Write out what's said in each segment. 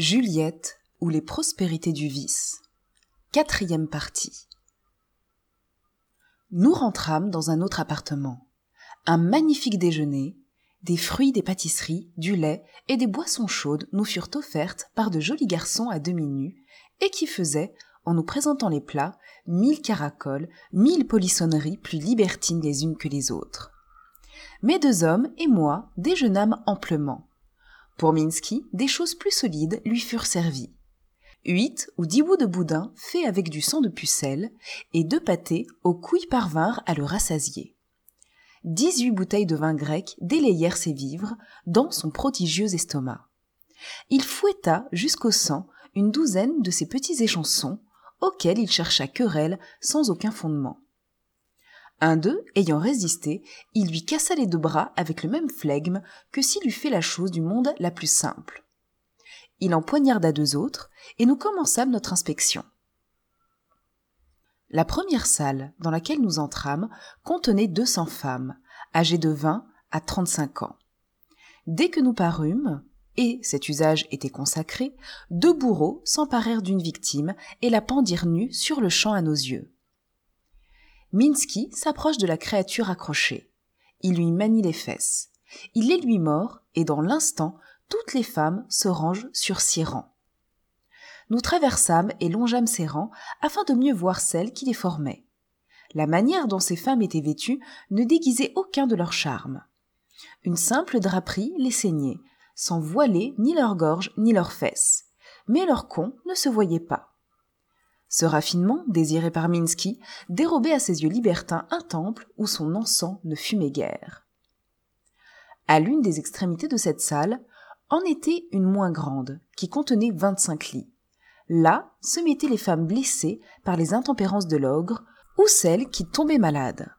Juliette ou les prospérités du vice. Quatrième partie. Nous rentrâmes dans un autre appartement. Un magnifique déjeuner, des fruits, des pâtisseries, du lait et des boissons chaudes nous furent offertes par de jolis garçons à demi nus et qui faisaient, en nous présentant les plats, mille caracoles, mille polissonneries plus libertines les unes que les autres. Mes deux hommes et moi déjeunâmes amplement. Pour Minsky, des choses plus solides lui furent servies. Huit ou dix bouts de boudin faits avec du sang de pucelle et deux pâtés aux couilles parvinrent à le rassasier. Dix-huit bouteilles de vin grec délayèrent ses vivres dans son prodigieux estomac. Il fouetta jusqu'au sang une douzaine de ces petits échansons auxquels il chercha querelle sans aucun fondement. Un d'eux, ayant résisté, il lui cassa les deux bras avec le même flegme que s'il eût fait la chose du monde la plus simple. Il en poignarda deux autres, et nous commençâmes notre inspection. La première salle dans laquelle nous entrâmes contenait deux cents femmes, âgées de vingt à trente-cinq ans. Dès que nous parûmes, et cet usage était consacré, deux bourreaux s'emparèrent d'une victime et la pendirent nue sur le champ à nos yeux. Minsky s'approche de la créature accrochée. Il lui manie les fesses. Il les lui mord, et dans l'instant, toutes les femmes se rangent sur six rangs. Nous traversâmes et longeâmes ces rangs afin de mieux voir celles qui les formaient. La manière dont ces femmes étaient vêtues ne déguisait aucun de leurs charmes. Une simple draperie les ceignait, sans voiler ni leur gorge ni leurs fesses. Mais leur con ne se voyait pas. Ce raffinement, désiré par Minsky, dérobait à ses yeux libertins un temple où son encens ne fumait guère. À l'une des extrémités de cette salle, en était une moins grande, qui contenait vingt-cinq lits. Là se mettaient les femmes blessées par les intempérances de l'ogre, ou celles qui tombaient malades.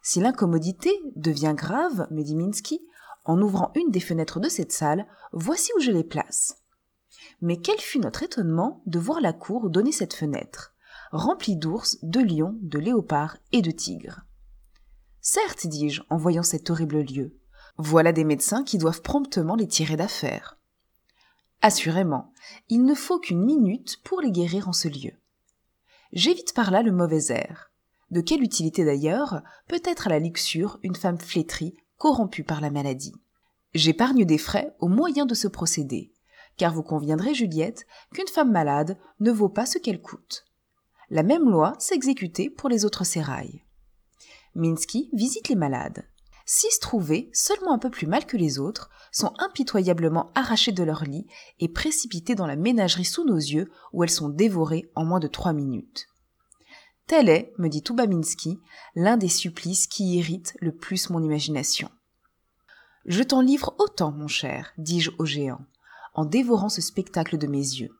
Si l'incommodité devient grave, me dit Minsky, en ouvrant une des fenêtres de cette salle, voici où je les place. Mais quel fut notre étonnement de voir la cour donner cette fenêtre, remplie d'ours, de lions, de léopards et de tigres. Certes, dis-je, en voyant cet horrible lieu, voilà des médecins qui doivent promptement les tirer d'affaire. Assurément, il ne faut qu'une minute pour les guérir en ce lieu. J'évite par là le mauvais air. De quelle utilité d'ailleurs peut être à la luxure une femme flétrie, corrompue par la maladie? J'épargne des frais au moyen de ce procédé, car vous conviendrez, Juliette, qu'une femme malade ne vaut pas ce qu'elle coûte. La même loi s'exécutait pour les autres sérailles. Minsky visite les malades. Six trouvés, seulement un peu plus mal que les autres, sont impitoyablement arrachés de leur lit et précipités dans la ménagerie sous nos yeux où elles sont dévorées en moins de trois minutes. Tel est, me dit Minsky, l'un des supplices qui irritent le plus mon imagination. Je t'en livre autant, mon cher, dis-je au géant en dévorant ce spectacle de mes yeux.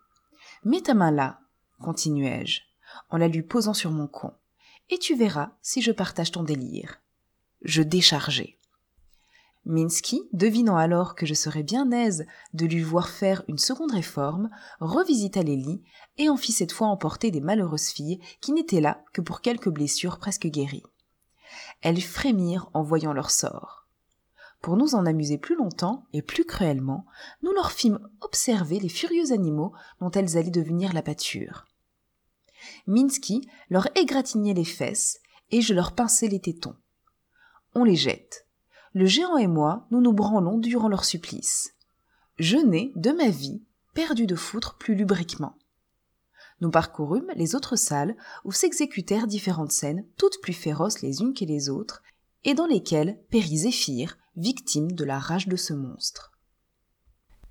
Mets ta main là, continuai-je, en la lui posant sur mon con, et tu verras si je partage ton délire. Je déchargeai. Minsky, devinant alors que je serais bien aise de lui voir faire une seconde réforme, revisita les lits et en fit cette fois emporter des malheureuses filles qui n'étaient là que pour quelques blessures presque guéries. Elles frémirent en voyant leur sort. Pour nous en amuser plus longtemps et plus cruellement, nous leur fîmes observer les furieux animaux dont elles allaient devenir la pâture. Minsky leur égratignait les fesses et je leur pinçais les tétons. On les jette. Le géant et moi, nous nous branlons durant leur supplice. Je n'ai, de ma vie, perdu de foutre plus lubriquement. Nous parcourûmes les autres salles où s'exécutèrent différentes scènes, toutes plus féroces les unes que les autres, et dans lesquelles périt Zéphyr, victime de la rage de ce monstre.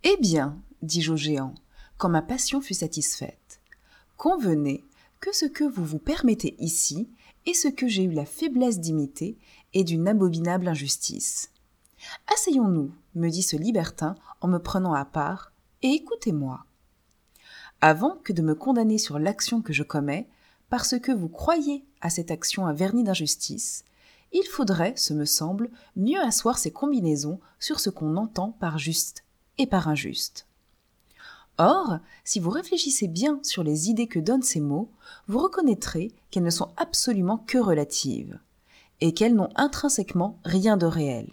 Eh bien, dis-je au géant, quand ma passion fut satisfaite, convenez que ce que vous vous permettez ici et ce que j'ai eu la faiblesse d'imiter est d'une abominable injustice. Asseyons-nous, me dit ce libertin en me prenant à part, et écoutez-moi. Avant que de me condamner sur l'action que je commets, parce que vous croyez à cette action un vernis d'injustice, il faudrait, ce me semble, mieux asseoir ces combinaisons sur ce qu'on entend par juste et par injuste. Or, si vous réfléchissez bien sur les idées que donnent ces mots, vous reconnaîtrez qu'elles ne sont absolument que relatives, et qu'elles n'ont intrinsèquement rien de réel.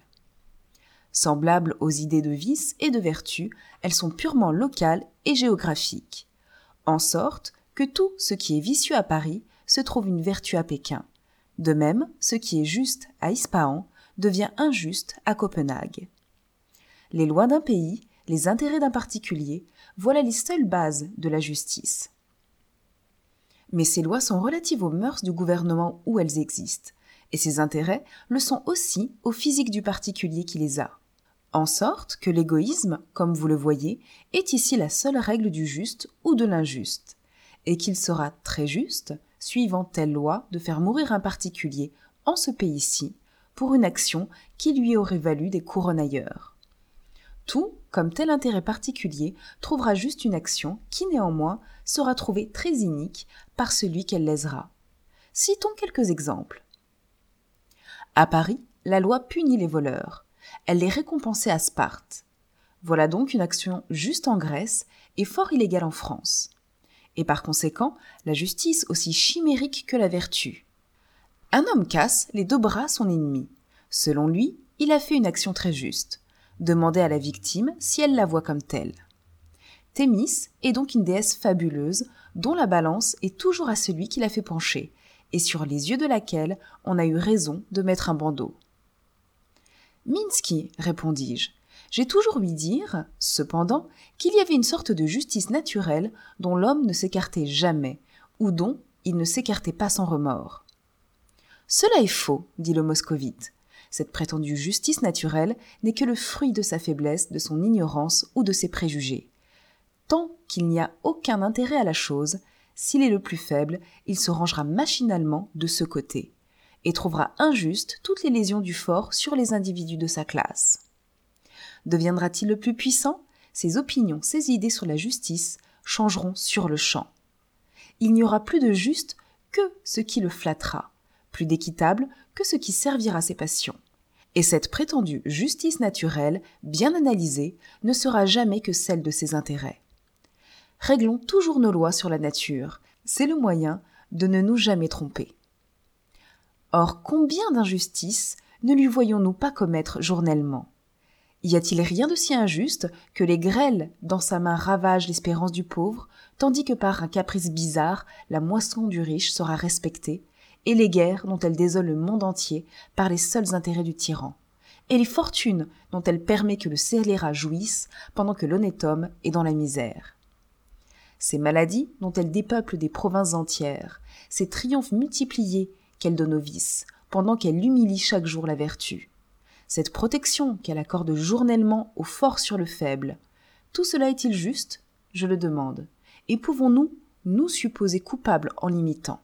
Semblables aux idées de vice et de vertu, elles sont purement locales et géographiques. En sorte que tout ce qui est vicieux à Paris se trouve une vertu à Pékin. De même, ce qui est juste à Ispahan devient injuste à Copenhague. Les lois d'un pays, les intérêts d'un particulier, voilà les seules bases de la justice. Mais ces lois sont relatives aux mœurs du gouvernement où elles existent, et ces intérêts le sont aussi au physique du particulier qui les a. En sorte que l'égoïsme, comme vous le voyez, est ici la seule règle du juste ou de l'injuste, et qu'il sera très juste, suivant telle loi, de faire mourir un particulier en ce pays-ci pour une action qui lui aurait valu des couronnes ailleurs. Tout, comme tel intérêt particulier, trouvera juste une action qui néanmoins sera trouvée très inique par celui qu'elle lésera. Citons quelques exemples. À Paris, la loi punit les voleurs. Elle les récompensait à Sparte. Voilà donc une action juste en Grèce et fort illégale en France. Et par conséquent, la justice aussi chimérique que la vertu. Un homme casse les deux bras son ennemi. Selon lui, il a fait une action très juste. Demandez à la victime si elle la voit comme telle. Thémis est donc une déesse fabuleuse dont la balance est toujours à celui qui l'a fait pencher, et sur les yeux de laquelle on a eu raison de mettre un bandeau. Minsky, répondis-je, j'ai toujours ouï dire, cependant, qu'il y avait une sorte de justice naturelle dont l'homme ne s'écartait jamais, ou dont il ne s'écartait pas sans remords. Cela est faux, dit le moscovite. Cette prétendue justice naturelle n'est que le fruit de sa faiblesse, de son ignorance ou de ses préjugés. Tant qu'il n'y a aucun intérêt à la chose, s'il est le plus faible, il se rangera machinalement de ce côté, et trouvera injuste toutes les lésions du fort sur les individus de sa classe. Deviendra-t-il le plus puissant? Ses opinions, ses idées sur la justice changeront sur le champ. Il n'y aura plus de juste que ce qui le flattera, plus d'équitable que ce qui servira ses passions. Et cette prétendue justice naturelle, bien analysée, ne sera jamais que celle de ses intérêts. Réglons toujours nos lois sur la nature, c'est le moyen de ne nous jamais tromper. Or, combien d'injustices ne lui voyons-nous pas commettre journellement? Y a-t-il rien de si injuste que les grêles dans sa main ravagent l'espérance du pauvre, tandis que par un caprice bizarre la moisson du riche sera respectée, et les guerres dont elle désole le monde entier par les seuls intérêts du tyran, et les fortunes dont elle permet que le scélérat jouisse pendant que l'honnête homme est dans la misère. Ces maladies dont elle dépeuple des provinces entières, ces triomphes multipliés qu'elle donne aux vices, pendant qu'elle humilie chaque jour la vertu, cette protection qu'elle accorde journellement au fort sur le faible, tout cela est-il juste? Je le demande. Et pouvons-nous nous supposer coupables en l'imitant?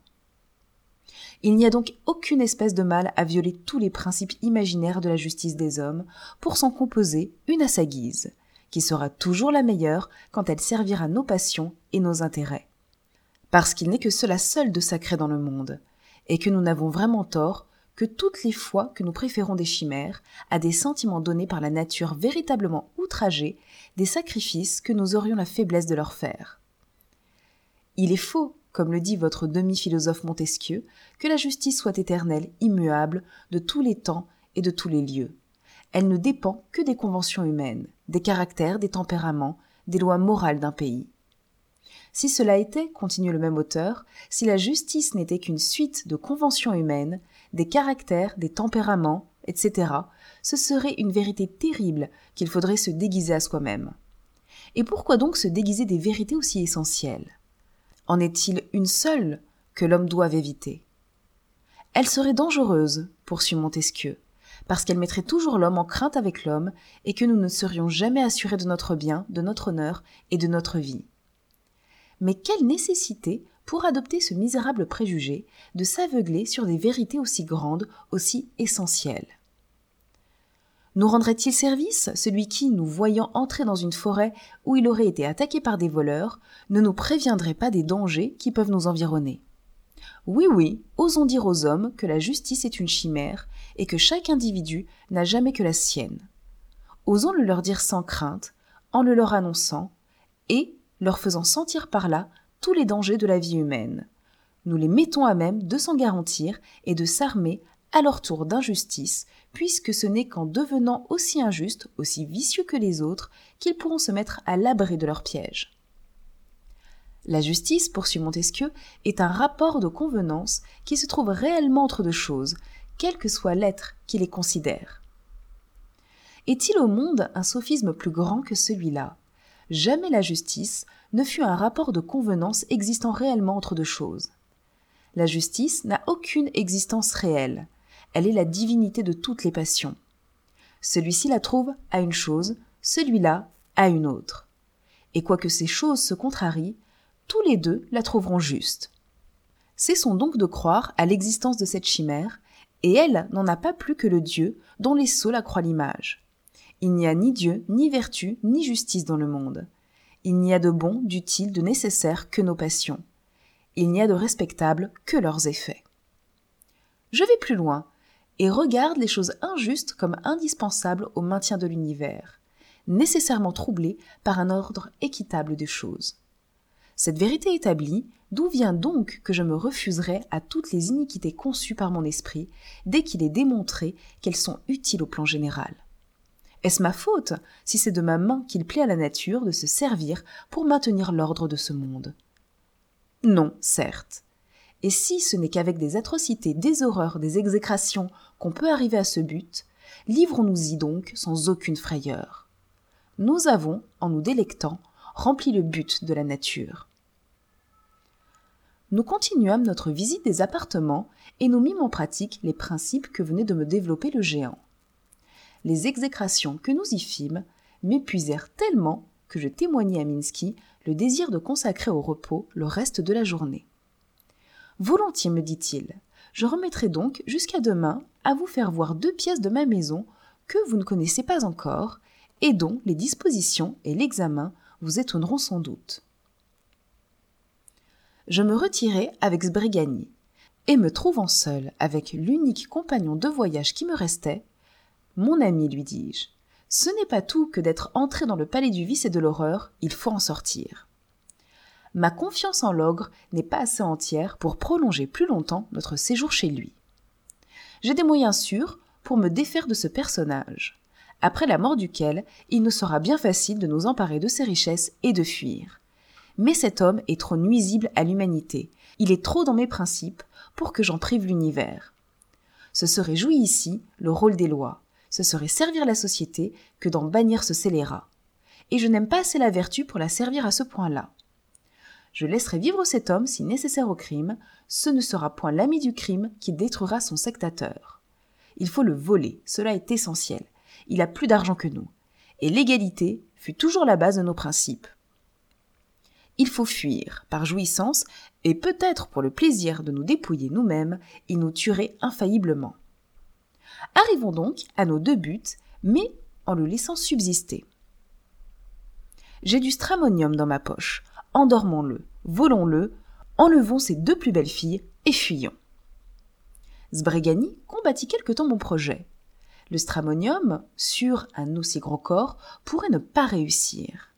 Il n'y a donc aucune espèce de mal à violer tous les principes imaginaires de la justice des hommes pour s'en composer une à sa guise, qui sera toujours la meilleure quand elle servira nos passions et nos intérêts. Parce qu'il n'est que cela seul de sacré dans le monde, et que nous n'avons vraiment tort que toutes les fois que nous préférons des chimères à des sentiments donnés par la nature véritablement outragée, des sacrifices que nous aurions la faiblesse de leur faire. Il est faux, comme le dit votre demi-philosophe Montesquieu, que la justice soit éternelle, immuable, de tous les temps et de tous les lieux. Elle ne dépend que des conventions humaines, des caractères, des tempéraments, des lois morales d'un pays. Si cela était, continue le même auteur, si la justice n'était qu'une suite de conventions humaines, des caractères, des tempéraments, etc., ce serait une vérité terrible qu'il faudrait se déguiser à soi-même. Et pourquoi donc se déguiser des vérités aussi essentielles? En est-il une seule que l'homme doit éviter? Elle serait dangereuse, poursuit Montesquieu, parce qu'elle mettrait toujours l'homme en crainte avec l'homme et que nous ne serions jamais assurés de notre bien, de notre honneur et de notre vie. Mais quelle nécessité pour adopter ce misérable préjugé de s'aveugler sur des vérités aussi grandes, aussi essentielles. Nous rendrait-il service celui qui, nous voyant entrer dans une forêt où il aurait été attaqué par des voleurs, ne nous préviendrait pas des dangers qui peuvent nous environner? Oui, oui, osons dire aux hommes que la justice est une chimère et que chaque individu n'a jamais que la sienne. Osons le leur dire sans crainte, en le leur annonçant, et leur faisant sentir par là tous les dangers de la vie humaine. Nous les mettons à même de s'en garantir et de s'armer à leur tour d'injustice, puisque ce n'est qu'en devenant aussi injustes, aussi vicieux que les autres, qu'ils pourront se mettre à l'abri de leurs pièges. La justice, poursuit Montesquieu, est un rapport de convenance qui se trouve réellement entre deux choses, quel que soit l'être qui les considère. Est-il au monde un sophisme plus grand que celui-là? Jamais la justice ne fut un rapport de convenance existant réellement entre deux choses. La justice n'a aucune existence réelle. Elle est la divinité de toutes les passions. Celui-ci la trouve à une chose, celui-là à une autre. Et quoique ces choses se contrarient, tous les deux la trouveront juste. Cessons donc de croire à l'existence de cette chimère, et elle n'en a pas plus que le Dieu dont les sots la croient l'image. Il n'y a ni Dieu, ni vertu, ni justice dans le monde. Il n'y a de bon, d'utile, de nécessaire que nos passions. Il n'y a de respectable que leurs effets. Je vais plus loin et regarde les choses injustes comme indispensables au maintien de l'univers, nécessairement troublées par un ordre équitable des choses. Cette vérité établie, d'où vient donc que je me refuserai à toutes les iniquités conçues par mon esprit dès qu'il est démontré qu'elles sont utiles au plan général? Est-ce ma faute si c'est de ma main qu'il plaît à la nature de se servir pour maintenir l'ordre de ce monde? Non, certes. Et si ce n'est qu'avec des atrocités, des horreurs, des exécrations qu'on peut arriver à ce but, livrons-nous-y donc sans aucune frayeur. Nous avons, en nous délectant, remplit le but de la nature. Nous continuâmes notre visite des appartements et nous mîmes en pratique les principes que venait de me développer le géant. Les exécrations que nous y fîmes m'épuisèrent tellement que je témoignai à Minsky le désir de consacrer au repos le reste de la journée. Volontiers, me dit-il, je remettrai donc jusqu'à demain à vous faire voir deux pièces de ma maison que vous ne connaissez pas encore et dont les dispositions et l'examen vous étonneront sans doute. Je me retirai avec Sbrigani, et me trouvant seul avec l'unique compagnon de voyage qui me restait, Mon ami, lui dis-je, ce n'est pas tout que d'être entré dans le palais du vice et de l'horreur, il faut en sortir. Ma confiance en l'ogre n'est pas assez entière pour prolonger plus longtemps notre séjour chez lui. J'ai des moyens sûrs pour me défaire de ce personnage après la mort duquel il nous sera bien facile de nous emparer de ses richesses et de fuir. Mais cet homme est trop nuisible à l'humanité, il est trop dans mes principes pour que j'en prive l'univers. Ce serait jouer ici le rôle des lois, ce serait servir la société que d'en bannir ce scélérat. Et je n'aime pas assez la vertu pour la servir à ce point-là. Je laisserai vivre cet homme si nécessaire au crime, ce ne sera point l'ami du crime qui détruira son sectateur. Il faut le voler, cela est essentiel il a plus d'argent que nous. Et l'égalité fut toujours la base de nos principes. Il faut fuir, par jouissance, et peut-être pour le plaisir de nous dépouiller nous-mêmes, il nous tuerait infailliblement. Arrivons donc à nos deux buts, mais en le laissant subsister. J'ai du stramonium dans ma poche. Endormons-le, volons-le, enlevons ces deux plus belles filles et fuyons. Sbregani combattit quelque temps mon projet. Le stramonium, sur un aussi gros corps, pourrait ne pas réussir.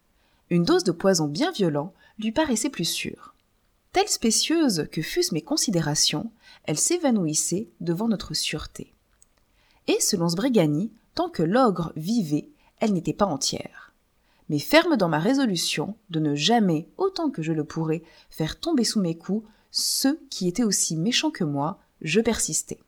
Une dose de poison bien violent lui paraissait plus sûre. Telle spécieuse que fussent mes considérations, elle s'évanouissait devant notre sûreté. Et selon Sbrigani, tant que l'ogre vivait, elle n'était pas entière. Mais ferme dans ma résolution de ne jamais, autant que je le pourrais, faire tomber sous mes coups ceux qui étaient aussi méchants que moi, je persistais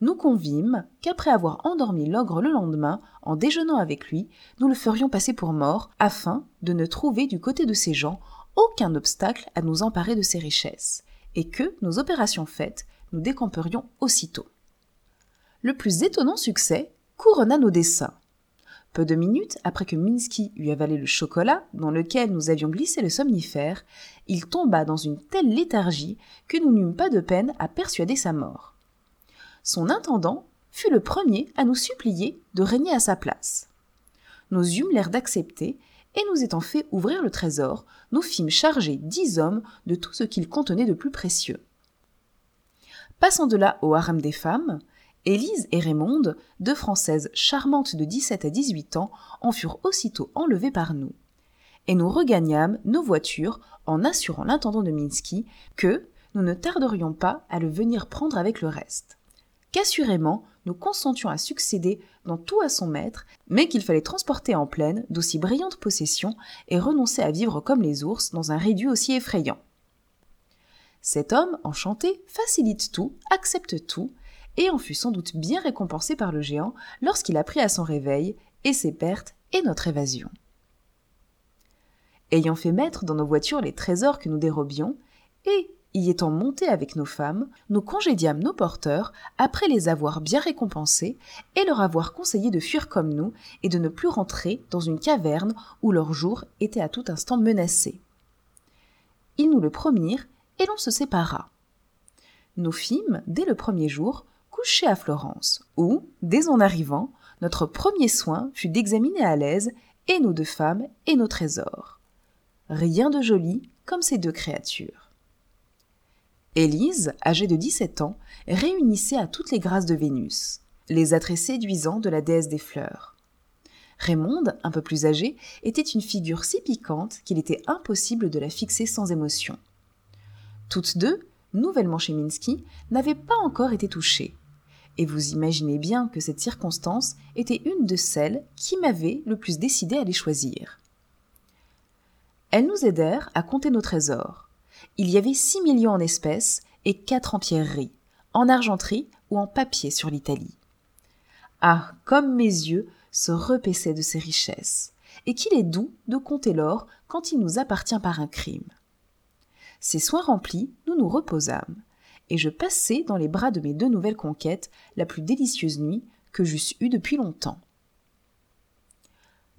nous convîmes qu'après avoir endormi l'ogre le lendemain, en déjeunant avec lui, nous le ferions passer pour mort, afin de ne trouver du côté de ces gens aucun obstacle à nous emparer de ses richesses, et que, nos opérations faites, nous décamperions aussitôt. Le plus étonnant succès couronna nos desseins. Peu de minutes après que Minsky eut avalé le chocolat dans lequel nous avions glissé le somnifère, il tomba dans une telle léthargie que nous n'eûmes pas de peine à persuader sa mort son intendant fut le premier à nous supplier de régner à sa place. Nous eûmes l'air d'accepter, et nous étant fait ouvrir le trésor, nous fîmes charger dix hommes de tout ce qu'il contenait de plus précieux. Passant de là au harem des femmes, Élise et Raymonde, deux Françaises charmantes de 17 à 18 ans, en furent aussitôt enlevées par nous. Et nous regagnâmes nos voitures en assurant l'intendant de Minsky que nous ne tarderions pas à le venir prendre avec le reste qu'assurément nous consentions à succéder dans tout à son maître, mais qu'il fallait transporter en pleine d'aussi brillantes possessions et renoncer à vivre comme les ours dans un réduit aussi effrayant. Cet homme, enchanté, facilite tout, accepte tout, et en fut sans doute bien récompensé par le géant lorsqu'il apprit à son réveil et ses pertes et notre évasion. Ayant fait mettre dans nos voitures les trésors que nous dérobions, et y étant montés avec nos femmes, nous congédiâmes nos porteurs après les avoir bien récompensés et leur avoir conseillé de fuir comme nous et de ne plus rentrer dans une caverne où leur jour était à tout instant menacé. Ils nous le promirent et l'on se sépara. Nous fîmes, dès le premier jour, à Florence, où, dès en arrivant, notre premier soin fut d'examiner à l'aise et nos deux femmes et nos trésors. Rien de joli comme ces deux créatures. Élise, âgée de 17 ans, réunissait à toutes les grâces de Vénus, les attraits séduisants de la déesse des fleurs. Raymonde, un peu plus âgée, était une figure si piquante qu'il était impossible de la fixer sans émotion. Toutes deux, nouvellement chez Minsky, n'avaient pas encore été touchées. Et vous imaginez bien que cette circonstance était une de celles qui m'avaient le plus décidé à les choisir. Elles nous aidèrent à compter nos trésors. Il y avait six millions en espèces et quatre en pierreries, en argenterie ou en papier sur l'Italie. Ah, comme mes yeux se repaissaient de ces richesses, et qu'il est doux de compter l'or quand il nous appartient par un crime. Ces soins remplis, nous nous reposâmes, et je passai dans les bras de mes deux nouvelles conquêtes la plus délicieuse nuit que j'eusse eue depuis longtemps.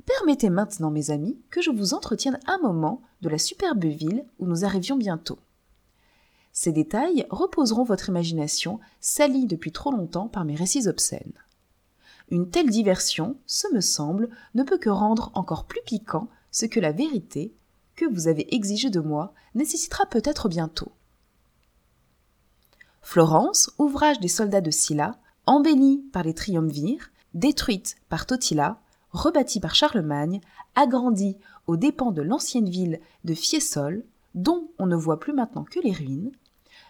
Permettez maintenant, mes amis, que je vous entretienne un moment de la superbe ville où nous arrivions bientôt. Ces détails reposeront votre imagination, salie depuis trop longtemps par mes récits obscènes. Une telle diversion, ce me semble, ne peut que rendre encore plus piquant ce que la vérité, que vous avez exigé de moi, nécessitera peut-être bientôt. Florence, ouvrage des soldats de Sylla, embellie par les triumvirs, détruite par Totila, rebâtie par Charlemagne, agrandie aux dépens de l'ancienne ville de Fiesole, dont on ne voit plus maintenant que les ruines,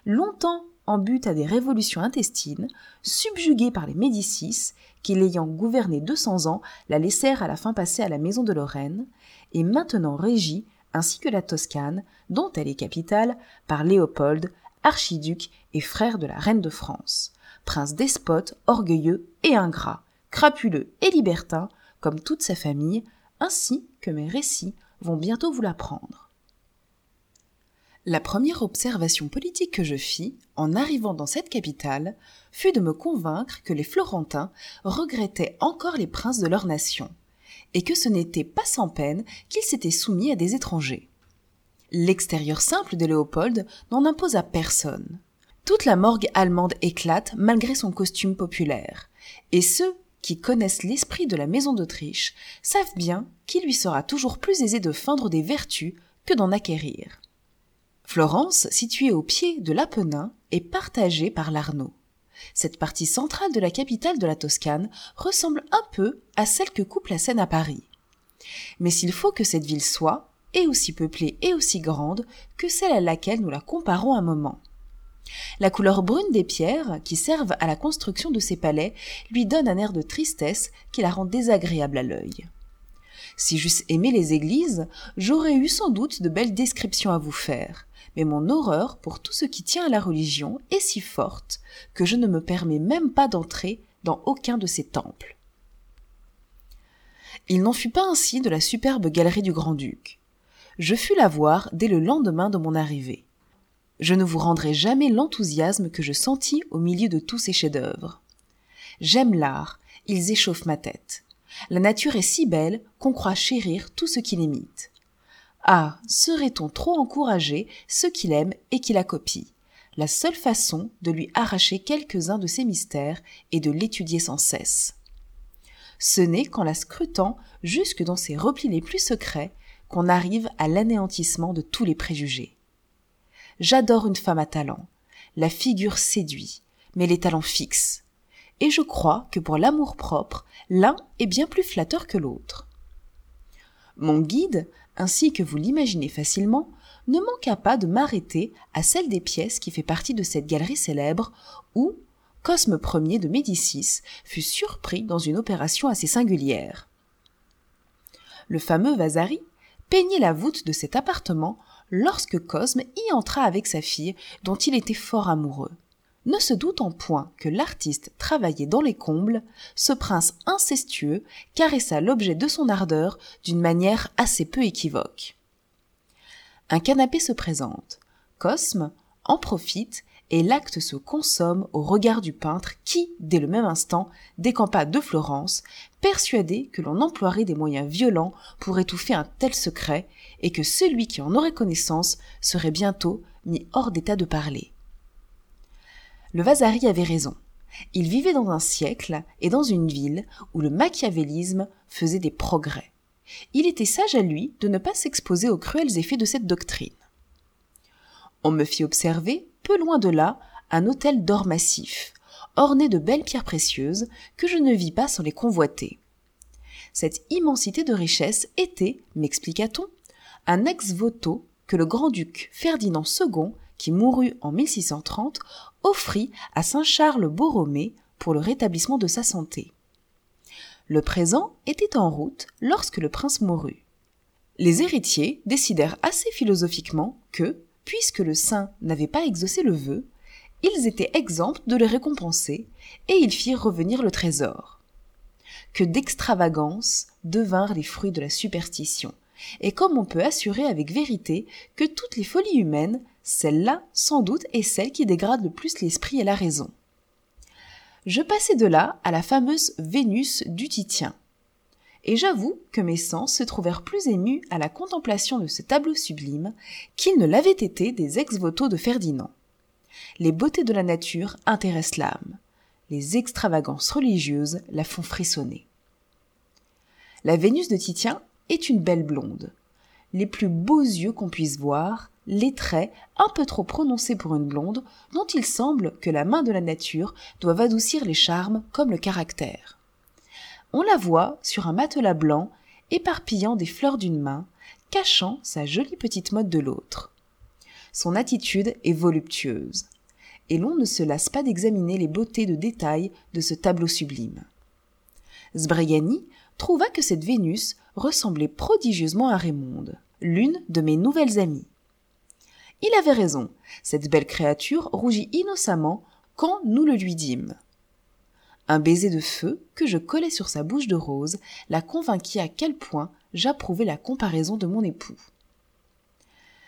longtemps en but à des révolutions intestines, subjuguée par les Médicis, qui l'ayant gouvernée 200 ans, la laissèrent à la fin passer à la maison de Lorraine, et maintenant régie, ainsi que la Toscane, dont elle est capitale, par Léopold, archiduc et frère de la reine de France, prince despote, orgueilleux et ingrat, crapuleux et libertin, comme toute sa famille, ainsi que mes récits vont bientôt vous l'apprendre. La première observation politique que je fis, en arrivant dans cette capitale, fut de me convaincre que les Florentins regrettaient encore les princes de leur nation, et que ce n'était pas sans peine qu'ils s'étaient soumis à des étrangers. L'extérieur simple de Léopold n'en impose à personne. Toute la morgue allemande éclate malgré son costume populaire, et ceux qui connaissent l'esprit de la maison d'Autriche savent bien qu'il lui sera toujours plus aisé de feindre des vertus que d'en acquérir. Florence, située au pied de l'Apennin, est partagée par l'Arno. Cette partie centrale de la capitale de la Toscane ressemble un peu à celle que coupe la Seine à Paris. Mais s'il faut que cette ville soit, et aussi peuplée et aussi grande que celle à laquelle nous la comparons un moment. La couleur brune des pierres qui servent à la construction de ces palais lui donne un air de tristesse qui la rend désagréable à l'œil. Si j'eusse aimé les églises, j'aurais eu sans doute de belles descriptions à vous faire, mais mon horreur pour tout ce qui tient à la religion est si forte que je ne me permets même pas d'entrer dans aucun de ces temples. Il n'en fut pas ainsi de la superbe galerie du grand-duc je fus la voir dès le lendemain de mon arrivée. Je ne vous rendrai jamais l'enthousiasme que je sentis au milieu de tous ces chefs-d'œuvre. J'aime l'art, ils échauffent ma tête. La nature est si belle qu'on croit chérir tout ce qui l'imite. Ah, serait-on trop encourager ceux qui l'aiment et qui la copient La seule façon de lui arracher quelques-uns de ses mystères est de l'étudier sans cesse. Ce n'est qu'en la scrutant jusque dans ses replis les plus secrets qu'on arrive à l'anéantissement de tous les préjugés. J'adore une femme à talent. La figure séduit, mais les talents fixes. Et je crois que pour l'amour propre, l'un est bien plus flatteur que l'autre. Mon guide, ainsi que vous l'imaginez facilement, ne manqua pas de m'arrêter à celle des pièces qui fait partie de cette galerie célèbre où, Cosme Ier de Médicis fut surpris dans une opération assez singulière. Le fameux Vasari peignait la voûte de cet appartement lorsque Cosme y entra avec sa fille dont il était fort amoureux. Ne se doutant point que l'artiste travaillait dans les combles, ce prince incestueux caressa l'objet de son ardeur d'une manière assez peu équivoque. Un canapé se présente. Cosme en profite et l'acte se consomme au regard du peintre qui, dès le même instant, décampa de Florence, persuadé que l'on emploierait des moyens violents pour étouffer un tel secret et que celui qui en aurait connaissance serait bientôt mis hors d'état de parler. Le Vasari avait raison. Il vivait dans un siècle et dans une ville où le machiavélisme faisait des progrès. Il était sage à lui de ne pas s'exposer aux cruels effets de cette doctrine. On me fit observer, peu loin de là, un hôtel d'or massif, orné de belles pierres précieuses, que je ne vis pas sans les convoiter. Cette immensité de richesse était, m'expliqua-t-on, un ex-voto que le grand-duc Ferdinand II, qui mourut en 1630, offrit à Saint Charles Borromée pour le rétablissement de sa santé. Le présent était en route lorsque le prince mourut. Les héritiers décidèrent assez philosophiquement que, puisque le saint n'avait pas exaucé le vœu, ils étaient exempts de le récompenser, et ils firent revenir le trésor. Que d'extravagances devinrent les fruits de la superstition, et comme on peut assurer avec vérité que toutes les folies humaines, celle-là, sans doute, est celle qui dégrade le plus l'esprit et la raison. Je passai de là à la fameuse Vénus du Titien. Et j'avoue que mes sens se trouvèrent plus émus à la contemplation de ce tableau sublime qu'ils ne l'avaient été des ex-voto de Ferdinand. Les beautés de la nature intéressent l'âme. Les extravagances religieuses la font frissonner. La Vénus de Titien est une belle blonde. Les plus beaux yeux qu'on puisse voir, les traits un peu trop prononcés pour une blonde, dont il semble que la main de la nature doive adoucir les charmes comme le caractère. On la voit sur un matelas blanc, éparpillant des fleurs d'une main, cachant sa jolie petite mode de l'autre. Son attitude est voluptueuse, et l'on ne se lasse pas d'examiner les beautés de détail de ce tableau sublime. Sbrigani trouva que cette Vénus ressemblait prodigieusement à Raymonde, l'une de mes nouvelles amies. Il avait raison, cette belle créature rougit innocemment quand nous le lui dîmes. Un baiser de feu que je collai sur sa bouche de rose la convainquit à quel point j'approuvais la comparaison de mon époux.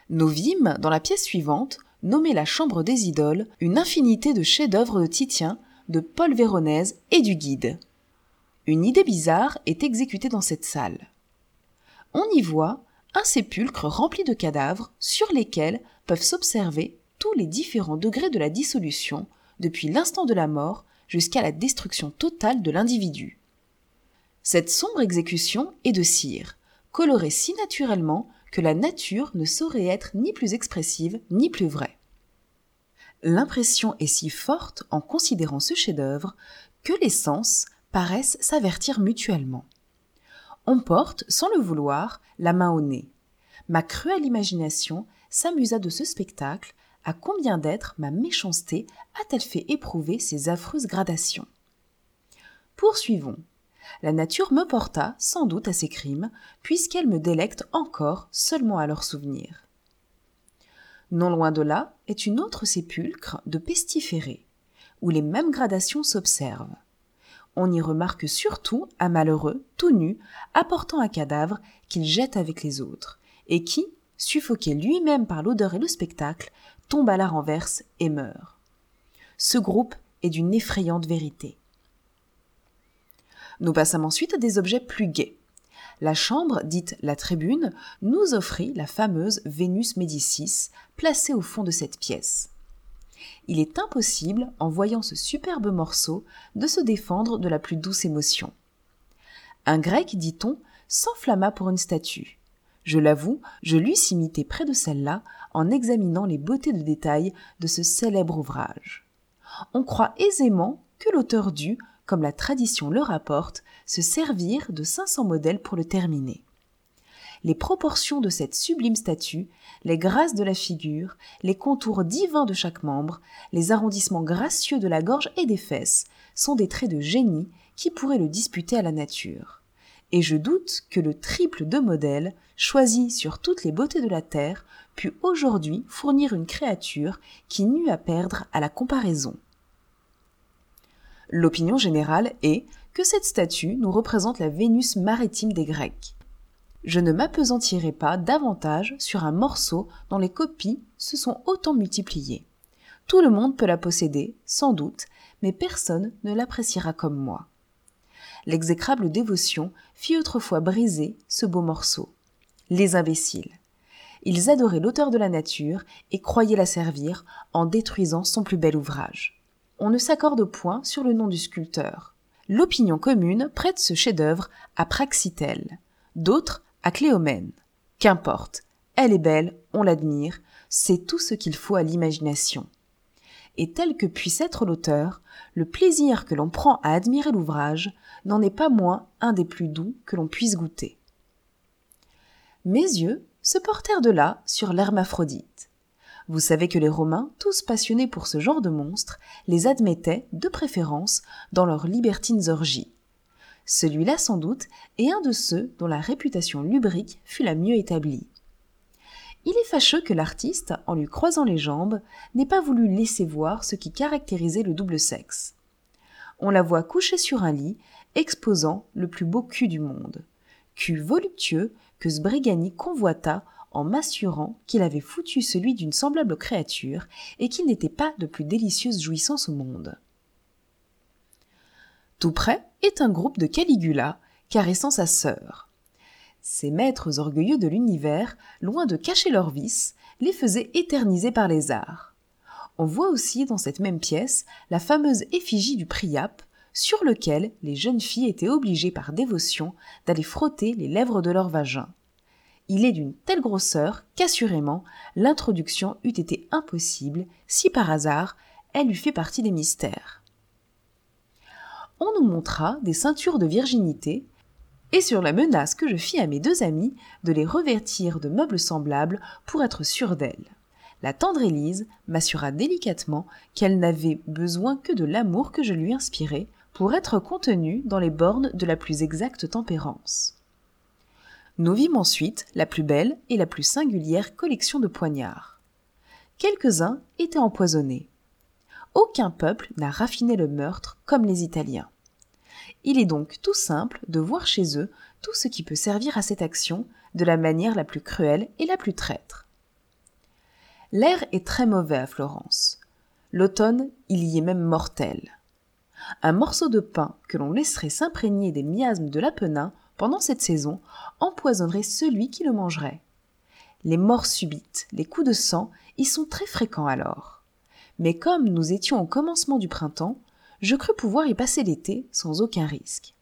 Nous vîmes, dans la pièce suivante, nommée la chambre des idoles, une infinité de chefs-d'œuvre de Titien, de Paul Véronèse et du guide. Une idée bizarre est exécutée dans cette salle. On y voit un sépulcre rempli de cadavres sur lesquels peuvent s'observer tous les différents degrés de la dissolution, depuis l'instant de la mort jusqu'à la destruction totale de l'individu. Cette sombre exécution est de cire, colorée si naturellement que la nature ne saurait être ni plus expressive ni plus vraie. L'impression est si forte en considérant ce chef-d'œuvre que les sens paraissent s'avertir mutuellement. On porte, sans le vouloir, la main au nez. Ma cruelle imagination s'amusa de ce spectacle, à combien d'êtres ma méchanceté a-t-elle fait éprouver ces affreuses gradations? Poursuivons. La nature me porta sans doute à ces crimes, puisqu'elle me délecte encore seulement à leur souvenir. Non loin de là est une autre sépulcre de pestiférés, où les mêmes gradations s'observent on y remarque surtout un malheureux, tout nu, apportant un cadavre qu'il jette avec les autres, et qui, suffoqué lui-même par l'odeur et le spectacle, tombe à la renverse et meurt. Ce groupe est d'une effrayante vérité. Nous passons ensuite à des objets plus gais. La chambre, dite la tribune, nous offrit la fameuse Vénus Médicis, placée au fond de cette pièce il est impossible, en voyant ce superbe morceau, de se défendre de la plus douce émotion. Un grec, dit-on, s'enflamma pour une statue. Je l'avoue, je l'eusse imité près de celle-là en examinant les beautés de détail de ce célèbre ouvrage. On croit aisément que l'auteur dut, comme la tradition le rapporte, se servir de 500 modèles pour le terminer. les proportions de cette sublime statue, les grâces de la figure, les contours divins de chaque membre, les arrondissements gracieux de la gorge et des fesses, sont des traits de génie qui pourraient le disputer à la nature. Et je doute que le triple de modèles, choisi sur toutes les beautés de la terre, aujourd'hui fournir une créature qui n'eût à perdre à la comparaison. L'opinion générale est que cette statue nous représente la Vénus maritime des Grecs. Je ne m'apesantirai pas davantage sur un morceau dont les copies se sont autant multipliées. Tout le monde peut la posséder, sans doute, mais personne ne l'appréciera comme moi. L'exécrable dévotion fit autrefois briser ce beau morceau. Les imbéciles. Ils adoraient l'auteur de la nature et croyaient la servir en détruisant son plus bel ouvrage. On ne s'accorde point sur le nom du sculpteur. L'opinion commune prête ce chef-d'œuvre à Praxitèle, d'autres à Cléomène. Qu'importe, elle est belle, on l'admire, c'est tout ce qu'il faut à l'imagination. Et tel que puisse être l'auteur, le plaisir que l'on prend à admirer l'ouvrage n'en est pas moins un des plus doux que l'on puisse goûter. Mes yeux se portèrent de là sur l'hermaphrodite. Vous savez que les Romains, tous passionnés pour ce genre de monstres, les admettaient, de préférence, dans leurs libertines orgies. Celui-là, sans doute, est un de ceux dont la réputation lubrique fut la mieux établie. Il est fâcheux que l'artiste, en lui croisant les jambes, n'ait pas voulu laisser voir ce qui caractérisait le double sexe. On la voit couchée sur un lit, exposant le plus beau cul du monde. Cul voluptueux que Sbrigani convoita en m'assurant qu'il avait foutu celui d'une semblable créature et qu'il n'était pas de plus délicieuse jouissance au monde. Tout près est un groupe de Caligula caressant sa sœur. Ces maîtres orgueilleux de l'univers, loin de cacher leurs vices, les faisaient éterniser par les arts. On voit aussi dans cette même pièce la fameuse effigie du Priape, sur lequel les jeunes filles étaient obligées par dévotion d'aller frotter les lèvres de leur vagin il est d'une telle grosseur qu'assurément l'introduction eût été impossible si par hasard elle eût fait partie des mystères. On nous montra des ceintures de virginité, et sur la menace que je fis à mes deux amis de les revêtir de meubles semblables pour être sûrs d'elles. La tendre Élise m'assura délicatement qu'elle n'avait besoin que de l'amour que je lui inspirais pour être contenue dans les bornes de la plus exacte tempérance. Nous vîmes ensuite la plus belle et la plus singulière collection de poignards. Quelques-uns étaient empoisonnés. Aucun peuple n'a raffiné le meurtre comme les Italiens. Il est donc tout simple de voir chez eux tout ce qui peut servir à cette action de la manière la plus cruelle et la plus traître. L'air est très mauvais à Florence. L'automne, il y est même mortel. Un morceau de pain que l'on laisserait s'imprégner des miasmes de l'apennin pendant cette saison, empoisonnerait celui qui le mangerait. Les morts subites, les coups de sang y sont très fréquents alors. Mais comme nous étions au commencement du printemps, je crus pouvoir y passer l'été sans aucun risque.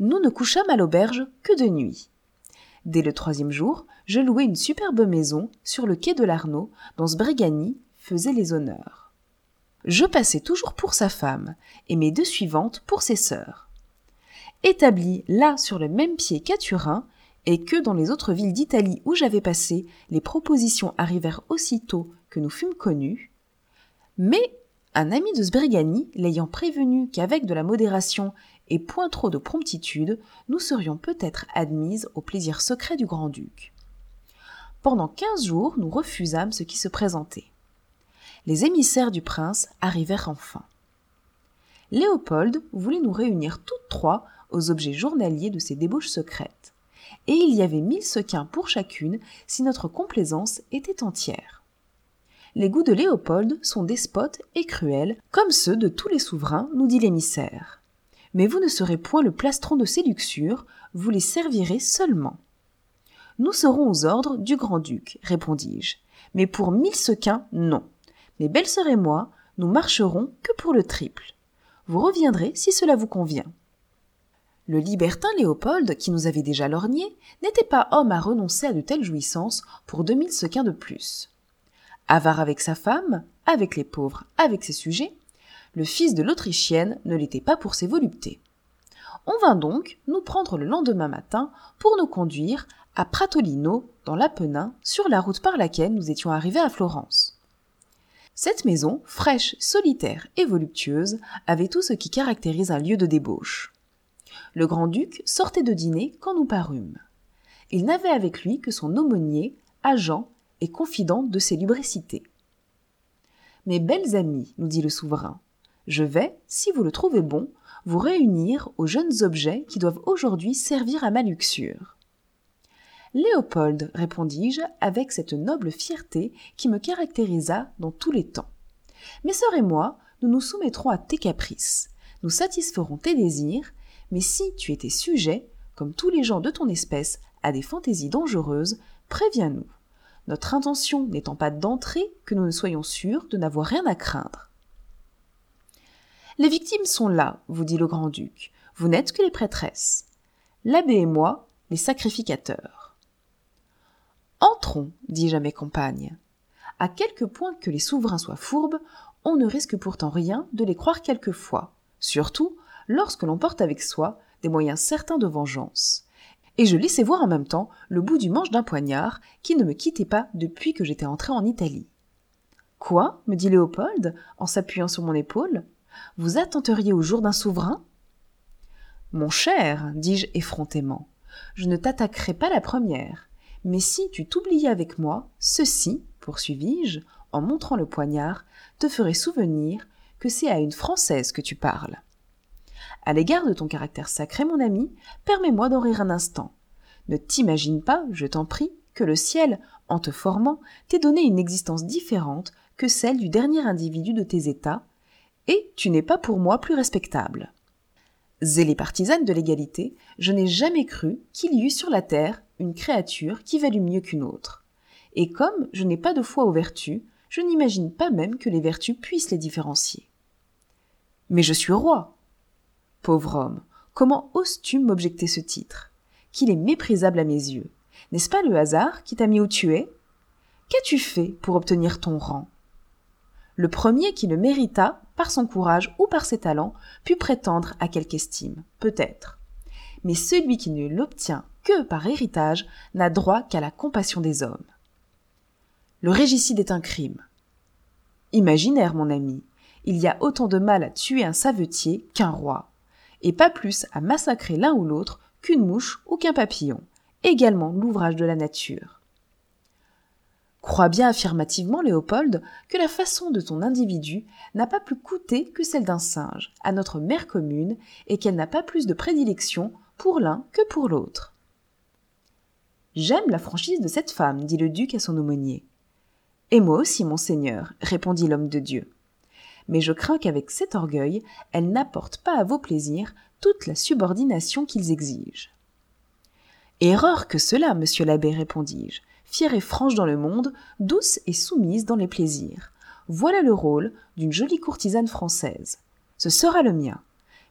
Nous ne couchâmes à l'auberge que de nuit. Dès le troisième jour, je louai une superbe maison sur le quai de l'Arnaud dont Sbrigani faisait les honneurs. Je passais toujours pour sa femme, et mes deux suivantes pour ses sœurs établi là sur le même pied qu'à Turin, et que dans les autres villes d'Italie où j'avais passé, les propositions arrivèrent aussitôt que nous fûmes connus. Mais un ami de Sbrigani, l'ayant prévenu qu'avec de la modération et point trop de promptitude, nous serions peut-être admises au plaisir secret du grand-duc. Pendant quinze jours, nous refusâmes ce qui se présentait. Les émissaires du prince arrivèrent enfin. Léopold voulait nous réunir toutes trois aux objets journaliers de ces débauches secrètes. Et il y avait mille sequins pour chacune si notre complaisance était entière. Les goûts de Léopold sont despotes et cruels, comme ceux de tous les souverains, nous dit l'émissaire. Mais vous ne serez point le plastron de ses luxures, vous les servirez seulement. Nous serons aux ordres du grand-duc, répondis-je. Mais pour mille sequins, non. Mes belles-sœurs et moi, nous marcherons que pour le triple. Vous reviendrez si cela vous convient. Le libertin Léopold, qui nous avait déjà lorgnés, n'était pas homme à renoncer à de telles jouissances pour deux mille sequins de plus. Avare avec sa femme, avec les pauvres, avec ses sujets, le fils de l'Autrichienne ne l'était pas pour ses voluptés. On vint donc nous prendre le lendemain matin pour nous conduire à Pratolino, dans l'Apennin, sur la route par laquelle nous étions arrivés à Florence. Cette maison, fraîche, solitaire et voluptueuse, avait tout ce qui caractérise un lieu de débauche. Le grand-duc sortait de dîner quand nous parûmes. Il n'avait avec lui que son aumônier, agent et confident de ses lubricités. Mes belles amies, nous dit le souverain, je vais, si vous le trouvez bon, vous réunir aux jeunes objets qui doivent aujourd'hui servir à ma luxure. Léopold, répondis-je, avec cette noble fierté qui me caractérisa dans tous les temps. Mes sœurs et moi, nous nous soumettrons à tes caprices, nous satisferons tes désirs, mais si tu étais sujet, comme tous les gens de ton espèce, à des fantaisies dangereuses, préviens-nous. Notre intention n'étant pas d'entrer, que nous ne soyons sûrs de n'avoir rien à craindre. Les victimes sont là, vous dit le grand-duc. Vous n'êtes que les prêtresses. L'abbé et moi, les sacrificateurs. Entrons, dis-je à mes compagnes. À quelque point que les souverains soient fourbes, on ne risque pourtant rien de les croire quelquefois, surtout lorsque l'on porte avec soi des moyens certains de vengeance. Et je laissais voir en même temps le bout du manche d'un poignard qui ne me quittait pas depuis que j'étais entré en Italie. Quoi? me dit Léopold, en s'appuyant sur mon épaule. Vous attenteriez au jour d'un souverain? Mon cher, dis-je effrontément, je ne t'attaquerai pas la première, mais si tu t'oubliais avec moi, ceci, poursuivis-je, en montrant le poignard, te ferait souvenir que c'est à une Française que tu parles. À l'égard de ton caractère sacré, mon ami, permets-moi d'en rire un instant. Ne t'imagine pas, je t'en prie, que le ciel, en te formant, t'ait donné une existence différente que celle du dernier individu de tes états, et tu n'es pas pour moi plus respectable. Zélée partisane de l'égalité, je n'ai jamais cru qu'il y eût sur la terre une créature qui valût mieux qu'une autre. Et comme je n'ai pas de foi aux vertus, je n'imagine pas même que les vertus puissent les différencier. Mais je suis roi. Pauvre homme, comment oses-tu m'objecter ce titre Qu'il est méprisable à mes yeux? N'est-ce pas le hasard qui t'a mis où tu es? Qu'as-tu fait pour obtenir ton rang? Le premier qui le mérita, par son courage ou par ses talents, put prétendre à quelque estime, peut-être. Mais celui qui ne l'obtient que par héritage n'a droit qu'à la compassion des hommes. Le régicide est un crime. Imaginaire, mon ami, il y a autant de mal à tuer un savetier qu'un roi, et pas plus à massacrer l'un ou l'autre qu'une mouche ou qu'un papillon, également l'ouvrage de la nature. Crois bien affirmativement, Léopold, que la façon de ton individu n'a pas plus coûté que celle d'un singe à notre mère commune et qu'elle n'a pas plus de prédilection pour l'un que pour l'autre. J'aime la franchise de cette femme, dit le duc à son aumônier. Et moi aussi, monseigneur, répondit l'homme de Dieu. Mais je crains qu'avec cet orgueil, elle n'apporte pas à vos plaisirs toute la subordination qu'ils exigent. Erreur que cela, monsieur l'abbé, répondis-je, fière et franche dans le monde, douce et soumise dans les plaisirs. Voilà le rôle d'une jolie courtisane française. Ce sera le mien.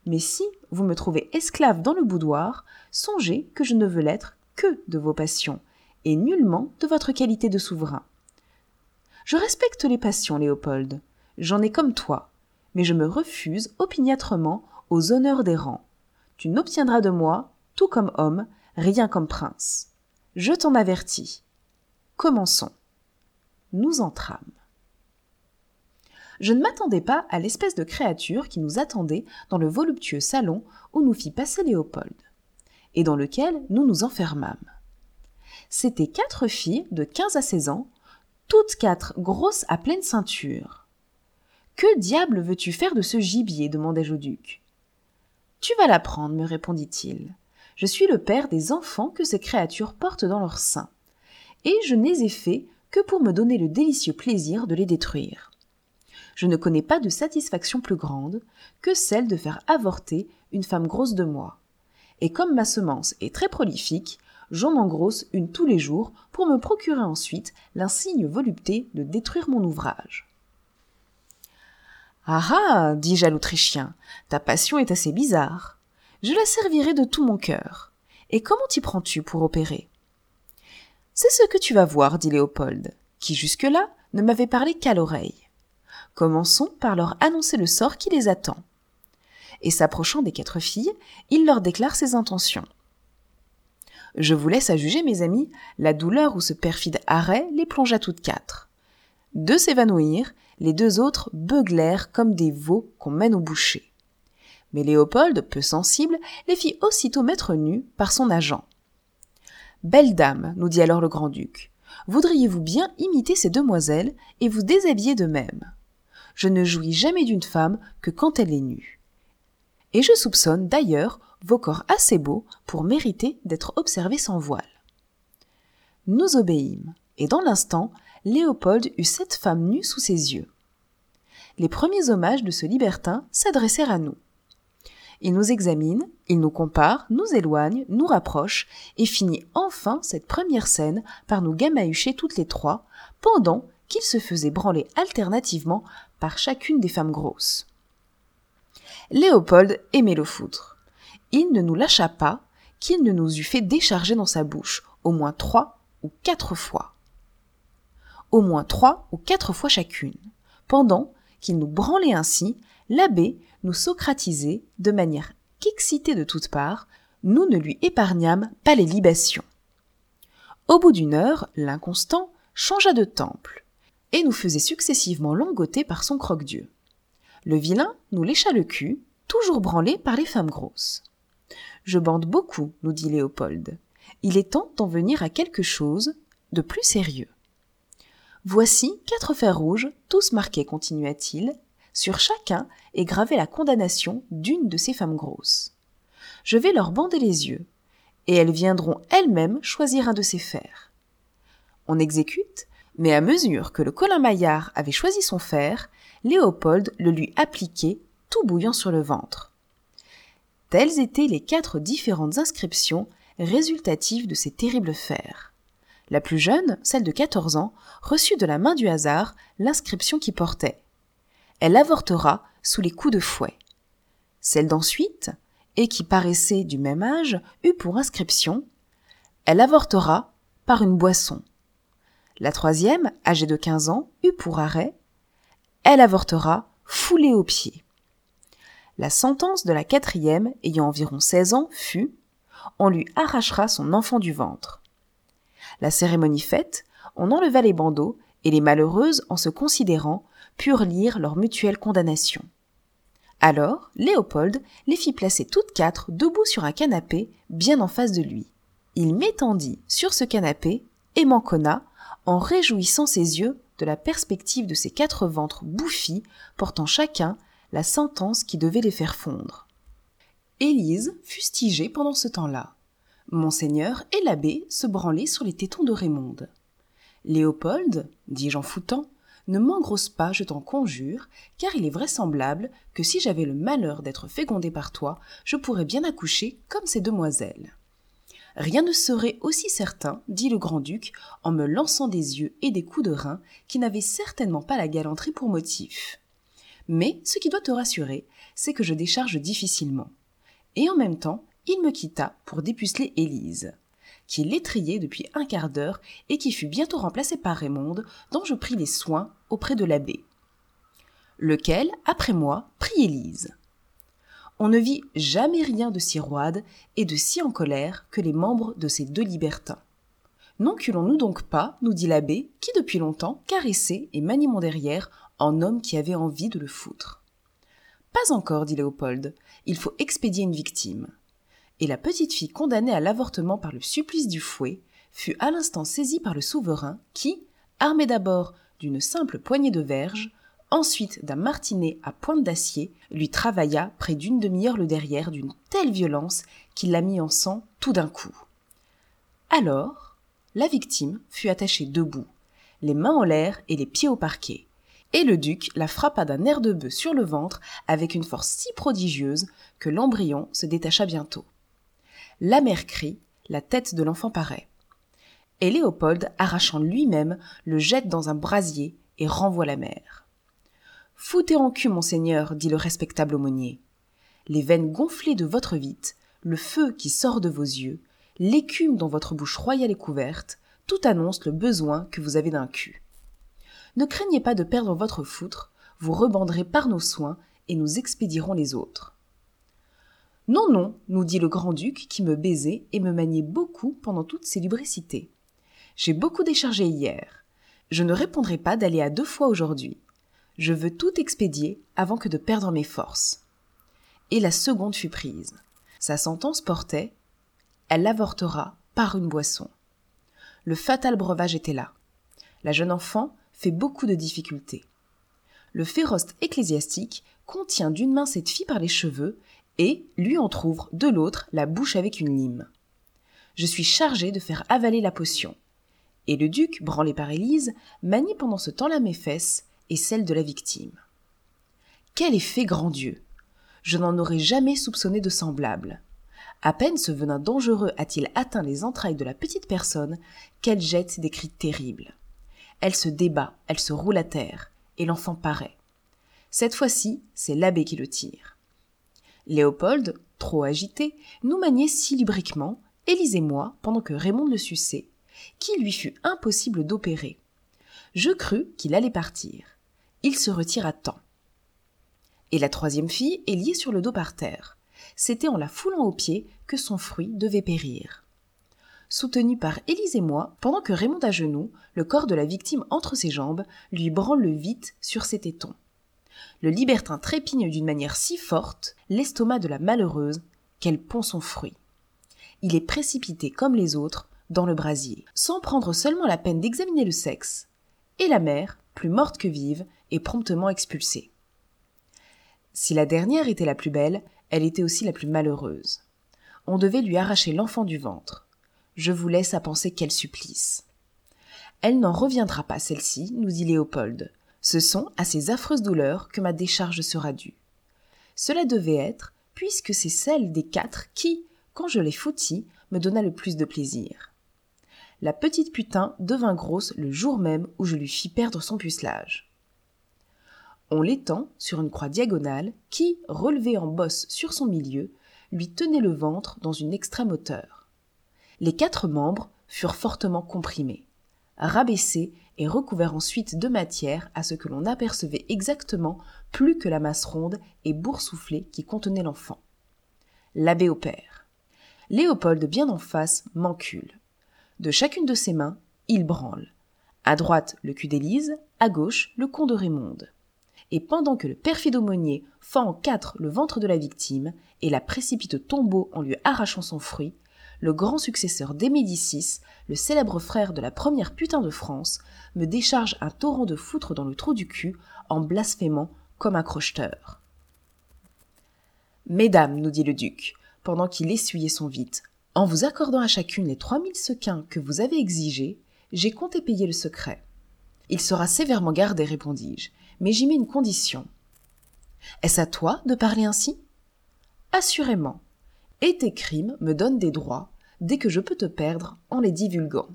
Mais si vous me trouvez esclave dans le boudoir, songez que je ne veux l'être que de vos passions, et nullement de votre qualité de souverain. Je respecte les passions, Léopold. J'en ai comme toi, mais je me refuse opiniâtrement aux honneurs des rangs. Tu n'obtiendras de moi, tout comme homme, rien comme prince. Je t'en avertis. Commençons. Nous entrâmes. Je ne m'attendais pas à l'espèce de créature qui nous attendait dans le voluptueux salon où nous fit passer Léopold et dans lequel nous nous enfermâmes. C'étaient quatre filles de quinze à seize ans, toutes quatre grosses à pleine ceinture. Que diable veux-tu faire de ce gibier? demandai-je au duc. Tu vas l'apprendre, me répondit-il. Je suis le père des enfants que ces créatures portent dans leur sein, et je n'ai ai fait que pour me donner le délicieux plaisir de les détruire. Je ne connais pas de satisfaction plus grande que celle de faire avorter une femme grosse de moi et comme ma semence est très prolifique, j'en engrosse une tous les jours pour me procurer ensuite l'insigne volupté de détruire mon ouvrage. Ah ah, dis-je à l'Autrichien, ta passion est assez bizarre. Je la servirai de tout mon cœur. Et comment t'y prends-tu pour opérer? C'est ce que tu vas voir, dit Léopold, qui jusque-là ne m'avait parlé qu'à l'oreille. Commençons par leur annoncer le sort qui les attend et s'approchant des quatre filles, il leur déclare ses intentions. Je vous laisse à juger, mes amis, la douleur où ce perfide arrêt les plongea toutes quatre. Deux s'évanouirent, les deux autres beuglèrent comme des veaux qu'on mène au boucher. Mais Léopold, peu sensible, les fit aussitôt mettre nus par son agent. Belle dame, nous dit alors le grand-duc, voudriez-vous bien imiter ces demoiselles et vous déshabiller de même Je ne jouis jamais d'une femme que quand elle est nue. Et je soupçonne d'ailleurs vos corps assez beaux pour mériter d'être observés sans voile. Nous obéîmes, et dans l'instant, Léopold eut sept femmes nues sous ses yeux. Les premiers hommages de ce libertin s'adressèrent à nous. Il nous examine, il nous compare, nous éloigne, nous rapproche, et finit enfin cette première scène par nous gamahucher toutes les trois, pendant qu'il se faisait branler alternativement par chacune des femmes grosses. Léopold aimait le foutre. Il ne nous lâcha pas, qu'il ne nous eût fait décharger dans sa bouche, au moins trois ou quatre fois. Au moins trois ou quatre fois chacune, pendant qu'il nous branlait ainsi, l'abbé nous socratisait de manière qu'excité de toutes parts, nous ne lui épargnâmes pas les libations. Au bout d'une heure, l'inconstant changea de temple, et nous faisait successivement langoter par son croque-dieu. Le vilain nous lécha le cul, toujours branlé par les femmes grosses. Je bande beaucoup, nous dit Léopold. Il est temps d'en venir à quelque chose de plus sérieux. Voici quatre fers rouges, tous marqués, continua-t-il. Sur chacun est gravée la condamnation d'une de ces femmes grosses. Je vais leur bander les yeux, et elles viendront elles-mêmes choisir un de ces fers. On exécute, mais à mesure que le colin-maillard avait choisi son fer, Léopold le lui appliquait tout bouillant sur le ventre. Telles étaient les quatre différentes inscriptions résultatives de ces terribles fers. La plus jeune, celle de 14 ans, reçut de la main du hasard l'inscription qui portait Elle avortera sous les coups de fouet. Celle d'ensuite, et qui paraissait du même âge, eut pour inscription Elle avortera par une boisson. La troisième, âgée de 15 ans, eut pour arrêt Elle avortera foulée aux pieds. La sentence de la quatrième, ayant environ 16 ans, fut On lui arrachera son enfant du ventre. La cérémonie faite, on enleva les bandeaux, et les malheureuses, en se considérant, purent lire leur mutuelle condamnation. Alors, Léopold les fit placer toutes quatre debout sur un canapé, bien en face de lui. Il m'étendit sur ce canapé et m'enconna, en réjouissant ses yeux la perspective de ces quatre ventres bouffis, portant chacun la sentence qui devait les faire fondre. Élise fustigeait pendant ce temps-là. Monseigneur et l'abbé se branlaient sur les tétons de Raymonde. Léopold, dis-je en foutant, ne m'engrosse pas, je t'en conjure, car il est vraisemblable que si j'avais le malheur d'être fécondé par toi, je pourrais bien accoucher comme ces demoiselles. Rien ne serait aussi certain, dit le grand-duc, en me lançant des yeux et des coups de rein qui n'avaient certainement pas la galanterie pour motif. Mais ce qui doit te rassurer, c'est que je décharge difficilement. Et en même temps, il me quitta pour dépuceler Élise, qui l'étriait depuis un quart d'heure et qui fut bientôt remplacée par Raymonde, dont je pris les soins auprès de l'abbé. Lequel, après moi, prit Élise. On ne vit jamais rien de si roide et de si en colère que les membres de ces deux libertins. N'enculons-nous donc pas, nous dit l'abbé, qui depuis longtemps caressait et maniait mon derrière en homme qui avait envie de le foutre. Pas encore, dit Léopold, il faut expédier une victime. Et la petite fille condamnée à l'avortement par le supplice du fouet fut à l'instant saisie par le souverain qui, armé d'abord d'une simple poignée de verge, ensuite d'un martinet à pointe d'acier, lui travailla près d'une demi-heure le derrière d'une telle violence qu'il la mit en sang tout d'un coup. Alors, la victime fut attachée debout, les mains en l'air et les pieds au parquet, et le duc la frappa d'un air de bœuf sur le ventre avec une force si prodigieuse que l'embryon se détacha bientôt. La mère crie, la tête de l'enfant paraît. Et Léopold, arrachant lui-même, le jette dans un brasier et renvoie la mère. Foutez en cul, monseigneur, dit le respectable aumônier. Les veines gonflées de votre vite, le feu qui sort de vos yeux, l'écume dont votre bouche royale est couverte, tout annonce le besoin que vous avez d'un cul. Ne craignez pas de perdre votre foutre, vous rebanderez par nos soins et nous expédierons les autres. Non, non, nous dit le grand-duc qui me baisait et me maniait beaucoup pendant toutes ces lubricités. J'ai beaucoup déchargé hier. Je ne répondrai pas d'aller à deux fois aujourd'hui. Je veux tout expédier avant que de perdre mes forces. Et la seconde fut prise. Sa sentence portait Elle l'avortera par une boisson. Le fatal breuvage était là. La jeune enfant fait beaucoup de difficultés. Le féroce ecclésiastique contient d'une main cette fille par les cheveux et lui entr'ouvre de l'autre la bouche avec une lime. Je suis chargé de faire avaler la potion. Et le duc, branlé par Élise, manie pendant ce temps-là mes fesses et celles de la victime. Quel effet grand Dieu Je n'en aurais jamais soupçonné de semblable. À peine ce venin dangereux a-t-il atteint les entrailles de la petite personne qu'elle jette des cris terribles. Elle se débat, elle se roule à terre, et l'enfant paraît. Cette fois-ci, c'est l'abbé qui le tire. Léopold, trop agité, nous maniait si lubriquement, Élise et moi, pendant que Raymond le suçait, qu'il lui fut impossible d'opérer. Je crus qu'il allait partir. Il se retire à temps. Et la troisième fille est liée sur le dos par terre. C'était en la foulant aux pieds que son fruit devait périr. Soutenu par Élise et moi, pendant que Raymond à genoux, le corps de la victime entre ses jambes, lui branle vite sur ses tétons. Le libertin trépigne d'une manière si forte l'estomac de la malheureuse qu'elle pond son fruit. Il est précipité comme les autres dans le brasier, sans prendre seulement la peine d'examiner le sexe, et la mère, plus morte que vive, est promptement expulsée. Si la dernière était la plus belle, elle était aussi la plus malheureuse. On devait lui arracher l'enfant du ventre. Je vous laisse à penser quel supplice. Elle n'en reviendra pas, celle-ci, nous dit Léopold. Ce sont à ces affreuses douleurs que ma décharge sera due. Cela devait être, puisque c'est celle des quatre qui, quand je les foutis, me donna le plus de plaisir. La petite putain devint grosse le jour même où je lui fis perdre son pucelage. On l'étend sur une croix diagonale qui, relevée en bosse sur son milieu, lui tenait le ventre dans une extrême hauteur. Les quatre membres furent fortement comprimés, rabaissés et recouverts ensuite de matière à ce que l'on apercevait exactement plus que la masse ronde et boursouflée qui contenait l'enfant. L'abbé opère. Léopold, bien en face, m'encule. De chacune de ses mains, il branle. À droite, le cul d'Élise, à gauche, le con de Raymonde. Et pendant que le perfide aumônier fend en quatre le ventre de la victime et la précipite au tombeau en lui arrachant son fruit, le grand successeur des Médicis, le célèbre frère de la première putain de France, me décharge un torrent de foutre dans le trou du cul en blasphémant comme un crocheteur. Mesdames, nous dit le duc, pendant qu'il essuyait son vide, en vous accordant à chacune les trois mille sequins que vous avez exigés, j'ai compté payer le secret. Il sera sévèrement gardé, répondis-je, mais j'y mets une condition. Est-ce à toi de parler ainsi? Assurément. Et tes crimes me donnent des droits dès que je peux te perdre en les divulguant.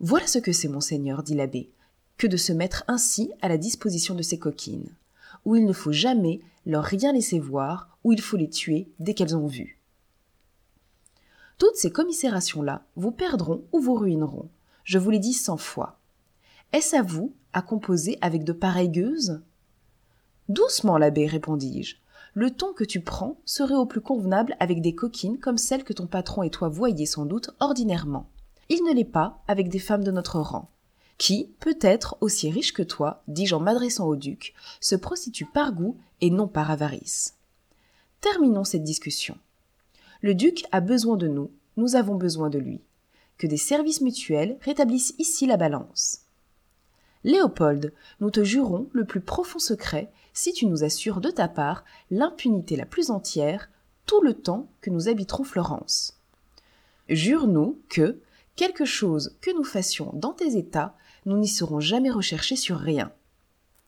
Voilà ce que c'est, monseigneur, dit l'abbé, que de se mettre ainsi à la disposition de ces coquines, où il ne faut jamais leur rien laisser voir, où il faut les tuer dès qu'elles ont vu. Toutes ces commisérations-là vous perdront ou vous ruineront. Je vous l'ai dit cent fois. Est-ce à vous à composer avec de pareilles gueuses? Doucement, l'abbé, répondis-je. Le ton que tu prends serait au plus convenable avec des coquines comme celles que ton patron et toi voyez sans doute ordinairement. Il ne l'est pas avec des femmes de notre rang, qui, peut-être aussi riches que toi, dis-je en m'adressant au duc, se prostituent par goût et non par avarice. Terminons cette discussion. Le duc a besoin de nous, nous avons besoin de lui. Que des services mutuels rétablissent ici la balance. Léopold, nous te jurons le plus profond secret si tu nous assures de ta part l'impunité la plus entière tout le temps que nous habiterons Florence. Jure-nous que, quelque chose que nous fassions dans tes états, nous n'y serons jamais recherchés sur rien.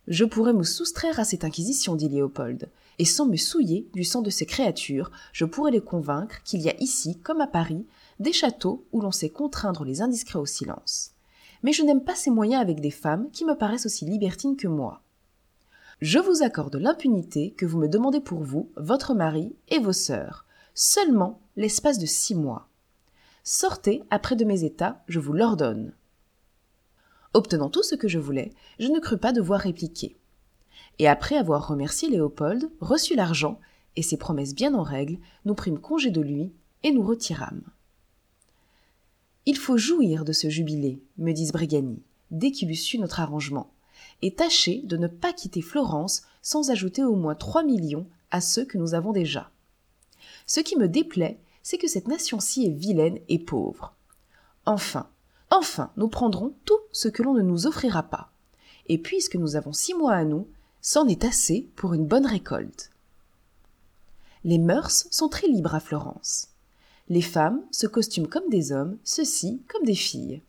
Je pourrais me soustraire à cette inquisition, dit Léopold, et sans me souiller du sang de ces créatures, je pourrais les convaincre qu'il y a ici, comme à Paris, des châteaux où l'on sait contraindre les indiscrets au silence. Mais je n'aime pas ces moyens avec des femmes qui me paraissent aussi libertines que moi. Je vous accorde l'impunité que vous me demandez pour vous, votre mari et vos sœurs, seulement l'espace de six mois. Sortez après de mes états, je vous l'ordonne. Obtenant tout ce que je voulais, je ne crus pas devoir répliquer et après avoir remercié Léopold, reçut l'argent et ses promesses bien en règle, nous prîmes congé de lui et nous retirâmes. Il faut jouir de ce jubilé, me dit Brigani, dès qu'il eut su notre arrangement, et tâcher de ne pas quitter Florence sans ajouter au moins trois millions à ceux que nous avons déjà. Ce qui me déplaît, c'est que cette nation-ci est vilaine et pauvre. Enfin, enfin, nous prendrons tout ce que l'on ne nous offrira pas. Et puisque nous avons six mois à nous, c'en est assez pour une bonne récolte. Les mœurs sont très libres à Florence. Les femmes se costument comme des hommes, ceux-ci comme des filles.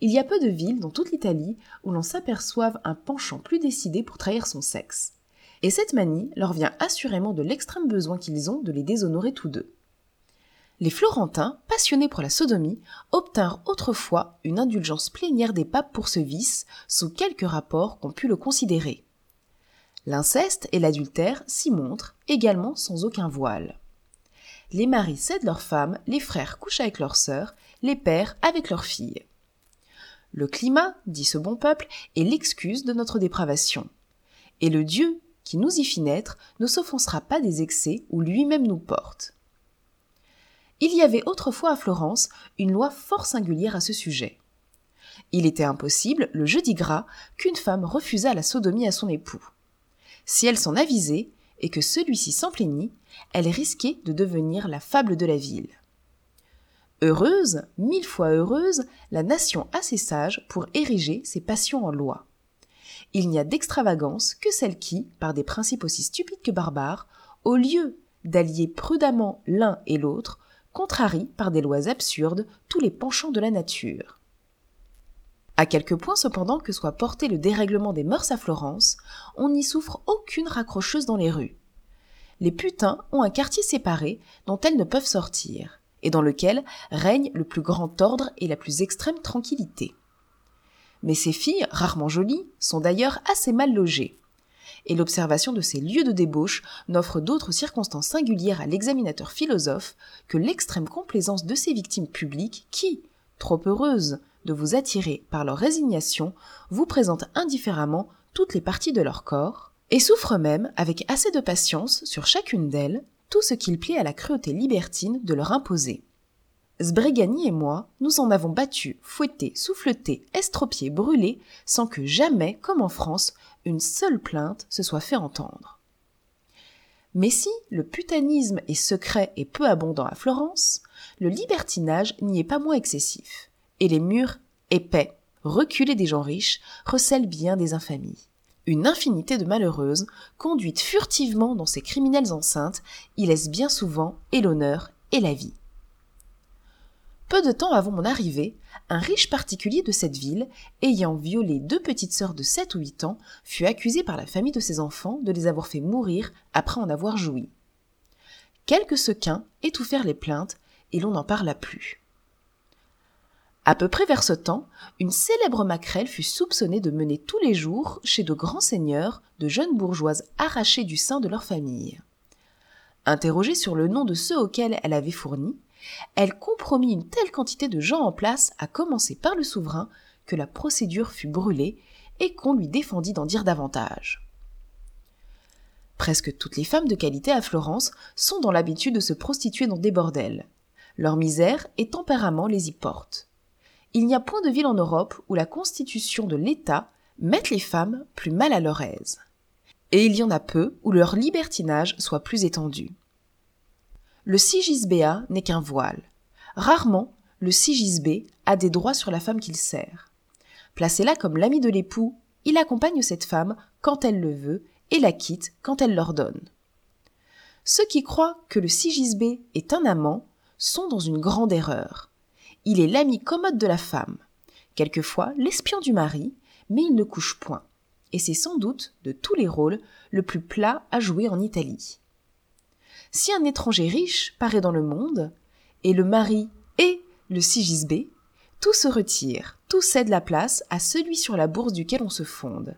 Il y a peu de villes dans toute l'Italie où l'on s'aperçoive un penchant plus décidé pour trahir son sexe. Et cette manie leur vient assurément de l'extrême besoin qu'ils ont de les déshonorer tous deux. Les Florentins, passionnés pour la sodomie, obtinrent autrefois une indulgence plénière des papes pour ce vice, sous quelques rapports qu'on pu le considérer. L'inceste et l'adultère s'y montrent, également sans aucun voile. Les maris cèdent leurs femmes, les frères couchent avec leurs sœurs, les pères avec leurs filles. Le climat, dit ce bon peuple, est l'excuse de notre dépravation. Et le Dieu qui nous y fit naître ne s'offensera pas des excès où lui-même nous porte. Il y avait autrefois à Florence une loi fort singulière à ce sujet. Il était impossible, le jeudi gras, qu'une femme refusât la sodomie à son époux. Si elle s'en avisait, et que celui-ci s'en plaignit, elle risquait de devenir la fable de la ville. Heureuse, mille fois heureuse, la nation assez sage pour ériger ses passions en loi. Il n'y a d'extravagance que celle qui, par des principes aussi stupides que barbares, au lieu d'allier prudemment l'un et l'autre, contrarie par des lois absurdes tous les penchants de la nature. À quelque point cependant que soit porté le dérèglement des mœurs à Florence, on n'y souffre aucune raccrocheuse dans les rues. Les putains ont un quartier séparé dont elles ne peuvent sortir et dans lequel règne le plus grand ordre et la plus extrême tranquillité. Mais ces filles, rarement jolies, sont d'ailleurs assez mal logées. Et l'observation de ces lieux de débauche n'offre d'autres circonstances singulières à l'examinateur philosophe que l'extrême complaisance de ces victimes publiques qui, trop heureuses de vous attirer par leur résignation, vous présentent indifféremment toutes les parties de leur corps, et souffrent même, avec assez de patience sur chacune d'elles, tout ce qu'il plaît à la cruauté libertine de leur imposer. Sbrigani et moi, nous en avons battu, fouetté, souffleté, estropié, brûlé, sans que jamais, comme en France, une seule plainte se soit fait entendre. Mais si le putanisme est secret et peu abondant à Florence, le libertinage n'y est pas moins excessif, et les murs épais, reculés des gens riches, recèlent bien des infamies une infinité de malheureuses, conduites furtivement dans ces criminelles enceintes, y laissent bien souvent et l'honneur et la vie. Peu de temps avant mon arrivée, un riche particulier de cette ville, ayant violé deux petites sœurs de sept ou huit ans, fut accusé par la famille de ses enfants de les avoir fait mourir après en avoir joui. Quelques sequins étouffèrent les plaintes, et l'on n'en parla plus. À peu près vers ce temps, une célèbre maquerelle fut soupçonnée de mener tous les jours, chez de grands seigneurs, de jeunes bourgeoises arrachées du sein de leur famille. Interrogée sur le nom de ceux auxquels elle avait fourni, elle compromit une telle quantité de gens en place, à commencer par le souverain, que la procédure fut brûlée et qu'on lui défendit d'en dire davantage. Presque toutes les femmes de qualité à Florence sont dans l'habitude de se prostituer dans des bordels. Leur misère et tempérament les y portent il n'y a point de ville en Europe où la constitution de l'État mette les femmes plus mal à leur aise. Et il y en a peu où leur libertinage soit plus étendu. Le sigisbéa n'est qu'un voile. Rarement, le sigisbé a des droits sur la femme qu'il sert. Placé là comme l'ami de l'époux, il accompagne cette femme quand elle le veut et la quitte quand elle l'ordonne. Ceux qui croient que le sigisbé est un amant sont dans une grande erreur. Il est l'ami commode de la femme, quelquefois l'espion du mari, mais il ne couche point. Et c'est sans doute, de tous les rôles, le plus plat à jouer en Italie. Si un étranger riche paraît dans le monde, et le mari est le sigisbé, tout se retire, tout cède la place à celui sur la bourse duquel on se fonde.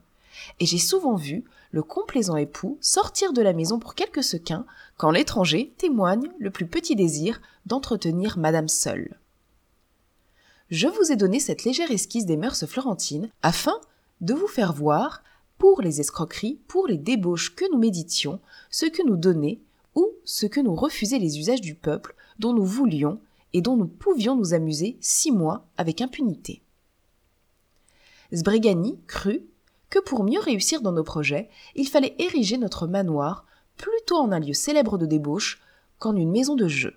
Et j'ai souvent vu le complaisant époux sortir de la maison pour quelques sequins quand l'étranger témoigne le plus petit désir d'entretenir madame seule je vous ai donné cette légère esquisse des mœurs florentines afin de vous faire voir, pour les escroqueries, pour les débauches que nous méditions, ce que nous donnait, ou ce que nous refusaient les usages du peuple dont nous voulions et dont nous pouvions nous amuser six mois avec impunité. Sbrigani crut que pour mieux réussir dans nos projets, il fallait ériger notre manoir plutôt en un lieu célèbre de débauche qu'en une maison de jeu.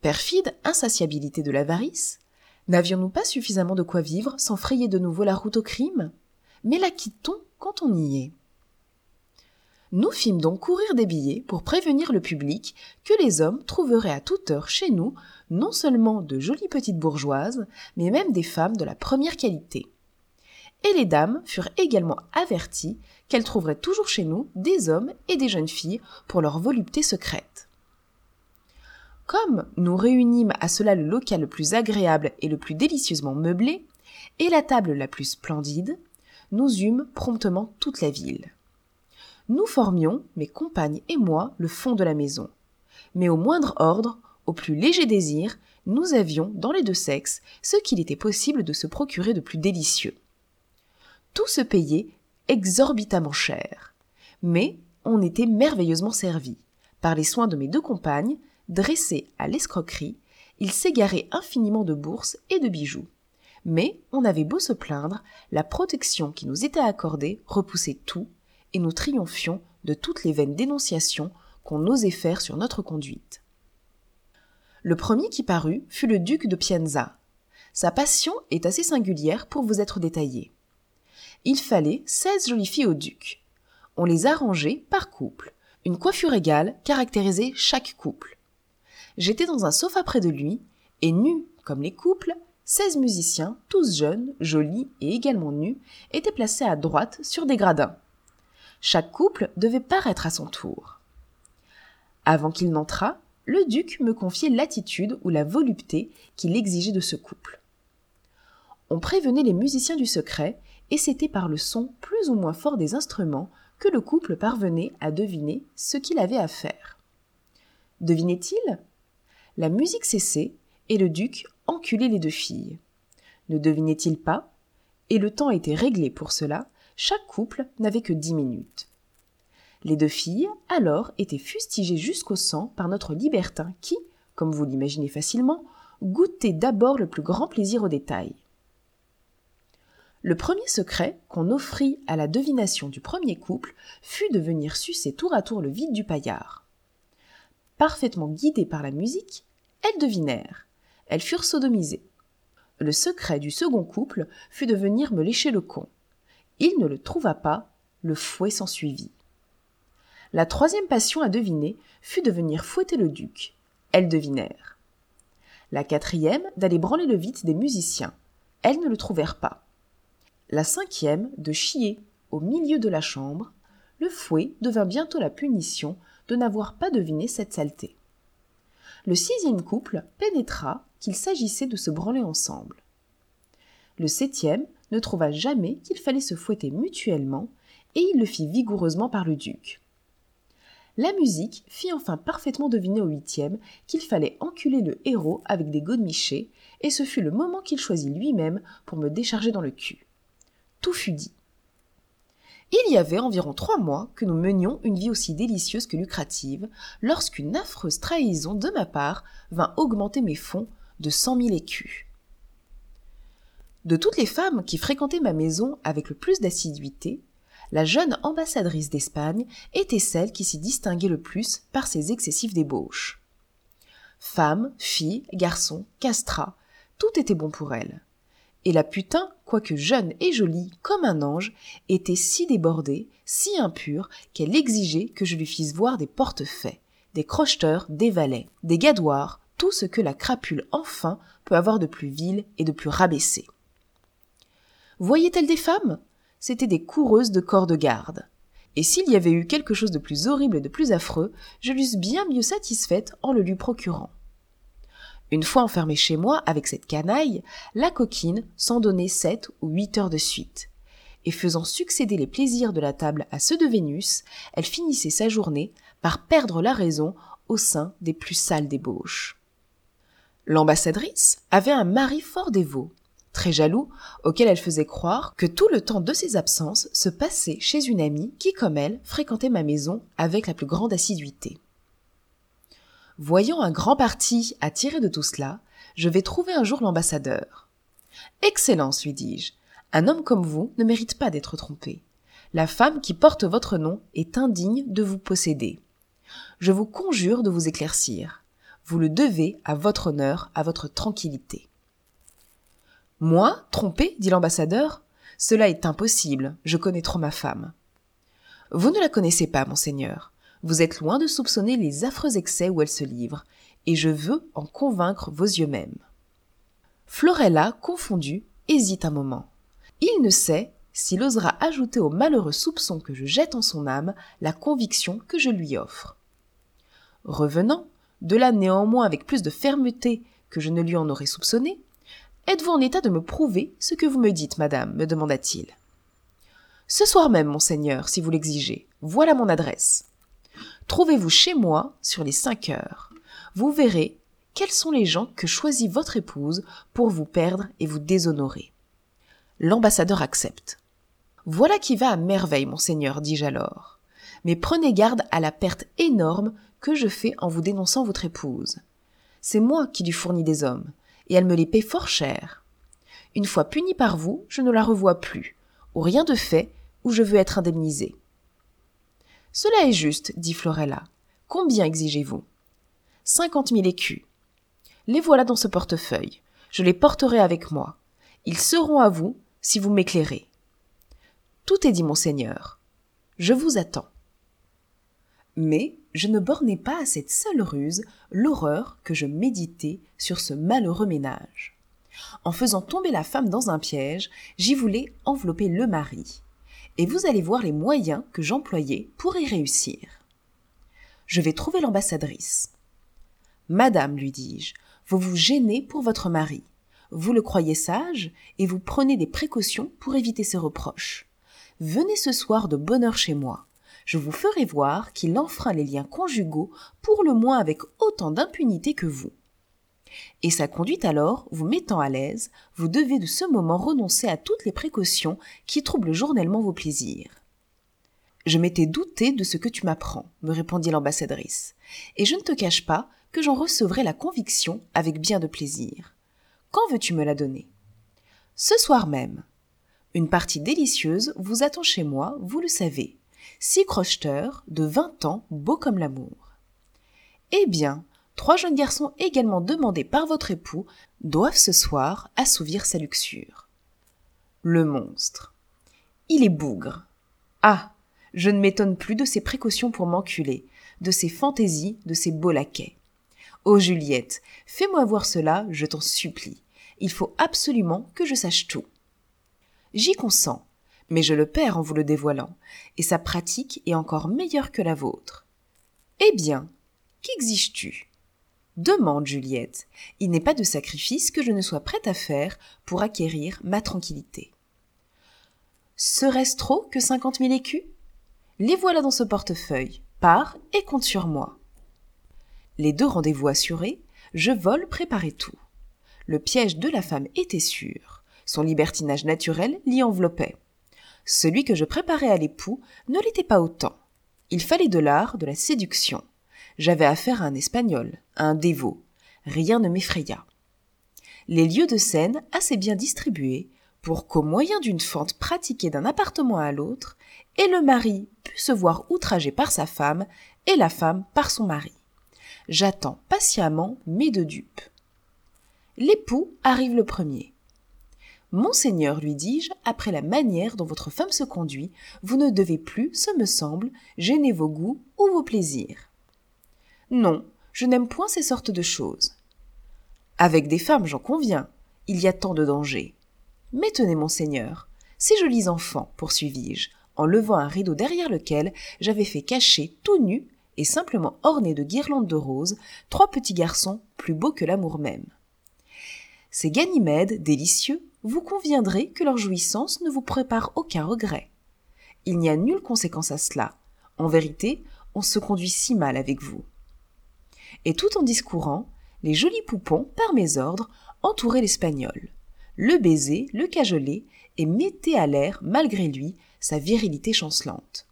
Perfide insatiabilité de l'avarice, n'avions-nous pas suffisamment de quoi vivre sans frayer de nouveau la route au crime? Mais la quittons quand on y est. Nous fîmes donc courir des billets pour prévenir le public que les hommes trouveraient à toute heure chez nous non seulement de jolies petites bourgeoises, mais même des femmes de la première qualité. Et les dames furent également averties qu'elles trouveraient toujours chez nous des hommes et des jeunes filles pour leur volupté secrète. Comme nous réunîmes à cela le local le plus agréable et le plus délicieusement meublé, et la table la plus splendide, nous eûmes promptement toute la ville. Nous formions, mes compagnes et moi, le fond de la maison. Mais au moindre ordre, au plus léger désir, nous avions, dans les deux sexes, ce qu'il était possible de se procurer de plus délicieux. Tout se payait exorbitamment cher. Mais on était merveilleusement servi. Par les soins de mes deux compagnes, dressées à l'escroquerie, ils s'égaraient infiniment de bourses et de bijoux. Mais on avait beau se plaindre, la protection qui nous était accordée repoussait tout et nous triomphions de toutes les vaines dénonciations qu'on osait faire sur notre conduite. Le premier qui parut fut le duc de Pienza. Sa passion est assez singulière pour vous être détaillée. Il fallait seize jolies filles au duc. On les arrangeait par couple. Une coiffure égale caractérisait chaque couple. J'étais dans un sofa près de lui, et nus comme les couples, seize musiciens, tous jeunes, jolis et également nus, étaient placés à droite sur des gradins. Chaque couple devait paraître à son tour. Avant qu'il n'entrât, le duc me confiait l'attitude ou la volupté qu'il exigeait de ce couple. On prévenait les musiciens du secret, et c'était par le son plus ou moins fort des instruments que le couple parvenait à deviner ce qu'il avait à faire. Devinait-il? La musique cessait, et le duc enculait les deux filles. Ne devinait-il pas? Et le temps était réglé pour cela, chaque couple n'avait que dix minutes. Les deux filles, alors, étaient fustigées jusqu'au sang par notre libertin qui, comme vous l'imaginez facilement, goûtait d'abord le plus grand plaisir au détail. Le premier secret qu'on offrit à la devination du premier couple fut de venir sucer tour à tour le vide du paillard. Parfaitement guidées par la musique, elles devinèrent. Elles furent sodomisées. Le secret du second couple fut de venir me lécher le con. Il ne le trouva pas, le fouet s'ensuivit. La troisième passion à deviner fut de venir fouetter le duc. Elles devinèrent. La quatrième, d'aller branler le vide des musiciens. Elles ne le trouvèrent pas. La cinquième, de chier au milieu de la chambre. Le fouet devint bientôt la punition de n'avoir pas deviné cette saleté. Le sixième couple pénétra qu'il s'agissait de se branler ensemble. Le septième ne trouva jamais qu'il fallait se fouetter mutuellement, et il le fit vigoureusement par le duc. La musique fit enfin parfaitement deviner au huitième qu'il fallait enculer le héros avec des godemichés, et ce fut le moment qu'il choisit lui-même pour me décharger dans le cul. Tout fut dit. Il y avait environ trois mois que nous menions une vie aussi délicieuse que lucrative, lorsqu'une affreuse trahison de ma part vint augmenter mes fonds de cent mille écus. De toutes les femmes qui fréquentaient ma maison avec le plus d'assiduité, la jeune ambassadrice d'Espagne était celle qui s'y distinguait le plus par ses excessives débauches. Femmes, filles, garçons, castrats, tout était bon pour elle. Et la putain, quoique jeune et jolie comme un ange, était si débordée, si impure, qu'elle exigeait que je lui fisse voir des portefaix, des crocheteurs, des valets, des gadoirs, tout ce que la crapule enfin peut avoir de plus vil et de plus rabaissé. Voyait-elle des femmes? C'étaient des coureuses de corps de garde. Et s'il y avait eu quelque chose de plus horrible et de plus affreux, je l'eusse bien mieux satisfaite en le lui procurant. Une fois enfermée chez moi avec cette canaille, la coquine s'en donnait sept ou huit heures de suite. Et faisant succéder les plaisirs de la table à ceux de Vénus, elle finissait sa journée par perdre la raison au sein des plus sales débauches. L'ambassadrice avait un mari fort dévot, très jaloux, auquel elle faisait croire que tout le temps de ses absences se passait chez une amie qui, comme elle, fréquentait ma maison avec la plus grande assiduité. Voyant un grand parti à tirer de tout cela, je vais trouver un jour l'ambassadeur. Excellence, lui dis-je, un homme comme vous ne mérite pas d'être trompé. La femme qui porte votre nom est indigne de vous posséder. Je vous conjure de vous éclaircir. Vous le devez à votre honneur, à votre tranquillité. Moi, trompé, dit l'ambassadeur, cela est impossible, je connais trop ma femme. Vous ne la connaissez pas, monseigneur. Vous êtes loin de soupçonner les affreux excès où elle se livre, et je veux en convaincre vos yeux mêmes. Florella, confondue, hésite un moment. Il ne sait s'il osera ajouter au malheureux soupçon que je jette en son âme la conviction que je lui offre. Revenant, de là néanmoins avec plus de fermeté que je ne lui en aurais soupçonné, êtes-vous en état de me prouver ce que vous me dites, madame me demanda-t-il. Ce soir même, monseigneur, si vous l'exigez, voilà mon adresse. Trouvez-vous chez moi sur les cinq heures. Vous verrez quels sont les gens que choisit votre épouse pour vous perdre et vous déshonorer. L'ambassadeur accepte. Voilà qui va à merveille, monseigneur, dis-je alors. Mais prenez garde à la perte énorme que je fais en vous dénonçant votre épouse. C'est moi qui lui fournis des hommes, et elle me les paie fort cher. Une fois punie par vous, je ne la revois plus, ou rien de fait, où je veux être indemnisé. Cela est juste, dit Florella. Combien exigez-vous? Cinquante mille écus. Les voilà dans ce portefeuille. Je les porterai avec moi. Ils seront à vous si vous m'éclairez. Tout est dit, monseigneur. Je vous attends. Mais je ne bornai pas à cette seule ruse l'horreur que je méditais sur ce malheureux ménage. En faisant tomber la femme dans un piège, j'y voulais envelopper le mari. Et vous allez voir les moyens que j'employais pour y réussir. Je vais trouver l'ambassadrice. Madame, lui dis-je, vous vous gênez pour votre mari. Vous le croyez sage et vous prenez des précautions pour éviter ses reproches. Venez ce soir de bonne heure chez moi. Je vous ferai voir qu'il enfreint les liens conjugaux pour le moins avec autant d'impunité que vous. Et sa conduite alors, vous mettant à l'aise, vous devez de ce moment renoncer à toutes les précautions qui troublent journellement vos plaisirs. Je m'étais douté de ce que tu m'apprends, me répondit l'ambassadrice, et je ne te cache pas que j'en recevrai la conviction avec bien de plaisir. Quand veux-tu me la donner? Ce soir même. Une partie délicieuse vous attend chez moi, vous le savez. Six crocheteurs de vingt ans, beaux comme l'amour. Eh bien, trois jeunes garçons également demandés par votre époux doivent ce soir assouvir sa luxure. Le monstre. Il est bougre. Ah. Je ne m'étonne plus de ses précautions pour m'enculer, de ses fantaisies, de ses beaux laquais. Oh Juliette, fais-moi voir cela, je t'en supplie. Il faut absolument que je sache tout. J'y consens, mais je le perds en vous le dévoilant, et sa pratique est encore meilleure que la vôtre. Eh bien, qu'exiges-tu? Demande, Juliette. Il n'est pas de sacrifice que je ne sois prête à faire pour acquérir ma tranquillité. Serait-ce trop que cinquante mille écus? Les voilà dans ce portefeuille. Pars et compte sur moi. Les deux rendez-vous assurés, je vole préparer tout. Le piège de la femme était sûr. Son libertinage naturel l'y enveloppait. Celui que je préparais à l'époux ne l'était pas autant. Il fallait de l'art, de la séduction. J'avais affaire à un espagnol, un dévot. Rien ne m'effraya. Les lieux de scène assez bien distribués pour qu'au moyen d'une fente pratiquée d'un appartement à l'autre, et le mari pût se voir outragé par sa femme et la femme par son mari. J'attends patiemment mes deux dupes. L'époux arrive le premier. Monseigneur, lui dis-je, après la manière dont votre femme se conduit, vous ne devez plus, ce me semble, gêner vos goûts ou vos plaisirs. Non, je n'aime point ces sortes de choses. Avec des femmes, j'en conviens, il y a tant de dangers. Mais tenez, monseigneur, ces jolis enfants, poursuivis-je, en levant un rideau derrière lequel j'avais fait cacher tout nu et simplement orné de guirlandes de roses trois petits garçons plus beaux que l'amour même. Ces Ganymèdes, délicieux, vous conviendrez que leur jouissance ne vous prépare aucun regret. Il n'y a nulle conséquence à cela. En vérité, on se conduit si mal avec vous. Et tout en discourant, les jolis poupons, par mes ordres, entouraient l'espagnol, le baisaient, le cajolaient et mettaient à l'air, malgré lui, sa virilité chancelante.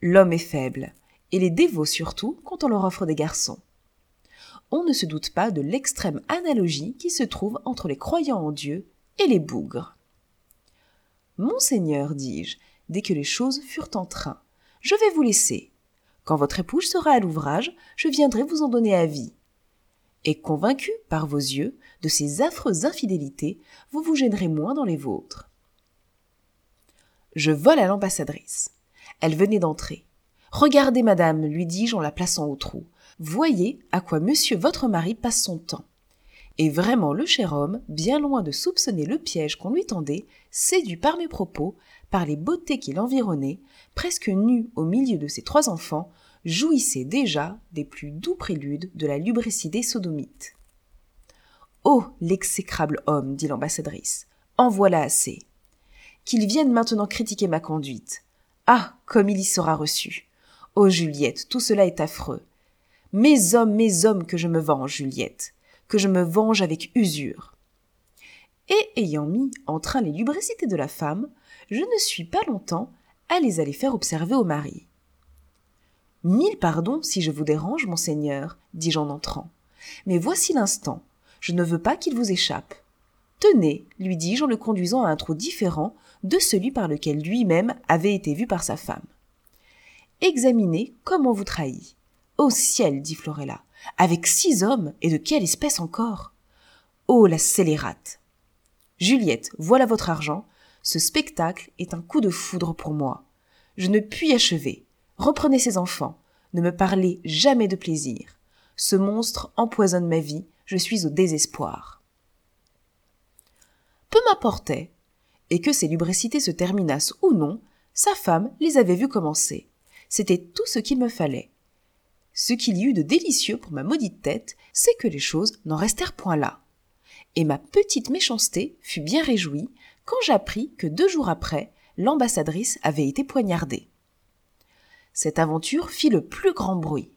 L'homme est faible, et les dévots surtout quand on leur offre des garçons. on ne se doute pas de l'extrême analogie qui se trouve entre les croyants en Dieu et les bougres. Monseigneur, dis-je, dès que les choses furent en train, je vais vous laisser. Quand votre épouse sera à l'ouvrage, je viendrai vous en donner avis. Et convaincu par vos yeux de ces affreuses infidélités, vous vous gênerez moins dans les vôtres. Je vole à l'ambassadrice. Elle venait d'entrer. Regardez, madame, lui dis-je en la plaçant au trou. Voyez à quoi monsieur votre mari passe son temps. Et vraiment le cher homme, bien loin de soupçonner le piège qu'on lui tendait, séduit par mes propos, par les beautés qui l'environnaient, presque nu au milieu de ses trois enfants, jouissait déjà des plus doux préludes de la lubricité sodomite. Oh, l'exécrable homme, dit l'ambassadrice, en voilà assez. Qu'il vienne maintenant critiquer ma conduite. Ah, comme il y sera reçu. Oh, Juliette, tout cela est affreux. Mes hommes, mes hommes, que je me venge, Juliette, que je me venge avec usure. Et ayant mis en train les lubricités de la femme, je ne suis pas longtemps à les aller faire observer au mari. Mille pardons si je vous dérange, monseigneur, dis-je en entrant. Mais voici l'instant. Je ne veux pas qu'il vous échappe. Tenez, lui dis-je en le conduisant à un trou différent de celui par lequel lui-même avait été vu par sa femme. Examinez comment vous trahit. Au ciel, dit Florella, avec six hommes, et de quelle espèce encore? Oh, la scélérate Juliette, voilà votre argent. Ce spectacle est un coup de foudre pour moi. Je ne puis achever. Reprenez ces enfants. Ne me parlez jamais de plaisir. Ce monstre empoisonne ma vie. Je suis au désespoir. Peu m'importait. Et que ces lubricités se terminassent ou non, sa femme les avait vues commencer. C'était tout ce qu'il me fallait. Ce qu'il y eut de délicieux pour ma maudite tête, c'est que les choses n'en restèrent point là et ma petite méchanceté fut bien réjouie quand j'appris que deux jours après, l'ambassadrice avait été poignardée. Cette aventure fit le plus grand bruit.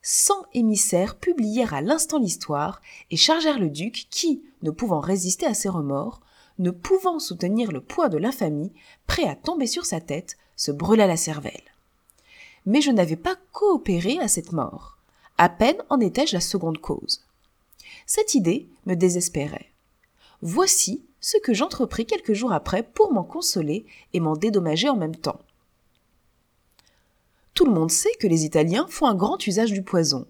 Cent émissaires publièrent à l'instant l'histoire et chargèrent le duc qui, ne pouvant résister à ses remords, ne pouvant soutenir le poids de l'infamie, prêt à tomber sur sa tête, se brûla la cervelle. Mais je n'avais pas coopéré à cette mort. À peine en étais-je la seconde cause. Cette idée me désespérait. Voici ce que j'entrepris quelques jours après pour m'en consoler et m'en dédommager en même temps. Tout le monde sait que les Italiens font un grand usage du poison.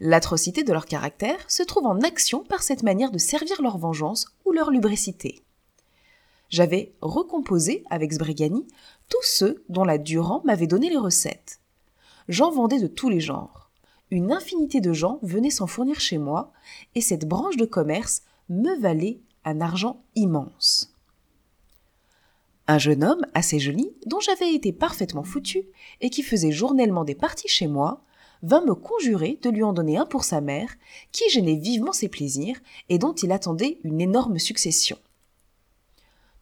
L'atrocité de leur caractère se trouve en action par cette manière de servir leur vengeance ou leur lubricité. J'avais recomposé avec Sbrigani tous ceux dont la Durand m'avait donné les recettes. J'en vendais de tous les genres une infinité de gens venaient s'en fournir chez moi, et cette branche de commerce me valait un argent immense. Un jeune homme assez joli, dont j'avais été parfaitement foutu, et qui faisait journellement des parties chez moi, vint me conjurer de lui en donner un pour sa mère, qui gênait vivement ses plaisirs, et dont il attendait une énorme succession.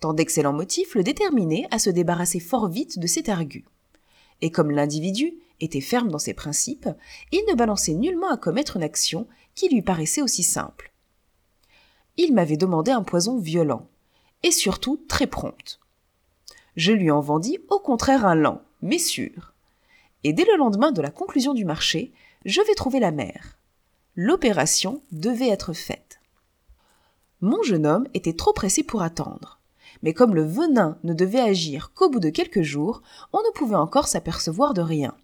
Tant d'excellents motifs le déterminaient à se débarrasser fort vite de cet argu. Et comme l'individu était ferme dans ses principes, il ne balançait nullement à commettre une action qui lui paraissait aussi simple. Il m'avait demandé un poison violent, et surtout très prompt. Je lui en vendis au contraire un lent, mais sûr. Et dès le lendemain de la conclusion du marché, je vais trouver la mère. L'opération devait être faite. Mon jeune homme était trop pressé pour attendre mais comme le venin ne devait agir qu'au bout de quelques jours, on ne pouvait encore s'apercevoir de rien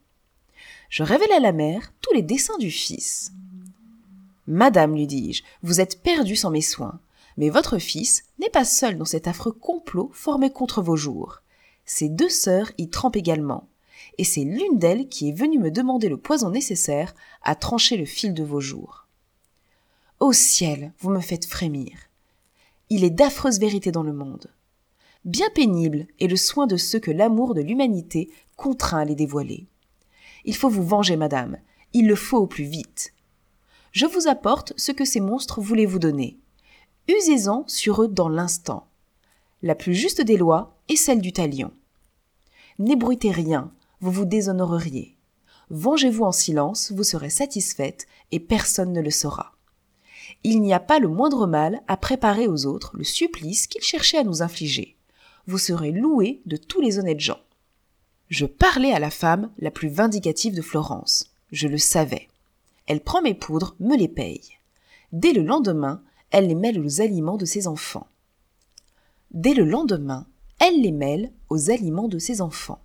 je révélai à la mère tous les desseins du fils. Madame, lui dis-je, vous êtes perdue sans mes soins, mais votre fils n'est pas seul dans cet affreux complot formé contre vos jours. Ses deux sœurs y trempent également, et c'est l'une d'elles qui est venue me demander le poison nécessaire à trancher le fil de vos jours. Ô ciel, vous me faites frémir. Il est d'affreuses vérités dans le monde. Bien pénible est le soin de ceux que l'amour de l'humanité contraint à les dévoiler. Il faut vous venger, madame. Il le faut au plus vite. Je vous apporte ce que ces monstres voulaient vous donner. Usez-en sur eux dans l'instant. La plus juste des lois est celle du talion. N'ébruitez rien, vous vous déshonoreriez. Vengez-vous en silence, vous serez satisfaite et personne ne le saura. Il n'y a pas le moindre mal à préparer aux autres le supplice qu'ils cherchaient à nous infliger. Vous serez loué de tous les honnêtes gens. Je parlais à la femme la plus vindicative de Florence. Je le savais. Elle prend mes poudres, me les paye. Dès le lendemain, elle les mêle aux aliments de ses enfants. Dès le lendemain, elle les mêle aux aliments de ses enfants.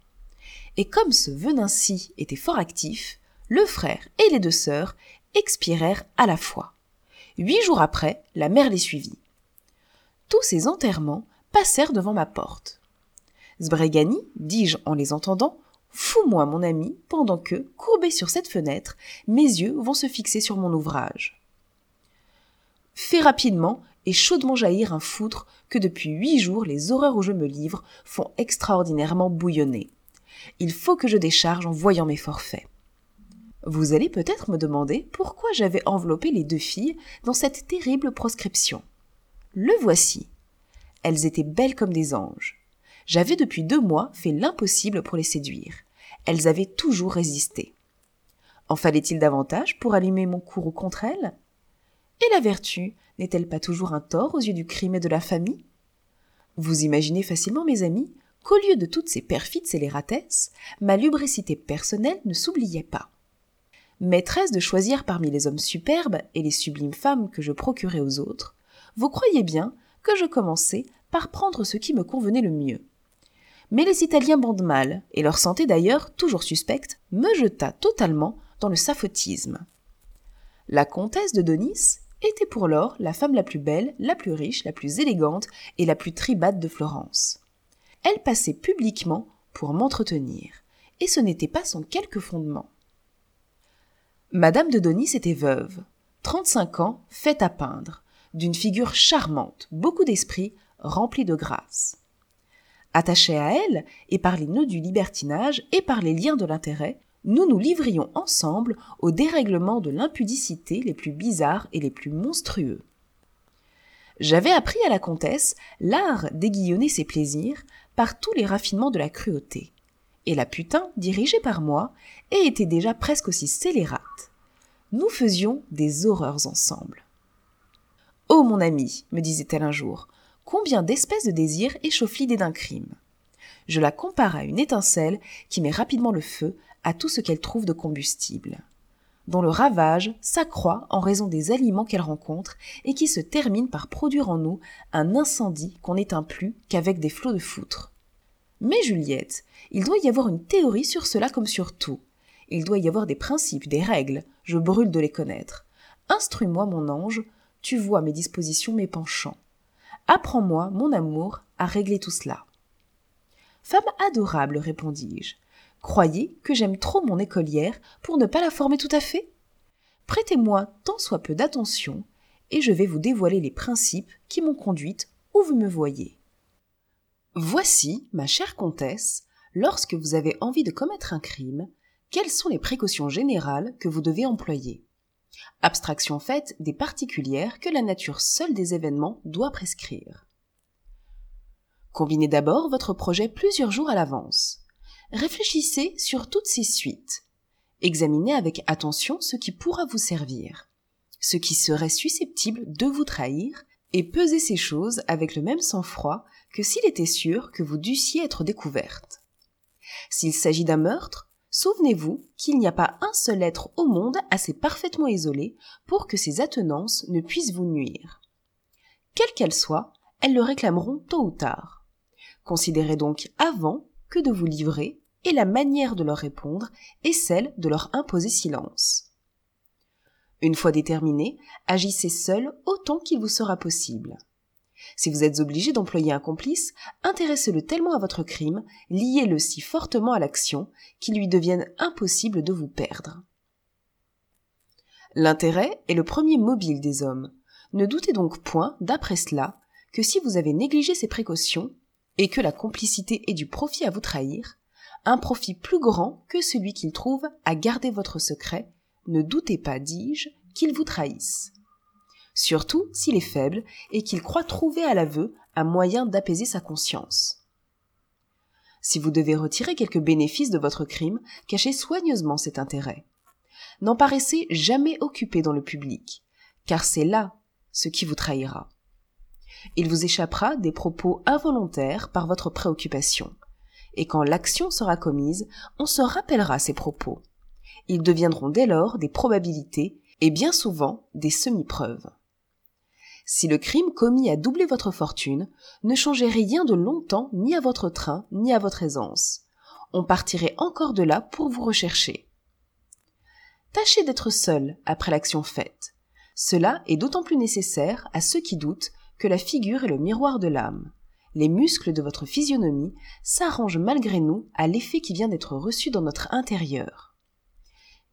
Et comme ce venin-ci était fort actif, le frère et les deux sœurs expirèrent à la fois. Huit jours après, la mère les suivit. Tous ces enterrements passèrent devant ma porte. Sbregani, dis-je en les entendant, fous-moi mon ami, pendant que, courbé sur cette fenêtre, mes yeux vont se fixer sur mon ouvrage. Fais rapidement et chaudement jaillir un foutre que depuis huit jours les horreurs où je me livre font extraordinairement bouillonner. Il faut que je décharge en voyant mes forfaits. Vous allez peut-être me demander pourquoi j'avais enveloppé les deux filles dans cette terrible proscription. Le voici. Elles étaient belles comme des anges. J'avais depuis deux mois fait l'impossible pour les séduire. Elles avaient toujours résisté. En fallait-il davantage pour allumer mon courroux contre elles Et la vertu n'est-elle pas toujours un tort aux yeux du crime et de la famille? Vous imaginez facilement, mes amis, qu'au lieu de toutes ces perfides scélératesses, ma lubricité personnelle ne s'oubliait pas. Maîtresse de choisir parmi les hommes superbes et les sublimes femmes que je procurais aux autres, vous croyez bien que je commençais par prendre ce qui me convenait le mieux. Mais les Italiens bandent mal, et leur santé d'ailleurs, toujours suspecte, me jeta totalement dans le saphotisme. La comtesse de Donis était pour lors la femme la plus belle, la plus riche, la plus élégante et la plus tribade de Florence. Elle passait publiquement pour m'entretenir, et ce n'était pas sans quelque fondement. Madame de Donis était veuve, trente-cinq ans, faite à peindre, d'une figure charmante, beaucoup d'esprit, remplie de grâce. Attachée à elle, et par les nœuds du libertinage et par les liens de l'intérêt, nous nous livrions ensemble aux dérèglements de l'impudicité les plus bizarres et les plus monstrueux. J'avais appris à la comtesse l'art d'aiguillonner ses plaisirs par tous les raffinements de la cruauté. Et la putain, dirigée par moi, était déjà presque aussi scélérate. Nous faisions des horreurs ensemble. Oh mon ami, me disait-elle un jour, combien d'espèces de désirs échauffent l'idée d'un crime. Je la compare à une étincelle qui met rapidement le feu à tout ce qu'elle trouve de combustible, dont le ravage s'accroît en raison des aliments qu'elle rencontre et qui se termine par produire en nous un incendie qu'on n'éteint plus qu'avec des flots de foutre. Mais Juliette, il doit y avoir une théorie sur cela comme sur tout. Il doit y avoir des principes, des règles, je brûle de les connaître. Instruis-moi, mon ange, tu vois mes dispositions, mes penchants. Apprends-moi, mon amour, à régler tout cela. Femme adorable, répondis-je, croyez que j'aime trop mon écolière pour ne pas la former tout à fait? Prêtez-moi tant soit peu d'attention, et je vais vous dévoiler les principes qui m'ont conduite où vous me voyez. Voici, ma chère comtesse, lorsque vous avez envie de commettre un crime, quelles sont les précautions générales que vous devez employer? Abstraction faite des particulières que la nature seule des événements doit prescrire. Combinez d'abord votre projet plusieurs jours à l'avance. Réfléchissez sur toutes ces suites. Examinez avec attention ce qui pourra vous servir, ce qui serait susceptible de vous trahir, et pesez ces choses avec le même sang-froid que s'il était sûr que vous dussiez être découverte. S'il s'agit d'un meurtre, souvenez-vous qu'il n'y a pas un seul être au monde assez parfaitement isolé pour que ses attenances ne puissent vous nuire. Quelles qu'elles soient, elles le réclameront tôt ou tard. Considérez donc avant que de vous livrer, et la manière de leur répondre est celle de leur imposer silence. Une fois déterminé, agissez seul autant qu'il vous sera possible. Si vous êtes obligé d'employer un complice, intéressez-le tellement à votre crime, liez-le si fortement à l'action qu'il lui devienne impossible de vous perdre. L'intérêt est le premier mobile des hommes. Ne doutez donc point, d'après cela, que si vous avez négligé ces précautions, et que la complicité ait du profit à vous trahir, un profit plus grand que celui qu'il trouve à garder votre secret, ne doutez pas, dis-je, qu'il vous trahisse. Surtout s'il est faible et qu'il croit trouver à l'aveu un moyen d'apaiser sa conscience. Si vous devez retirer quelque bénéfice de votre crime, cachez soigneusement cet intérêt. N'en paraissez jamais occupé dans le public, car c'est là ce qui vous trahira. Il vous échappera des propos involontaires par votre préoccupation. Et quand l'action sera commise, on se rappellera ces propos. Ils deviendront dès lors des probabilités et bien souvent des semi-preuves. Si le crime commis a doublé votre fortune, ne changez rien de longtemps ni à votre train ni à votre aisance. On partirait encore de là pour vous rechercher. Tâchez d'être seul après l'action faite. Cela est d'autant plus nécessaire à ceux qui doutent que la figure est le miroir de l'âme. Les muscles de votre physionomie s'arrangent malgré nous à l'effet qui vient d'être reçu dans notre intérieur.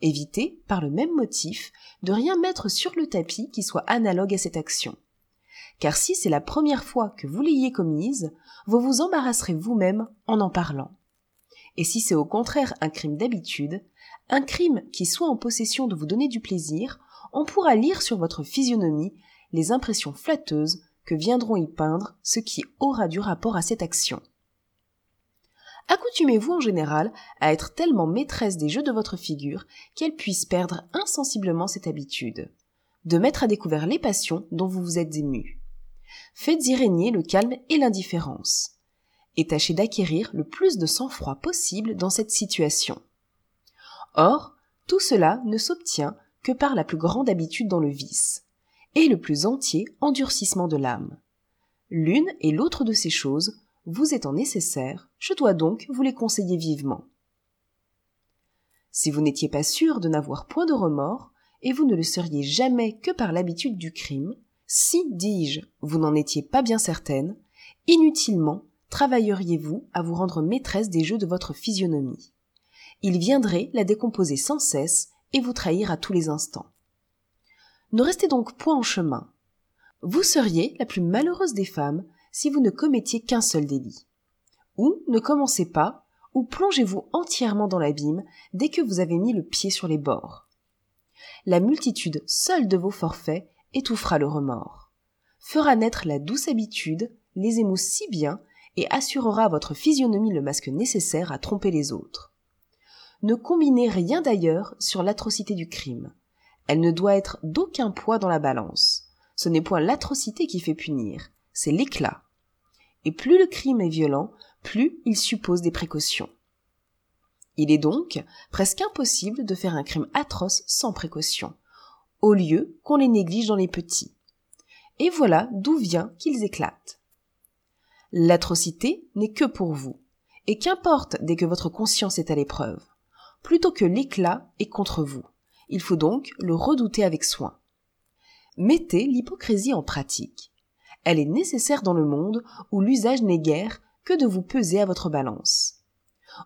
Évitez, par le même motif, de rien mettre sur le tapis qui soit analogue à cette action. Car si c'est la première fois que vous l'ayez commise, vous vous embarrasserez vous-même en en parlant. Et si c'est au contraire un crime d'habitude, un crime qui soit en possession de vous donner du plaisir, on pourra lire sur votre physionomie les impressions flatteuses que viendront y peindre ce qui aura du rapport à cette action. Accoutumez-vous en général à être tellement maîtresse des jeux de votre figure qu'elle puisse perdre insensiblement cette habitude, de mettre à découvert les passions dont vous vous êtes ému. Faites-y régner le calme et l'indifférence, et tâchez d'acquérir le plus de sang-froid possible dans cette situation. Or, tout cela ne s'obtient que par la plus grande habitude dans le vice, et le plus entier endurcissement de l'âme. L'une et l'autre de ces choses vous étant nécessaires, je dois donc vous les conseiller vivement. Si vous n'étiez pas sûr de n'avoir point de remords, et vous ne le seriez jamais que par l'habitude du crime, si, dis-je, vous n'en étiez pas bien certaine, inutilement travailleriez-vous à vous rendre maîtresse des jeux de votre physionomie? Il viendrait la décomposer sans cesse et vous trahir à tous les instants. Ne restez donc point en chemin. Vous seriez la plus malheureuse des femmes si vous ne commettiez qu'un seul délit. Ou ne commencez pas, ou plongez-vous entièrement dans l'abîme dès que vous avez mis le pied sur les bords. La multitude seule de vos forfaits étouffera le remords, fera naître la douce habitude, les émoux si bien, et assurera à votre physionomie le masque nécessaire à tromper les autres. Ne combinez rien d'ailleurs sur l'atrocité du crime. Elle ne doit être d'aucun poids dans la balance. Ce n'est point l'atrocité qui fait punir, c'est l'éclat. Et plus le crime est violent, plus il suppose des précautions. Il est donc presque impossible de faire un crime atroce sans précaution, au lieu qu'on les néglige dans les petits. Et voilà d'où vient qu'ils éclatent. L'atrocité n'est que pour vous, et qu'importe dès que votre conscience est à l'épreuve, plutôt que l'éclat est contre vous. Il faut donc le redouter avec soin. Mettez l'hypocrisie en pratique. Elle est nécessaire dans le monde où l'usage n'est guère que de vous peser à votre balance.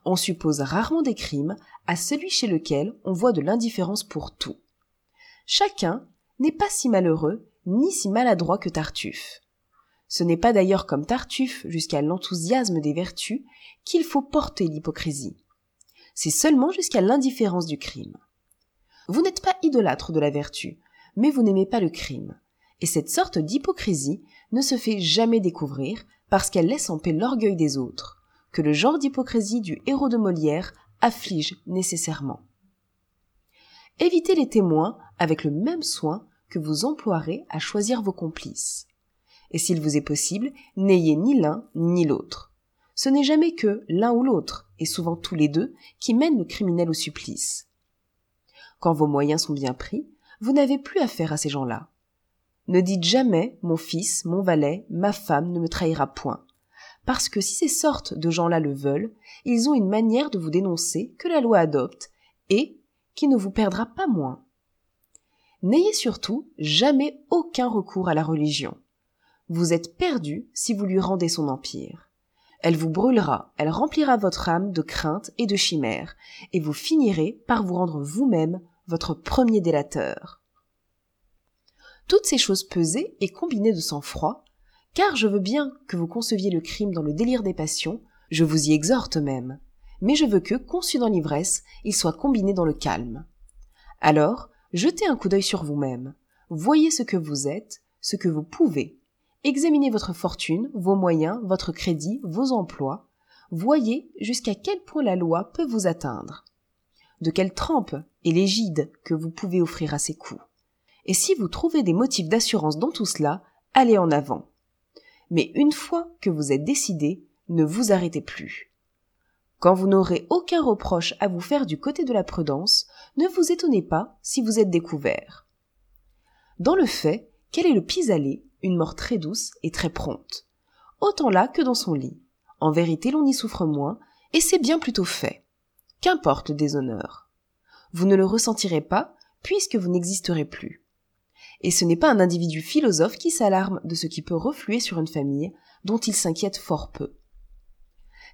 On suppose rarement des crimes à celui chez lequel on voit de l'indifférence pour tout. Chacun n'est pas si malheureux ni si maladroit que Tartuffe. Ce n'est pas d'ailleurs comme Tartuffe jusqu'à l'enthousiasme des vertus qu'il faut porter l'hypocrisie. C'est seulement jusqu'à l'indifférence du crime. Vous n'êtes pas idolâtre de la vertu, mais vous n'aimez pas le crime. Et cette sorte d'hypocrisie ne se fait jamais découvrir parce qu'elle laisse en paix l'orgueil des autres, que le genre d'hypocrisie du héros de Molière afflige nécessairement. Évitez les témoins avec le même soin que vous emploierez à choisir vos complices. Et s'il vous est possible, n'ayez ni l'un ni l'autre. Ce n'est jamais que l'un ou l'autre, et souvent tous les deux, qui mènent le criminel au supplice. Quand vos moyens sont bien pris, vous n'avez plus affaire à ces gens-là. Ne dites jamais mon fils, mon valet, ma femme ne me trahira point. Parce que si ces sortes de gens-là le veulent, ils ont une manière de vous dénoncer que la loi adopte et qui ne vous perdra pas moins. N'ayez surtout jamais aucun recours à la religion. Vous êtes perdu si vous lui rendez son empire. Elle vous brûlera, elle remplira votre âme de crainte et de chimères, et vous finirez par vous rendre vous-même votre premier délateur. Toutes ces choses pesées et combinées de sang-froid, car je veux bien que vous conceviez le crime dans le délire des passions, je vous y exhorte même, mais je veux que, conçu dans l'ivresse, il soit combiné dans le calme. Alors, jetez un coup d'œil sur vous-même, voyez ce que vous êtes, ce que vous pouvez, examinez votre fortune, vos moyens, votre crédit, vos emplois, voyez jusqu'à quel point la loi peut vous atteindre, de quelle trempe et l'égide que vous pouvez offrir à ses coups. Et si vous trouvez des motifs d'assurance dans tout cela, allez en avant. Mais une fois que vous êtes décidé, ne vous arrêtez plus. Quand vous n'aurez aucun reproche à vous faire du côté de la prudence, ne vous étonnez pas si vous êtes découvert. Dans le fait, quel est le pis-aller Une mort très douce et très prompte. Autant là que dans son lit. En vérité, l'on y souffre moins, et c'est bien plutôt fait. Qu'importe le déshonneur. Vous ne le ressentirez pas, puisque vous n'existerez plus. Et ce n'est pas un individu philosophe qui s'alarme de ce qui peut refluer sur une famille, dont il s'inquiète fort peu.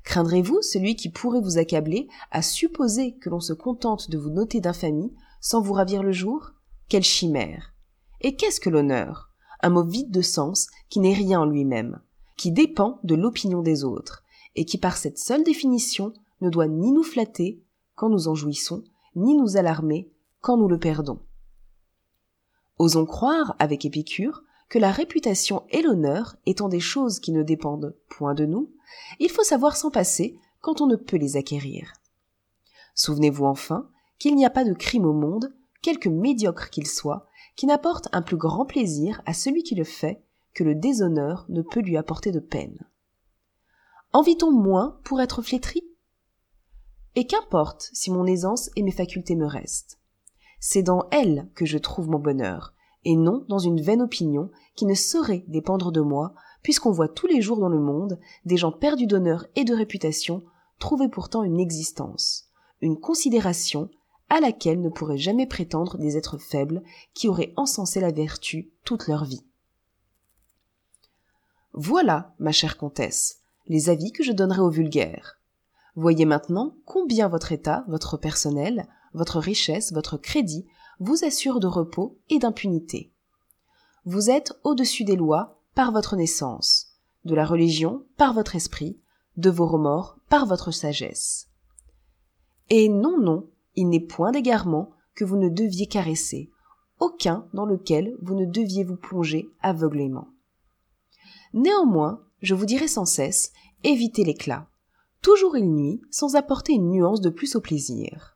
Craindrez-vous celui qui pourrait vous accabler à supposer que l'on se contente de vous noter d'infamie sans vous ravir le jour? Quelle chimère! Et qu'est-ce que l'honneur? Un mot vide de sens qui n'est rien en lui-même, qui dépend de l'opinion des autres, et qui par cette seule définition ne doit ni nous flatter quand nous en jouissons, ni nous alarmer quand nous le perdons. Osons croire, avec Épicure, que la réputation et l'honneur étant des choses qui ne dépendent point de nous, il faut savoir s'en passer quand on ne peut les acquérir. Souvenez-vous enfin qu'il n'y a pas de crime au monde, quelque médiocre qu'il soit, qui n'apporte un plus grand plaisir à celui qui le fait que le déshonneur ne peut lui apporter de peine. En vit-on moins pour être flétri? Et qu'importe si mon aisance et mes facultés me restent. C'est dans elles que je trouve mon bonheur, et non dans une vaine opinion qui ne saurait dépendre de moi, puisqu'on voit tous les jours dans le monde des gens perdus d'honneur et de réputation trouver pourtant une existence, une considération à laquelle ne pourraient jamais prétendre des êtres faibles qui auraient encensé la vertu toute leur vie. Voilà, ma chère comtesse, les avis que je donnerai aux vulgaires. Voyez maintenant combien votre état, votre personnel, votre richesse, votre crédit vous assure de repos et d'impunité. Vous êtes au-dessus des lois par votre naissance, de la religion par votre esprit, de vos remords par votre sagesse. Et non, non, il n'est point d'égarement que vous ne deviez caresser, aucun dans lequel vous ne deviez vous plonger aveuglément. Néanmoins, je vous dirai sans cesse, évitez l'éclat. Toujours il nuit, sans apporter une nuance de plus au plaisir.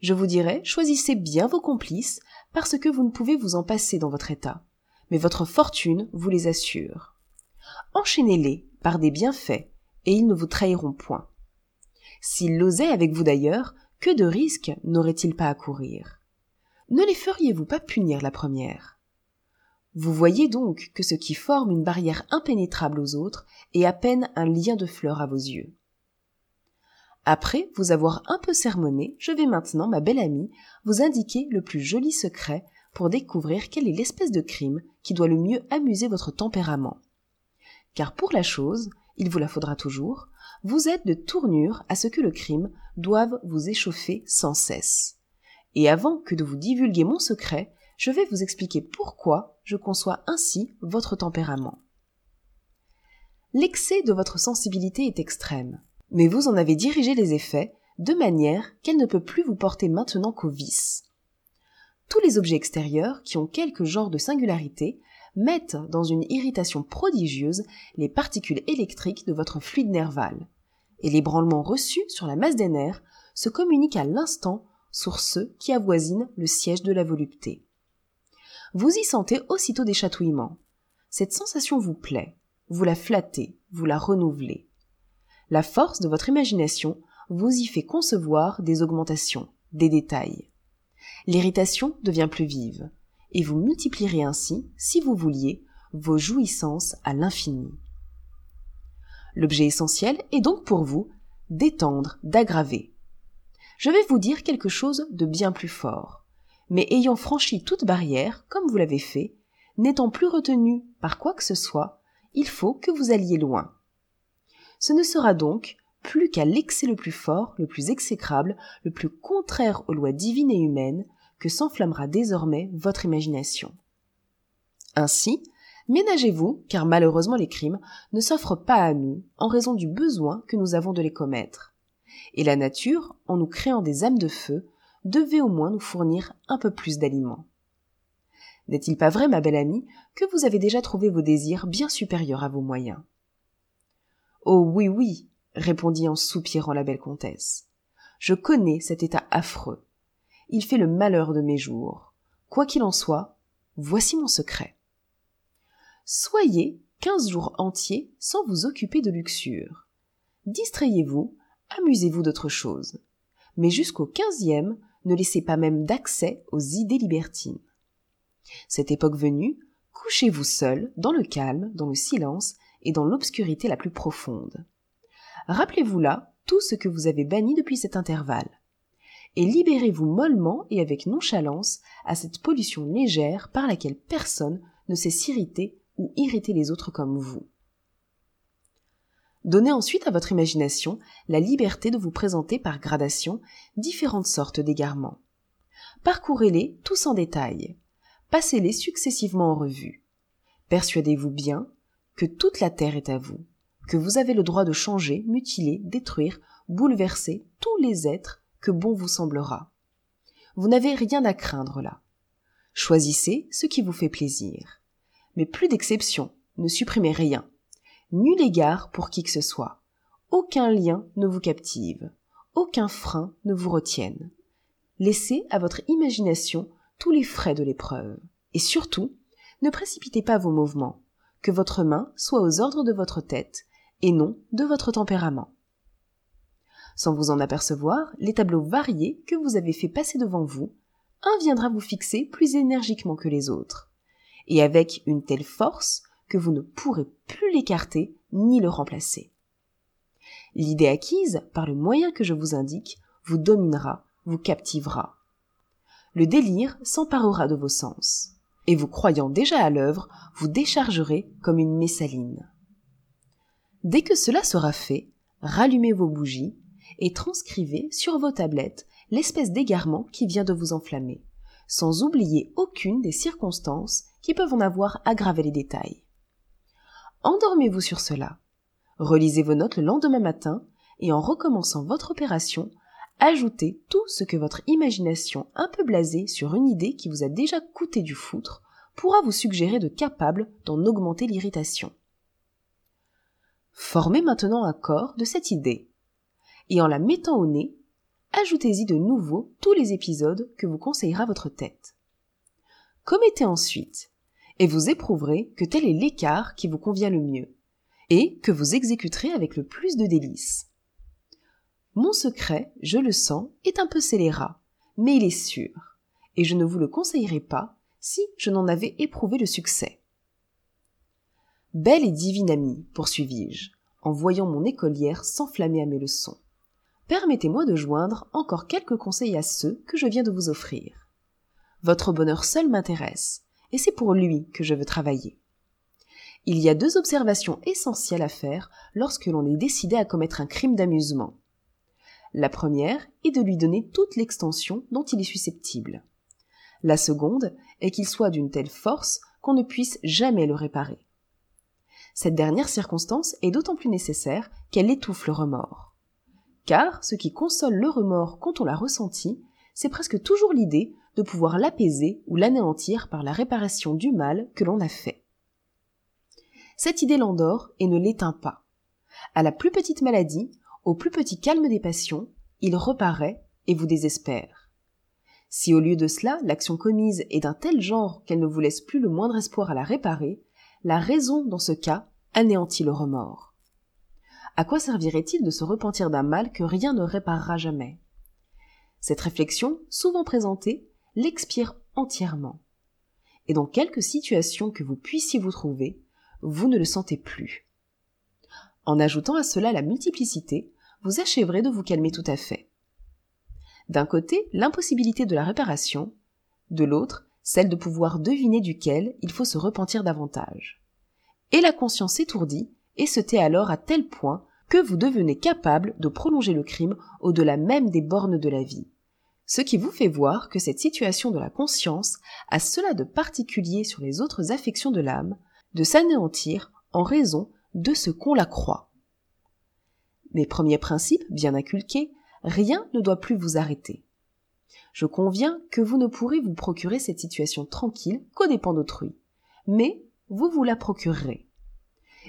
Je vous dirais, choisissez bien vos complices, parce que vous ne pouvez vous en passer dans votre état. Mais votre fortune vous les assure. Enchaînez-les par des bienfaits, et ils ne vous trahiront point. S'ils l'osaient avec vous d'ailleurs, que de risques n'auraient-ils pas à courir? Ne les feriez-vous pas punir la première? Vous voyez donc que ce qui forme une barrière impénétrable aux autres est à peine un lien de fleurs à vos yeux. Après vous avoir un peu sermonné, je vais maintenant, ma belle amie, vous indiquer le plus joli secret pour découvrir quelle est l'espèce de crime qui doit le mieux amuser votre tempérament. Car pour la chose, il vous la faudra toujours, vous êtes de tournure à ce que le crime doive vous échauffer sans cesse. Et avant que de vous divulguer mon secret, je vais vous expliquer pourquoi je conçois ainsi votre tempérament. L'excès de votre sensibilité est extrême mais vous en avez dirigé les effets de manière qu'elle ne peut plus vous porter maintenant qu'au vice. Tous les objets extérieurs qui ont quelque genre de singularité mettent dans une irritation prodigieuse les particules électriques de votre fluide nerval, et les branlements reçus sur la masse des nerfs se communiquent à l'instant sur ceux qui avoisinent le siège de la volupté. Vous y sentez aussitôt des chatouillements. Cette sensation vous plaît, vous la flattez, vous la renouvelez. La force de votre imagination vous y fait concevoir des augmentations, des détails. L'irritation devient plus vive, et vous multiplierez ainsi, si vous vouliez, vos jouissances à l'infini. L'objet essentiel est donc pour vous d'étendre, d'aggraver. Je vais vous dire quelque chose de bien plus fort, mais ayant franchi toute barrière, comme vous l'avez fait, n'étant plus retenu par quoi que ce soit, il faut que vous alliez loin. Ce ne sera donc plus qu'à l'excès le plus fort, le plus exécrable, le plus contraire aux lois divines et humaines, que s'enflammera désormais votre imagination. Ainsi, ménagez-vous, car malheureusement les crimes ne s'offrent pas à nous en raison du besoin que nous avons de les commettre. Et la nature, en nous créant des âmes de feu, devait au moins nous fournir un peu plus d'aliments. N'est-il pas vrai, ma belle amie, que vous avez déjà trouvé vos désirs bien supérieurs à vos moyens? Oh oui, oui, répondit en soupirant la belle comtesse. Je connais cet état affreux. Il fait le malheur de mes jours. Quoi qu'il en soit, voici mon secret. Soyez quinze jours entiers sans vous occuper de luxure. Distrayez-vous amusez-vous d'autre chose. Mais jusqu'au quinzième, ne laissez pas même d'accès aux idées libertines. Cette époque venue, couchez-vous seul, dans le calme, dans le silence et dans l'obscurité la plus profonde. Rappelez-vous là tout ce que vous avez banni depuis cet intervalle. Et libérez-vous mollement et avec nonchalance à cette pollution légère par laquelle personne ne sait s'irriter ou irriter les autres comme vous. Donnez ensuite à votre imagination la liberté de vous présenter par gradation différentes sortes d'égarements. Parcourez-les tous en détail. Passez-les successivement en revue. Persuadez-vous bien que toute la terre est à vous, que vous avez le droit de changer, mutiler, détruire, bouleverser tous les êtres que bon vous semblera. Vous n'avez rien à craindre là. Choisissez ce qui vous fait plaisir. Mais plus d'exception, ne supprimez rien nul égard pour qui que ce soit. Aucun lien ne vous captive, aucun frein ne vous retienne. Laissez à votre imagination tous les frais de l'épreuve. Et surtout, ne précipitez pas vos mouvements, que votre main soit aux ordres de votre tête et non de votre tempérament. Sans vous en apercevoir, les tableaux variés que vous avez fait passer devant vous, un viendra vous fixer plus énergiquement que les autres, et avec une telle force que vous ne pourrez plus l'écarter ni le remplacer. L'idée acquise, par le moyen que je vous indique, vous dominera, vous captivera. Le délire s'emparera de vos sens, et vous croyant déjà à l'œuvre, vous déchargerez comme une messaline. Dès que cela sera fait, rallumez vos bougies et transcrivez sur vos tablettes l'espèce d'égarement qui vient de vous enflammer, sans oublier aucune des circonstances qui peuvent en avoir aggravé les détails. Endormez-vous sur cela. Relisez vos notes le lendemain matin et en recommençant votre opération, ajoutez tout ce que votre imagination un peu blasée sur une idée qui vous a déjà coûté du foutre pourra vous suggérer de capable d'en augmenter l'irritation. Formez maintenant un corps de cette idée. Et en la mettant au nez, ajoutez-y de nouveau tous les épisodes que vous conseillera votre tête. Commettez ensuite et vous éprouverez que tel est l'écart qui vous convient le mieux, et que vous exécuterez avec le plus de délices. Mon secret, je le sens, est un peu scélérat, mais il est sûr, et je ne vous le conseillerais pas si je n'en avais éprouvé le succès. Belle et divine amie, poursuivis-je, en voyant mon écolière s'enflammer à mes leçons. Permettez-moi de joindre encore quelques conseils à ceux que je viens de vous offrir. Votre bonheur seul m'intéresse, et c'est pour lui que je veux travailler. Il y a deux observations essentielles à faire lorsque l'on est décidé à commettre un crime d'amusement. La première est de lui donner toute l'extension dont il est susceptible. La seconde est qu'il soit d'une telle force qu'on ne puisse jamais le réparer. Cette dernière circonstance est d'autant plus nécessaire qu'elle étouffe le remords. Car ce qui console le remords quand on l'a ressenti, c'est presque toujours l'idée de pouvoir l'apaiser ou l'anéantir par la réparation du mal que l'on a fait. Cette idée l'endort et ne l'éteint pas. À la plus petite maladie, au plus petit calme des passions, il reparaît et vous désespère. Si au lieu de cela, l'action commise est d'un tel genre qu'elle ne vous laisse plus le moindre espoir à la réparer, la raison dans ce cas anéantit le remords. À quoi servirait-il de se repentir d'un mal que rien ne réparera jamais? Cette réflexion, souvent présentée, l'expire entièrement. Et dans quelque situation que vous puissiez vous trouver, vous ne le sentez plus. En ajoutant à cela la multiplicité, vous achèverez de vous calmer tout à fait. D'un côté, l'impossibilité de la réparation, de l'autre, celle de pouvoir deviner duquel il faut se repentir davantage. Et la conscience étourdie et se tait alors à tel point que vous devenez capable de prolonger le crime au-delà même des bornes de la vie ce qui vous fait voir que cette situation de la conscience a cela de particulier sur les autres affections de l'âme, de s'anéantir en raison de ce qu'on la croit. Mes premiers principes, bien inculqués, rien ne doit plus vous arrêter. Je conviens que vous ne pourrez vous procurer cette situation tranquille qu'au dépens d'autrui, mais vous vous la procurerez.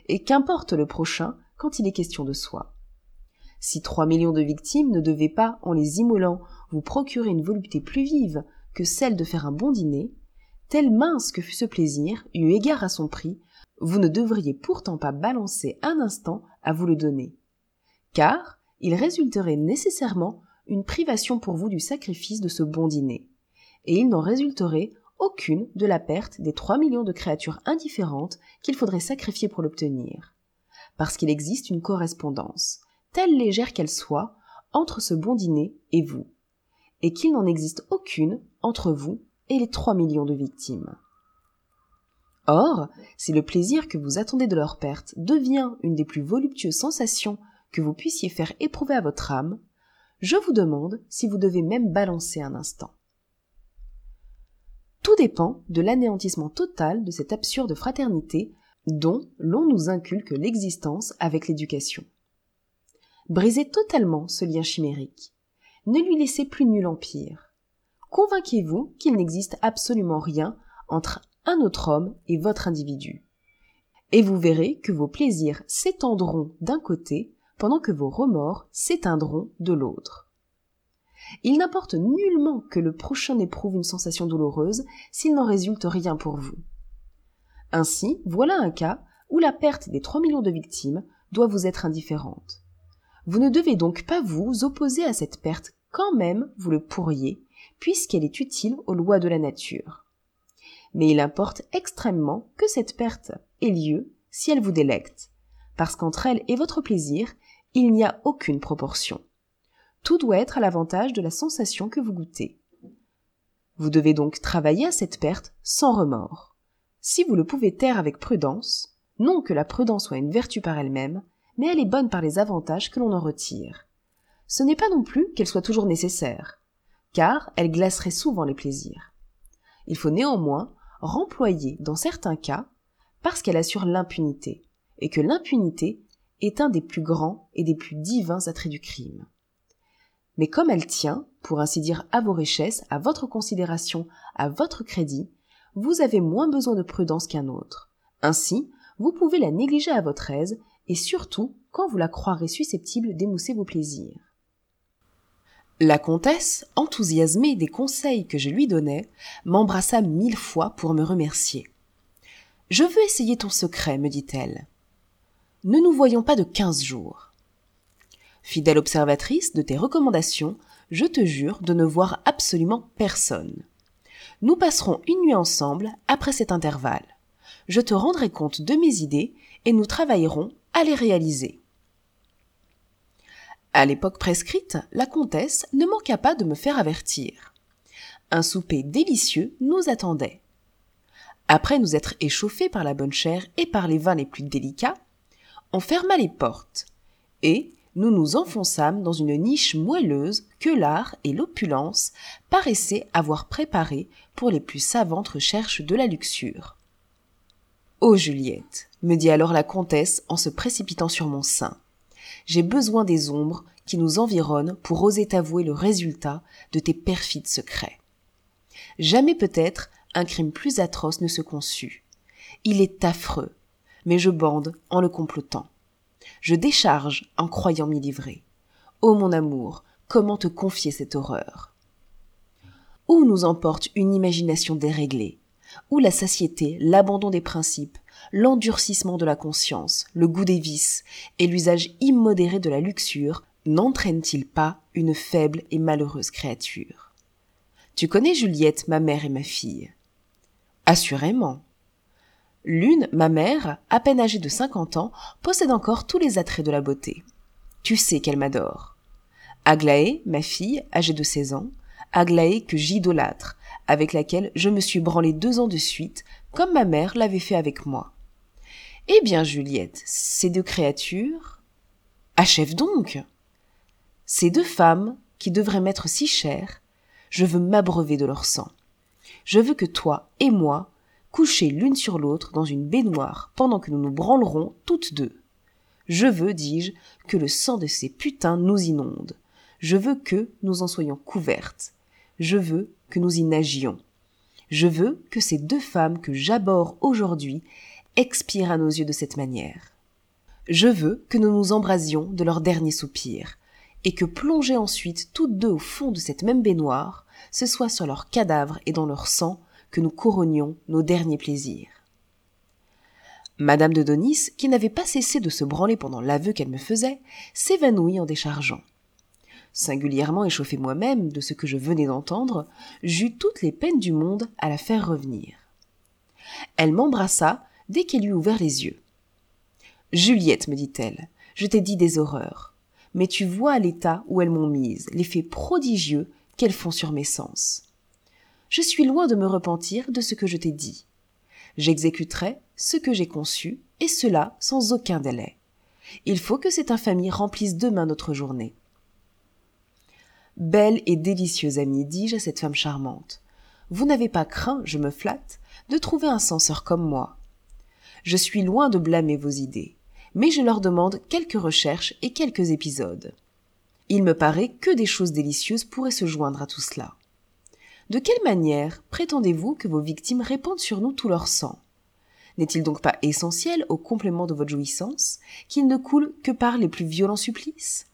Et qu'importe le prochain quand il est question de soi. Si trois millions de victimes ne devaient pas, en les immolant, vous procurer une volupté plus vive que celle de faire un bon dîner, tel mince que fût ce plaisir, eu égard à son prix, vous ne devriez pourtant pas balancer un instant à vous le donner. Car, il résulterait nécessairement une privation pour vous du sacrifice de ce bon dîner, et il n'en résulterait aucune de la perte des 3 millions de créatures indifférentes qu'il faudrait sacrifier pour l'obtenir. Parce qu'il existe une correspondance, telle légère qu'elle soit, entre ce bon dîner et vous, et qu'il n'en existe aucune entre vous et les 3 millions de victimes. Or, si le plaisir que vous attendez de leur perte devient une des plus voluptueuses sensations que vous puissiez faire éprouver à votre âme, je vous demande si vous devez même balancer un instant. Tout dépend de l'anéantissement total de cette absurde fraternité dont l'on nous inculque l'existence avec l'éducation. Brisez totalement ce lien chimérique. Ne lui laissez plus nul empire. Convainquez-vous qu'il n'existe absolument rien entre un autre homme et votre individu. Et vous verrez que vos plaisirs s'étendront d'un côté pendant que vos remords s'éteindront de l'autre. Il n'importe nullement que le prochain éprouve une sensation douloureuse s'il n'en résulte rien pour vous. Ainsi, voilà un cas où la perte des 3 millions de victimes doit vous être indifférente. Vous ne devez donc pas vous opposer à cette perte quand même vous le pourriez, puisqu'elle est utile aux lois de la nature. Mais il importe extrêmement que cette perte ait lieu si elle vous délecte, parce qu'entre elle et votre plaisir, il n'y a aucune proportion. Tout doit être à l'avantage de la sensation que vous goûtez. Vous devez donc travailler à cette perte sans remords. Si vous le pouvez taire avec prudence, non que la prudence soit une vertu par elle-même, mais elle est bonne par les avantages que l'on en retire. Ce n'est pas non plus qu'elle soit toujours nécessaire, car elle glacerait souvent les plaisirs. Il faut néanmoins remployer dans certains cas parce qu'elle assure l'impunité, et que l'impunité est un des plus grands et des plus divins attraits du crime. Mais comme elle tient, pour ainsi dire, à vos richesses, à votre considération, à votre crédit, vous avez moins besoin de prudence qu'un autre. Ainsi, vous pouvez la négliger à votre aise, et surtout quand vous la croirez susceptible d'émousser vos plaisirs. La comtesse, enthousiasmée des conseils que je lui donnais, m'embrassa mille fois pour me remercier. Je veux essayer ton secret, me dit-elle. Ne nous voyons pas de quinze jours. Fidèle observatrice de tes recommandations, je te jure de ne voir absolument personne. Nous passerons une nuit ensemble après cet intervalle. Je te rendrai compte de mes idées et nous travaillerons à les réaliser. À l'époque prescrite, la comtesse ne manqua pas de me faire avertir. Un souper délicieux nous attendait. Après nous être échauffés par la bonne chair et par les vins les plus délicats, on ferma les portes, et, nous nous enfonçâmes dans une niche moelleuse que l'art et l'opulence paraissaient avoir préparée pour les plus savantes recherches de la luxure. Oh Juliette, me dit alors la comtesse en se précipitant sur mon sein, j'ai besoin des ombres qui nous environnent pour oser t'avouer le résultat de tes perfides secrets. Jamais peut-être un crime plus atroce ne se conçut. Il est affreux, mais je bande en le complotant. Je décharge en croyant m'y livrer. Ô mon amour, comment te confier cette horreur? Où nous emporte une imagination déréglée? Où la satiété, l'abandon des principes, l'endurcissement de la conscience, le goût des vices et l'usage immodéré de la luxure n'entraînent-ils pas une faible et malheureuse créature? Tu connais Juliette, ma mère et ma fille? Assurément. L'une, ma mère, à peine âgée de cinquante ans, possède encore tous les attraits de la beauté. Tu sais qu'elle m'adore. Aglaé, ma fille, âgée de seize ans, Aglaé que j'idolâtre, avec laquelle je me suis branlé deux ans de suite, comme ma mère l'avait fait avec moi. Eh bien, Juliette, ces deux créatures. Achève donc. Ces deux femmes, qui devraient m'être si chères, je veux m'abreuver de leur sang. Je veux que toi et moi, couchées l'une sur l'autre dans une baignoire pendant que nous nous branlerons toutes deux. Je veux, dis-je, que le sang de ces putains nous inonde. Je veux que nous en soyons couvertes. Je veux que nous y nagions. Je veux que ces deux femmes que j'aborde aujourd'hui expirent à nos yeux de cette manière. Je veux que nous nous embrasions de leur dernier soupir, et que plongées ensuite toutes deux au fond de cette même baignoire, ce soit sur leurs cadavres et dans leur sang que nous couronnions nos derniers plaisirs. Madame de Donis, qui n'avait pas cessé de se branler pendant l'aveu qu'elle me faisait, s'évanouit en déchargeant. Singulièrement échauffé moi-même de ce que je venais d'entendre, j'eus toutes les peines du monde à la faire revenir. Elle m'embrassa dès qu'elle eut ouvert les yeux. Juliette, me dit-elle, je t'ai dit des horreurs, mais tu vois l'état où elles m'ont mise, l'effet prodigieux qu'elles font sur mes sens. Je suis loin de me repentir de ce que je t'ai dit. J'exécuterai ce que j'ai conçu, et cela sans aucun délai. Il faut que cette infamie remplisse demain notre journée. Belle et délicieuse amie, dis-je à cette femme charmante, vous n'avez pas craint, je me flatte, de trouver un censeur comme moi. Je suis loin de blâmer vos idées, mais je leur demande quelques recherches et quelques épisodes. Il me paraît que des choses délicieuses pourraient se joindre à tout cela. De quelle manière prétendez-vous que vos victimes répandent sur nous tout leur sang? N'est-il donc pas essentiel au complément de votre jouissance qu'il ne coule que par les plus violents supplices?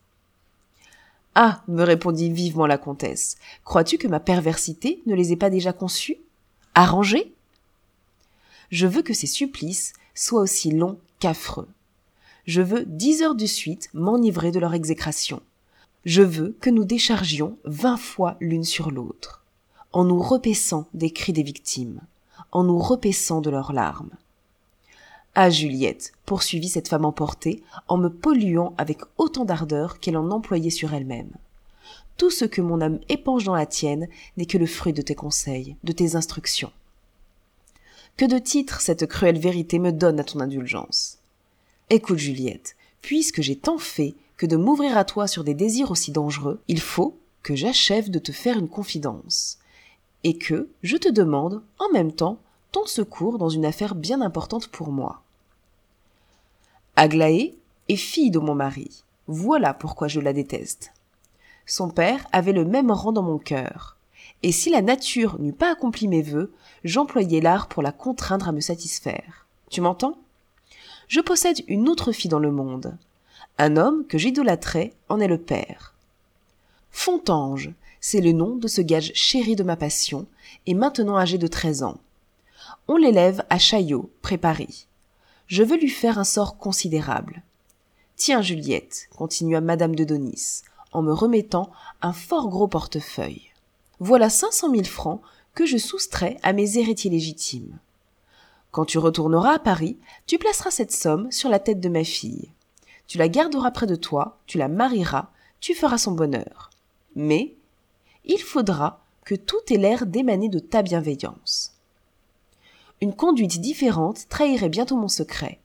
Ah me répondit vivement la comtesse, crois-tu que ma perversité ne les ait pas déjà conçus? Arrangés? Je veux que ces supplices soient aussi longs qu'affreux. Je veux dix heures de suite m'enivrer de leur exécration. Je veux que nous déchargions vingt fois l'une sur l'autre en nous repaissant des cris des victimes, en nous repaissant de leurs larmes. Ah Juliette, poursuivit cette femme emportée, en me polluant avec autant d'ardeur qu'elle en employait sur elle-même. Tout ce que mon âme épanche dans la tienne n'est que le fruit de tes conseils, de tes instructions. Que de titres cette cruelle vérité me donne à ton indulgence. Écoute, Juliette, puisque j'ai tant fait que de m'ouvrir à toi sur des désirs aussi dangereux, il faut que j'achève de te faire une confidence, et que je te demande, en même temps, ton secours dans une affaire bien importante pour moi. Aglaé est fille de mon mari. Voilà pourquoi je la déteste. Son père avait le même rang dans mon cœur. Et si la nature n'eût pas accompli mes vœux, j'employais l'art pour la contraindre à me satisfaire. Tu m'entends? Je possède une autre fille dans le monde. Un homme que j'idolâtrais en est le père. Fontange, c'est le nom de ce gage chéri de ma passion, et maintenant âgé de treize ans. On l'élève à Chaillot, près Paris. Je veux lui faire un sort considérable. Tiens, Juliette, continua madame de Donis, en me remettant un fort gros portefeuille. Voilà cinq cent mille francs que je soustrais à mes héritiers légitimes. Quand tu retourneras à Paris, tu placeras cette somme sur la tête de ma fille. Tu la garderas près de toi, tu la marieras, tu feras son bonheur. Mais il faudra que tout ait l'air d'émaner de ta bienveillance. Une conduite différente trahirait bientôt mon secret.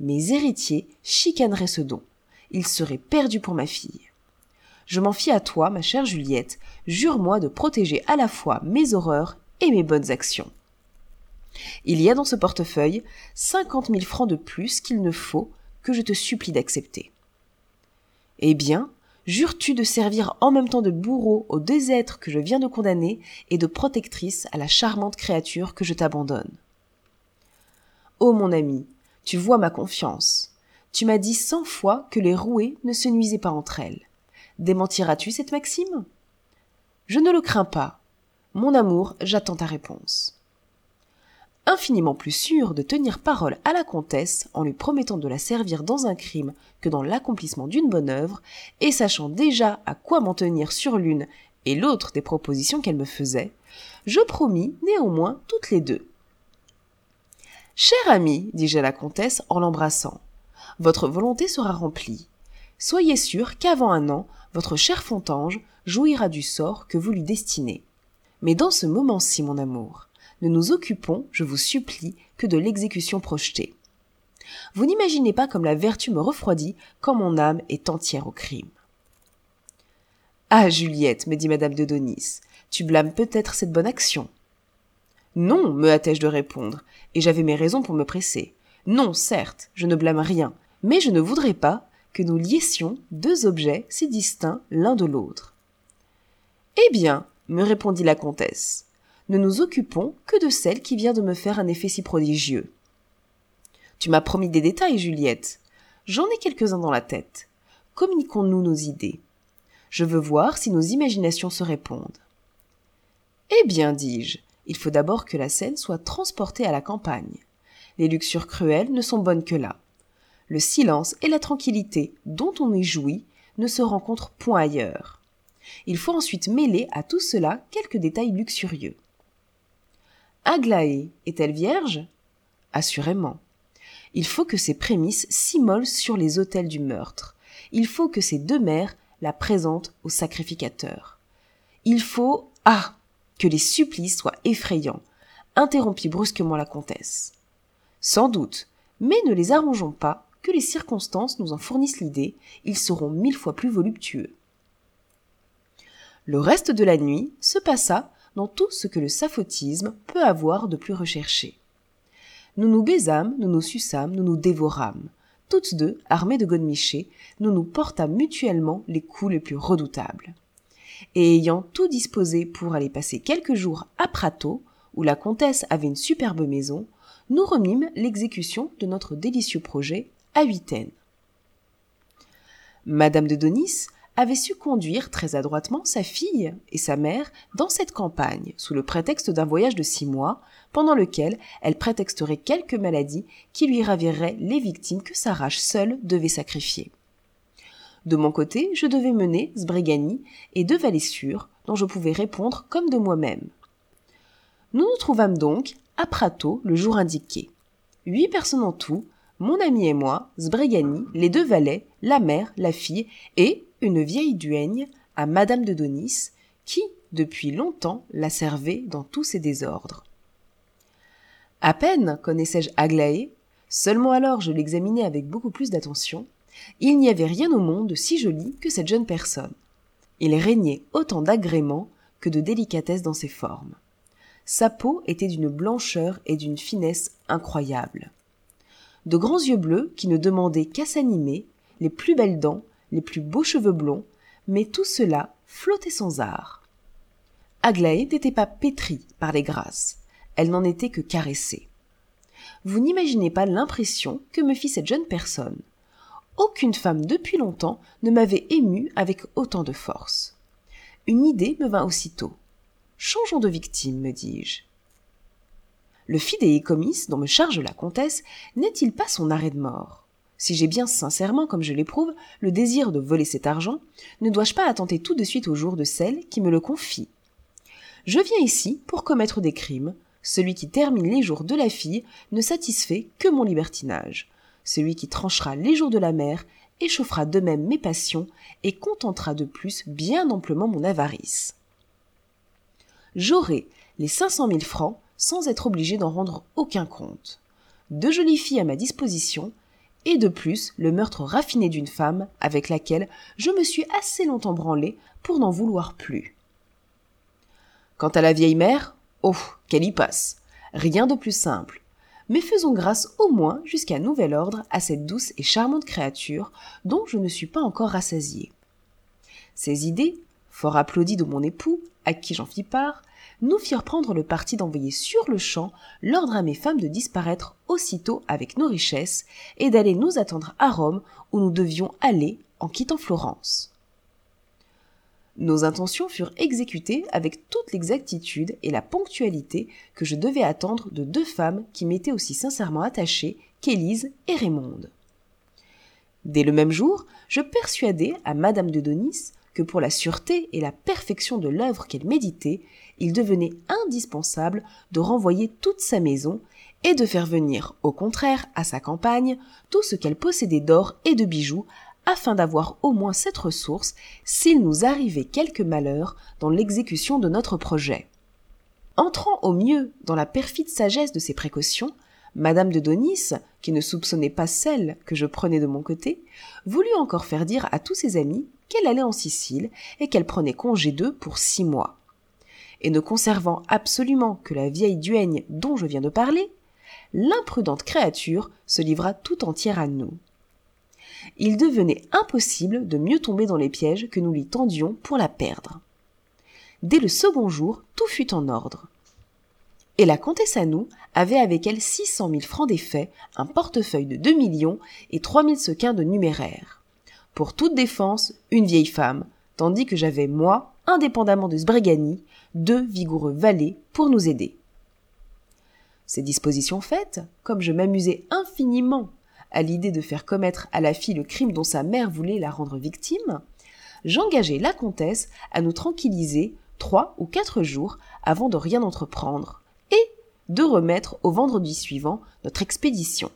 Mes héritiers chicaneraient ce don. Ils seraient perdus pour ma fille. Je m'en fie à toi, ma chère Juliette, jure-moi de protéger à la fois mes horreurs et mes bonnes actions. Il y a dans ce portefeuille cinquante mille francs de plus qu'il ne faut que je te supplie d'accepter. Eh bien, Jures-tu de servir en même temps de bourreau aux deux êtres que je viens de condamner et de protectrice à la charmante créature que je t'abandonne? Ô oh mon ami, tu vois ma confiance. Tu m'as dit cent fois que les rouées ne se nuisaient pas entre elles. Démentiras-tu cette maxime? Je ne le crains pas. Mon amour, j'attends ta réponse infiniment plus sûr de tenir parole à la comtesse en lui promettant de la servir dans un crime que dans l'accomplissement d'une bonne œuvre, et sachant déjà à quoi m'en tenir sur l'une et l'autre des propositions qu'elle me faisait, je promis néanmoins toutes les deux. Chère amie, dis-je à la comtesse en l'embrassant, votre volonté sera remplie. Soyez sûre qu'avant un an, votre chère Fontange jouira du sort que vous lui destinez. Mais dans ce moment-ci, mon amour, ne nous occupons, je vous supplie, que de l'exécution projetée. Vous n'imaginez pas comme la vertu me refroidit quand mon âme est entière au crime. Ah, Juliette, me dit madame de Donis, tu blâmes peut-être cette bonne action. Non, me hâtai-je de répondre, et j'avais mes raisons pour me presser. Non, certes, je ne blâme rien, mais je ne voudrais pas que nous liessions deux objets si distincts l'un de l'autre. Eh bien, me répondit la comtesse, ne nous occupons que de celle qui vient de me faire un effet si prodigieux. Tu m'as promis des détails, Juliette. J'en ai quelques-uns dans la tête. Communiquons-nous nos idées. Je veux voir si nos imaginations se répondent. Eh bien, dis-je, il faut d'abord que la scène soit transportée à la campagne. Les luxures cruelles ne sont bonnes que là. Le silence et la tranquillité dont on y jouit ne se rencontrent point ailleurs. Il faut ensuite mêler à tout cela quelques détails luxurieux. Aglaé est-elle vierge? Assurément. Il faut que ses prémices s'immolent sur les autels du meurtre. Il faut que ses deux mères la présentent au sacrificateur. Il faut, ah, que les supplices soient effrayants, interrompit brusquement la comtesse. Sans doute, mais ne les arrangeons pas, que les circonstances nous en fournissent l'idée, ils seront mille fois plus voluptueux. Le reste de la nuit se passa dans tout ce que le saphotisme peut avoir de plus recherché. Nous nous baisâmes, nous nous suçâmes, nous nous dévorâmes. Toutes deux, armées de godemichés, nous nous portâmes mutuellement les coups les plus redoutables. Et ayant tout disposé pour aller passer quelques jours à Prato, où la comtesse avait une superbe maison, nous remîmes l'exécution de notre délicieux projet à Huitaine. Madame de Donis avait su conduire très adroitement sa fille et sa mère dans cette campagne, sous le prétexte d'un voyage de six mois, pendant lequel elle prétexterait quelques maladies qui lui raviraient les victimes que sa rage seule devait sacrifier. De mon côté, je devais mener Sbrigani et deux valets sûrs, dont je pouvais répondre comme de moi-même. Nous nous trouvâmes donc à Prato le jour indiqué. Huit personnes en tout, mon ami et moi, Sbrigani, les deux valets, la mère, la fille et une vieille duègne à Madame de Donis, qui, depuis longtemps, la servait dans tous ses désordres. À peine connaissais-je Aglaé, seulement alors je l'examinais avec beaucoup plus d'attention, il n'y avait rien au monde de si joli que cette jeune personne. Il régnait autant d'agrément que de délicatesse dans ses formes. Sa peau était d'une blancheur et d'une finesse incroyables. De grands yeux bleus qui ne demandaient qu'à s'animer, les plus belles dents, les plus beaux cheveux blonds, mais tout cela flottait sans art. Aglaé n'était pas pétrie par les grâces, elle n'en était que caressée. Vous n'imaginez pas l'impression que me fit cette jeune personne. Aucune femme depuis longtemps ne m'avait émue avec autant de force. Une idée me vint aussitôt. Changeons de victime, me dis-je. Le fidéicommis dont me charge la comtesse n'est-il pas son arrêt de mort? Si j'ai bien sincèrement, comme je l'éprouve, le désir de voler cet argent, ne dois-je pas attenter tout de suite au jour de celle qui me le confie? Je viens ici pour commettre des crimes. Celui qui termine les jours de la fille ne satisfait que mon libertinage celui qui tranchera les jours de la mer échauffera de même mes passions et contentera de plus bien amplement mon avarice. J'aurai les cinq cent mille francs sans être obligé d'en rendre aucun compte. Deux jolies filles à ma disposition, et de plus le meurtre raffiné d'une femme avec laquelle je me suis assez longtemps branlé pour n'en vouloir plus. Quant à la vieille mère, oh, qu'elle y passe. Rien de plus simple mais faisons grâce au moins jusqu'à nouvel ordre à cette douce et charmante créature dont je ne suis pas encore rassasié. Ces idées, fort applaudies de mon époux, à qui j'en fis part, nous firent prendre le parti d'envoyer sur le champ l'ordre à mes femmes de disparaître aussitôt avec nos richesses et d'aller nous attendre à Rome où nous devions aller en quittant Florence. Nos intentions furent exécutées avec toute l'exactitude et la ponctualité que je devais attendre de deux femmes qui m'étaient aussi sincèrement attachées qu'Élise et Raymonde. Dès le même jour, je persuadai à Madame de Donis que pour la sûreté et la perfection de l'œuvre qu'elle méditait, il devenait indispensable de renvoyer toute sa maison et de faire venir, au contraire, à sa campagne, tout ce qu'elle possédait d'or et de bijoux afin d'avoir au moins cette ressource s'il nous arrivait quelque malheur dans l'exécution de notre projet. Entrant au mieux dans la perfide sagesse de ces précautions, Madame de Donis, qui ne soupçonnait pas celle que je prenais de mon côté, voulut encore faire dire à tous ses amis qu'elle allait en Sicile et qu'elle prenait congé d'eux pour six mois. Et ne conservant absolument que la vieille duègne dont je viens de parler, l'imprudente créature se livra tout entière à nous il devenait impossible de mieux tomber dans les pièges que nous lui tendions pour la perdre. Dès le second jour, tout fut en ordre. Et la comtesse nous avait avec elle six cent mille francs d'effets, un portefeuille de deux millions et trois mille sequins de numéraire. Pour toute défense, une vieille femme, tandis que j'avais, moi, indépendamment de Sbrigani, deux vigoureux valets pour nous aider. Ces dispositions faites, comme je m'amusais infiniment à l'idée de faire commettre à la fille le crime dont sa mère voulait la rendre victime, j'engageai la comtesse à nous tranquilliser trois ou quatre jours avant de rien entreprendre, et de remettre au vendredi suivant notre expédition.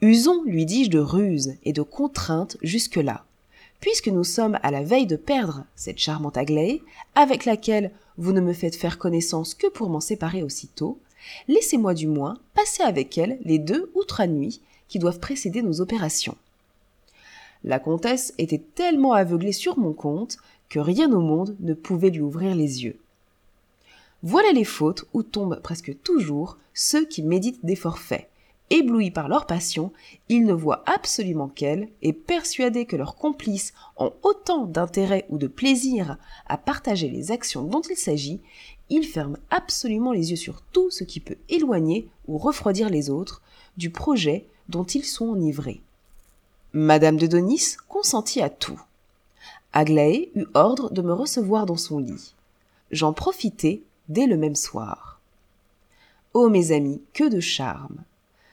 Usons, lui dis-je, de ruse et de contrainte jusque-là, puisque nous sommes à la veille de perdre cette charmante Aglaé, avec laquelle vous ne me faites faire connaissance que pour m'en séparer aussitôt, laissez-moi du moins passer avec elle les deux ou trois nuits qui doivent précéder nos opérations. La comtesse était tellement aveuglée sur mon compte que rien au monde ne pouvait lui ouvrir les yeux. Voilà les fautes où tombent presque toujours ceux qui méditent des forfaits. Éblouis par leur passion, ils ne voient absolument qu'elle, et persuadés que leurs complices ont autant d'intérêt ou de plaisir à partager les actions dont il s'agit, ils ferment absolument les yeux sur tout ce qui peut éloigner ou refroidir les autres du projet dont ils sont enivrés. Madame de Donis consentit à tout. Aglaé eut ordre de me recevoir dans son lit. J'en profitai dès le même soir. Ô mes amis, que de charme.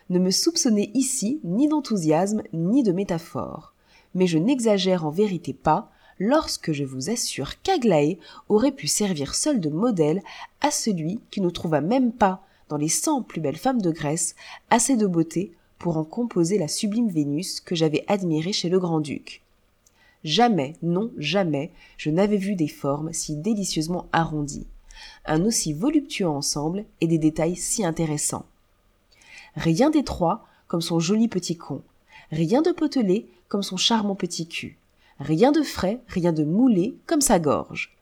Ne me soupçonnez ici ni d'enthousiasme ni de métaphore, mais je n'exagère en vérité pas lorsque je vous assure qu'Aglaé aurait pu servir seul de modèle à celui qui ne trouva même pas dans les cent plus belles femmes de Grèce assez de beauté pour en composer la sublime Vénus que j'avais admirée chez le grand-duc. Jamais, non, jamais, je n'avais vu des formes si délicieusement arrondies, un aussi voluptueux ensemble et des détails si intéressants. Rien d'étroit comme son joli petit con, rien de potelé comme son charmant petit cul, rien de frais, rien de moulé comme sa gorge.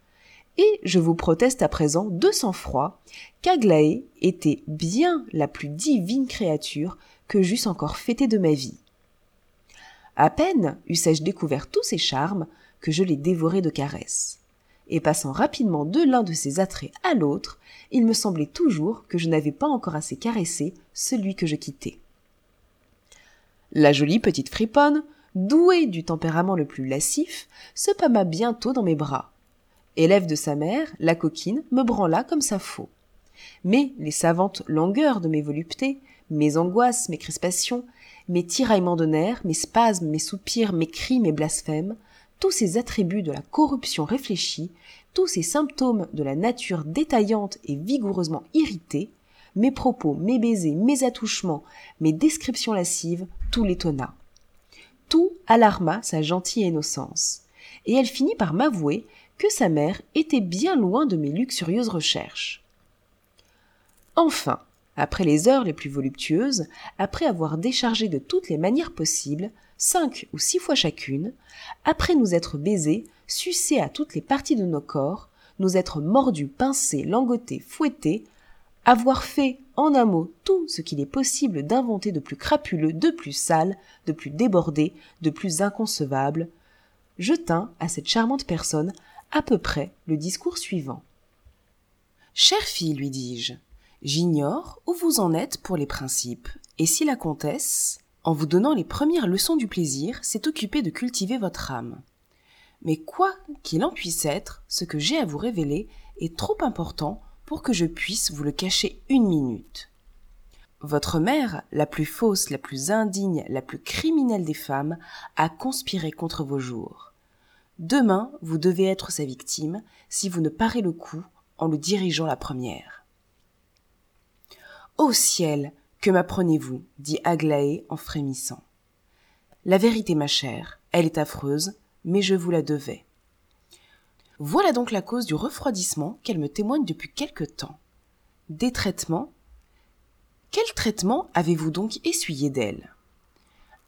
Et je vous proteste à présent de sang-froid qu'Aglaé était bien la plus divine créature que j'eusse encore fêté de ma vie. À peine eussé-je découvert tous ses charmes que je les dévorais de caresses. Et passant rapidement de l'un de ses attraits à l'autre, il me semblait toujours que je n'avais pas encore assez caressé celui que je quittais. La jolie petite friponne, douée du tempérament le plus lascif, se pâma bientôt dans mes bras. Élève de sa mère, la coquine me branla comme sa faux. Mais les savantes langueurs de mes voluptés mes angoisses, mes crispations, mes tiraillements de nerfs, mes spasmes, mes soupirs, mes cris, mes blasphèmes, tous ces attributs de la corruption réfléchie, tous ces symptômes de la nature détaillante et vigoureusement irritée, mes propos, mes baisers, mes attouchements, mes descriptions lascives, tout l'étonna. Tout alarma sa gentille innocence, et elle finit par m'avouer que sa mère était bien loin de mes luxurieuses recherches. Enfin, après les heures les plus voluptueuses, après avoir déchargé de toutes les manières possibles, cinq ou six fois chacune, après nous être baisés, sucés à toutes les parties de nos corps, nous être mordus, pincés, langotés, fouettés, avoir fait, en un mot, tout ce qu'il est possible d'inventer de plus crapuleux, de plus sale, de plus débordé, de plus inconcevable, je tins à cette charmante personne à peu près le discours suivant. Chère fille, lui dis-je, J'ignore où vous en êtes pour les principes, et si la comtesse, en vous donnant les premières leçons du plaisir, s'est occupée de cultiver votre âme. Mais quoi qu'il en puisse être, ce que j'ai à vous révéler est trop important pour que je puisse vous le cacher une minute. Votre mère, la plus fausse, la plus indigne, la plus criminelle des femmes, a conspiré contre vos jours. Demain, vous devez être sa victime si vous ne parez le coup en le dirigeant la première. Ô ciel, que m'apprenez-vous dit Aglaé en frémissant. La vérité, ma chère, elle est affreuse, mais je vous la devais. Voilà donc la cause du refroidissement qu'elle me témoigne depuis quelque temps. Des traitements? Quel traitement avez-vous donc essuyé d'elle?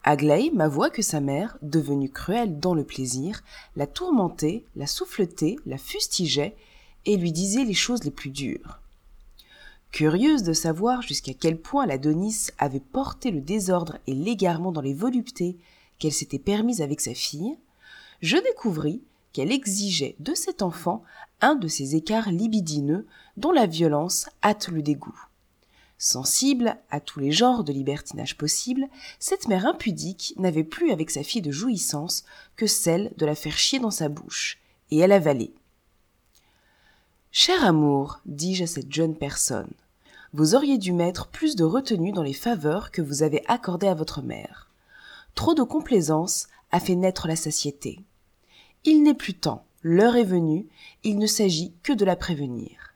Aglaé m'avoua que sa mère, devenue cruelle dans le plaisir, la tourmentait, la souffletait, la fustigeait et lui disait les choses les plus dures. Curieuse de savoir jusqu'à quel point la Donis avait porté le désordre et l'égarement dans les voluptés qu'elle s'était permises avec sa fille, je découvris qu'elle exigeait de cet enfant un de ces écarts libidineux dont la violence hâte le dégoût. Sensible à tous les genres de libertinage possibles, cette mère impudique n'avait plus avec sa fille de jouissance que celle de la faire chier dans sa bouche, et elle avalait. Cher amour, dis-je à cette jeune personne, vous auriez dû mettre plus de retenue dans les faveurs que vous avez accordées à votre mère. Trop de complaisance a fait naître la satiété. Il n'est plus temps, l'heure est venue, il ne s'agit que de la prévenir.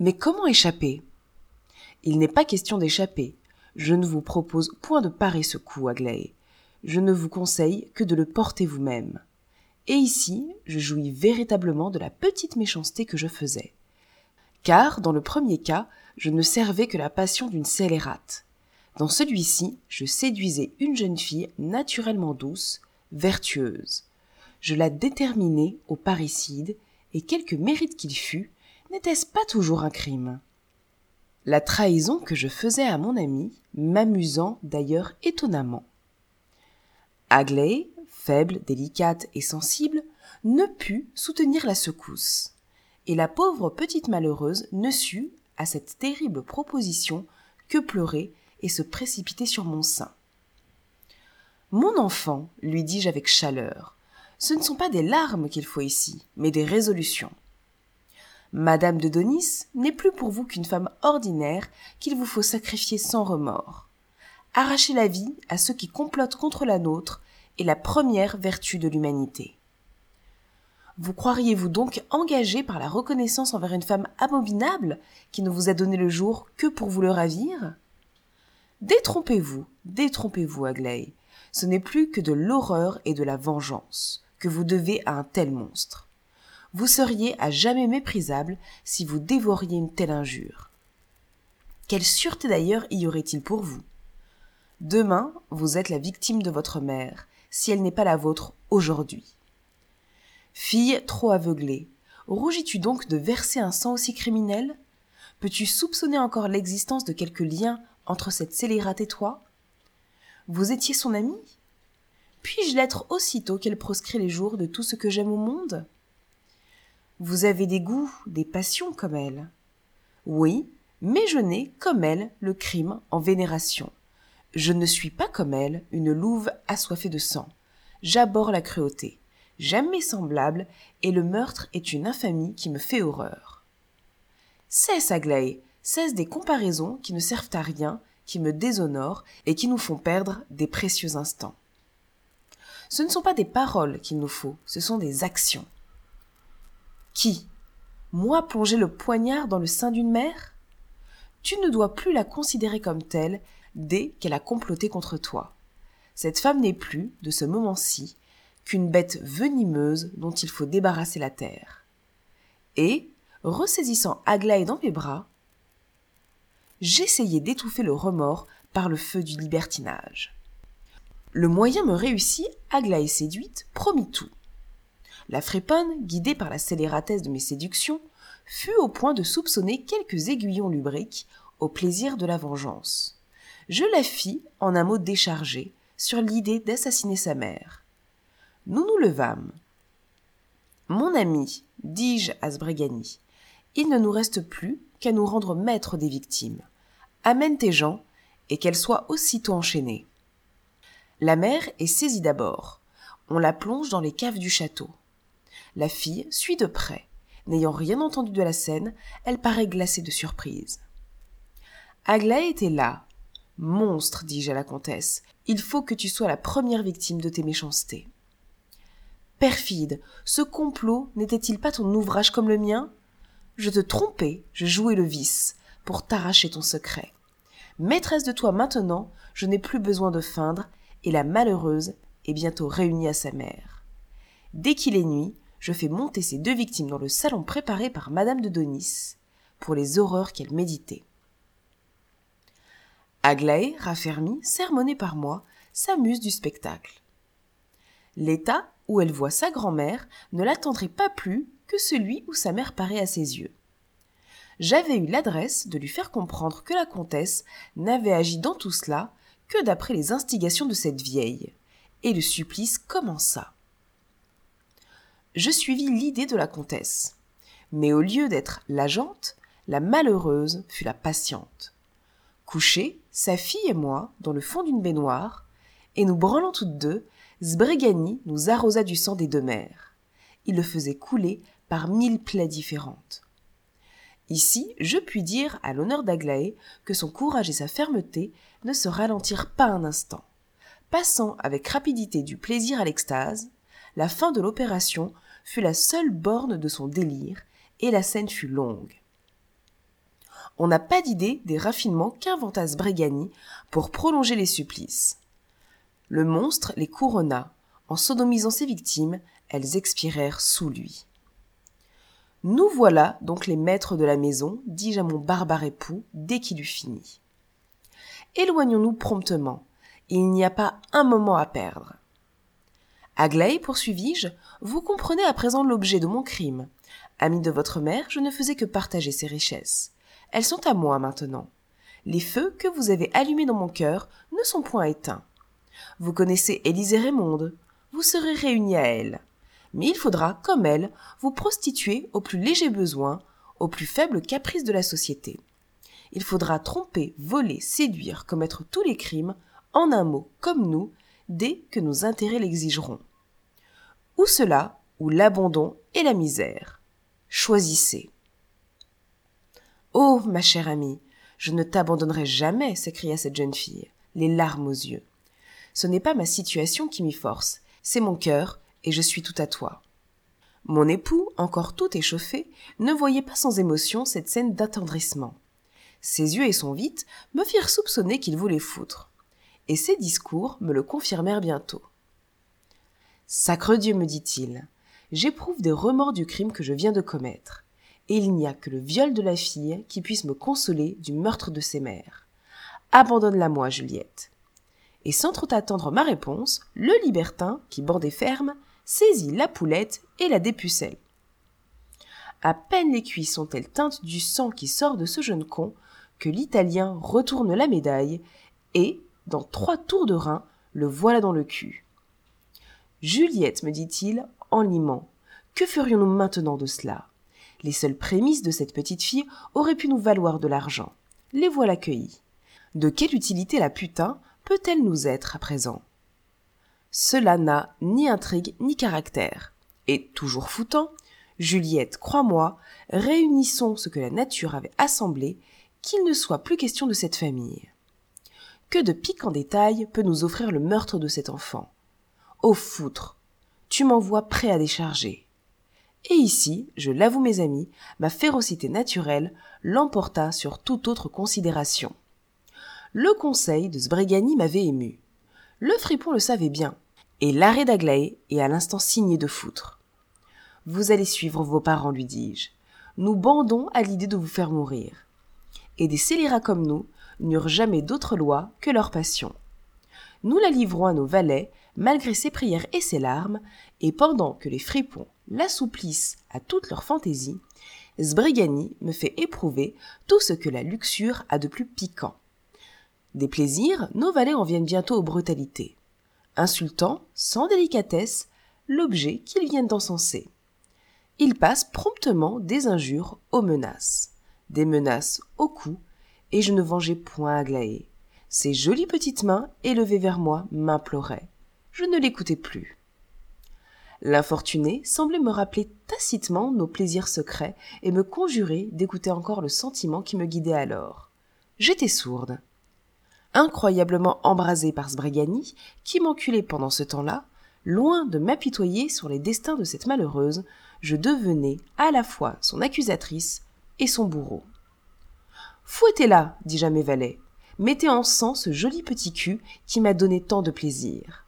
Mais comment échapper? Il n'est pas question d'échapper. Je ne vous propose point de parer ce coup, Aglaé. Je ne vous conseille que de le porter vous-même. Et ici, je jouis véritablement de la petite méchanceté que je faisais. Car, dans le premier cas, je ne servais que la passion d'une scélérate. Dans celui-ci, je séduisais une jeune fille naturellement douce, vertueuse. Je la déterminais au parricide, et quelque mérite qu'il fût, n'était-ce pas toujours un crime La trahison que je faisais à mon ami, m'amusant d'ailleurs étonnamment. Aglaé, faible, délicate et sensible, ne put soutenir la secousse, et la pauvre petite malheureuse ne sut, à cette terrible proposition, que pleurer et se précipiter sur mon sein. Mon enfant, lui dis-je avec chaleur, ce ne sont pas des larmes qu'il faut ici, mais des résolutions. Madame de Donis n'est plus pour vous qu'une femme ordinaire qu'il vous faut sacrifier sans remords. Arracher la vie à ceux qui complotent contre la nôtre est la première vertu de l'humanité. Vous croiriez-vous donc engagé par la reconnaissance envers une femme abominable qui ne vous a donné le jour que pour vous le ravir? Détrompez-vous, détrompez-vous, Aglaé. Ce n'est plus que de l'horreur et de la vengeance que vous devez à un tel monstre. Vous seriez à jamais méprisable si vous dévoriez une telle injure. Quelle sûreté d'ailleurs y aurait-il pour vous? Demain, vous êtes la victime de votre mère, si elle n'est pas la vôtre aujourd'hui. Fille trop aveuglée, rougis-tu donc de verser un sang aussi criminel? Peux-tu soupçonner encore l'existence de quelque lien entre cette scélérate et toi? Vous étiez son amie Puis-je l'être aussitôt qu'elle proscrit les jours de tout ce que j'aime au monde? Vous avez des goûts, des passions comme elle. Oui, mais je n'ai, comme elle, le crime en vénération. Je ne suis pas comme elle, une louve assoiffée de sang. J'abhorre la cruauté. J'aime mes semblables, et le meurtre est une infamie qui me fait horreur. Cesse, Aglaé, cesse des comparaisons qui ne servent à rien, qui me déshonorent et qui nous font perdre des précieux instants. Ce ne sont pas des paroles qu'il nous faut, ce sont des actions. Qui? Moi plonger le poignard dans le sein d'une mère? Tu ne dois plus la considérer comme telle dès qu'elle a comploté contre toi. Cette femme n'est plus, de ce moment-ci, qu'une bête venimeuse dont il faut débarrasser la terre. Et, ressaisissant Aglaé dans mes bras, j'essayai d'étouffer le remords par le feu du libertinage. Le moyen me réussit, Aglaé séduite, promit tout. La friponne, guidée par la scélératesse de mes séductions, fut au point de soupçonner quelques aiguillons lubriques au plaisir de la vengeance. Je la fis, en un mot déchargé, sur l'idée d'assassiner sa mère. Nous nous levâmes. Mon ami, dis-je à Sbrigani, il ne nous reste plus qu'à nous rendre maîtres des victimes. Amène tes gens, et qu'elles soient aussitôt enchaînées. La mère est saisie d'abord. On la plonge dans les caves du château. La fille suit de près. N'ayant rien entendu de la scène, elle paraît glacée de surprise. Aglaé était là. Monstre, dis-je à la comtesse, il faut que tu sois la première victime de tes méchancetés. Perfide, ce complot n'était-il pas ton ouvrage comme le mien? Je te trompais, je jouais le vice, pour t'arracher ton secret. Maîtresse de toi maintenant, je n'ai plus besoin de feindre, et la malheureuse est bientôt réunie à sa mère. Dès qu'il est nuit, je fais monter ces deux victimes dans le salon préparé par Madame de Donis pour les horreurs qu'elle méditait. Aglaé, raffermi, sermonné par moi, s'amuse du spectacle. L'état où elle voit sa grand-mère ne l'attendrait pas plus que celui où sa mère paraît à ses yeux j'avais eu l'adresse de lui faire comprendre que la comtesse n'avait agi dans tout cela que d'après les instigations de cette vieille, et le supplice commença. Je suivis l'idée de la comtesse, mais au lieu d'être l'agente, la malheureuse fut la patiente. Couchée, sa fille et moi, dans le fond d'une baignoire, et nous branlant toutes deux, Sbrigani nous arrosa du sang des deux mères. Il le faisait couler par mille plaies différentes Ici, je puis dire, à l'honneur d'Aglaé, que son courage et sa fermeté ne se ralentirent pas un instant. Passant avec rapidité du plaisir à l'extase, la fin de l'opération fut la seule borne de son délire, et la scène fut longue. On n'a pas d'idée des raffinements qu'inventa Sbregani pour prolonger les supplices. Le monstre les couronna. En sodomisant ses victimes, elles expirèrent sous lui. Nous voilà donc les maîtres de la maison, dis-je à mon barbare époux dès qu'il eut fini. Éloignons-nous promptement. Il n'y a pas un moment à perdre. Aglaé, poursuivis-je, vous comprenez à présent l'objet de mon crime. Ami de votre mère, je ne faisais que partager ses richesses. Elles sont à moi maintenant. Les feux que vous avez allumés dans mon cœur ne sont point éteints. Vous connaissez Élisée Raymonde. Vous serez réunis à elle. Mais il faudra, comme elle, vous prostituer aux plus légers besoins, aux plus faibles caprices de la société. Il faudra tromper, voler, séduire, commettre tous les crimes, en un mot, comme nous, dès que nos intérêts l'exigeront. Ou cela, ou l'abandon et la misère. Choisissez. Oh, ma chère amie, je ne t'abandonnerai jamais, s'écria cette jeune fille, les larmes aux yeux. Ce n'est pas ma situation qui m'y force, c'est mon cœur, et je suis tout à toi. Mon époux, encore tout échauffé, ne voyait pas sans émotion cette scène d'attendrissement. Ses yeux et son vite me firent soupçonner qu'il voulait foutre. Et ses discours me le confirmèrent bientôt. Sacre Dieu, me dit-il, j'éprouve des remords du crime que je viens de commettre et il n'y a que le viol de la fille qui puisse me consoler du meurtre de ses mères. Abandonne-la moi, Juliette. Et sans trop attendre ma réponse, le libertin, qui bordait ferme, saisit la poulette et la dépucelle. À peine les cuisses sont-elles teintes du sang qui sort de ce jeune con, que l'Italien retourne la médaille, et, dans trois tours de rein, le voilà dans le cul. Juliette, me dit-il, en limant, que ferions-nous maintenant de cela? Les seules prémices de cette petite fille auraient pu nous valoir de l'argent. Les voilà cueillis. De quelle utilité la putain peut-elle nous être à présent? Cela n'a ni intrigue ni caractère. Et toujours foutant, Juliette, crois-moi, réunissons ce que la nature avait assemblé, qu'il ne soit plus question de cette famille. Que de piquants détails peut nous offrir le meurtre de cet enfant? Au foutre Tu m'envoies prêt à décharger. Et ici, je l'avoue mes amis, ma férocité naturelle l'emporta sur toute autre considération. Le conseil de Sbrigani m'avait ému. Le fripon le savait bien, et l'arrêt d'Aglaé est à l'instant signé de foutre. Vous allez suivre vos parents, lui dis-je. Nous bandons à l'idée de vous faire mourir. Et des scélérats comme nous n'eurent jamais d'autre loi que leur passion. Nous la livrons à nos valets, malgré ses prières et ses larmes, et pendant que les fripons l'assouplissent à toute leur fantaisie, Sbrigani me fait éprouver tout ce que la luxure a de plus piquant. Des plaisirs, nos valets en viennent bientôt aux brutalités, insultant, sans délicatesse, l'objet qu'ils viennent d'encenser. Ils passent promptement des injures aux menaces, des menaces au cou, et je ne vengeais point Aglaé. Ses jolies petites mains, élevées vers moi, m'imploraient. Je ne l'écoutais plus. L'infortuné semblait me rappeler tacitement nos plaisirs secrets et me conjurer d'écouter encore le sentiment qui me guidait alors. J'étais sourde. Incroyablement embrasée par Sbrigani, qui m'enculait pendant ce temps-là, loin de m'apitoyer sur les destins de cette malheureuse, je devenais à la fois son accusatrice et son bourreau. Fouettez-la, dis-je à mes valets. Mettez en sang ce joli petit cul qui m'a donné tant de plaisir.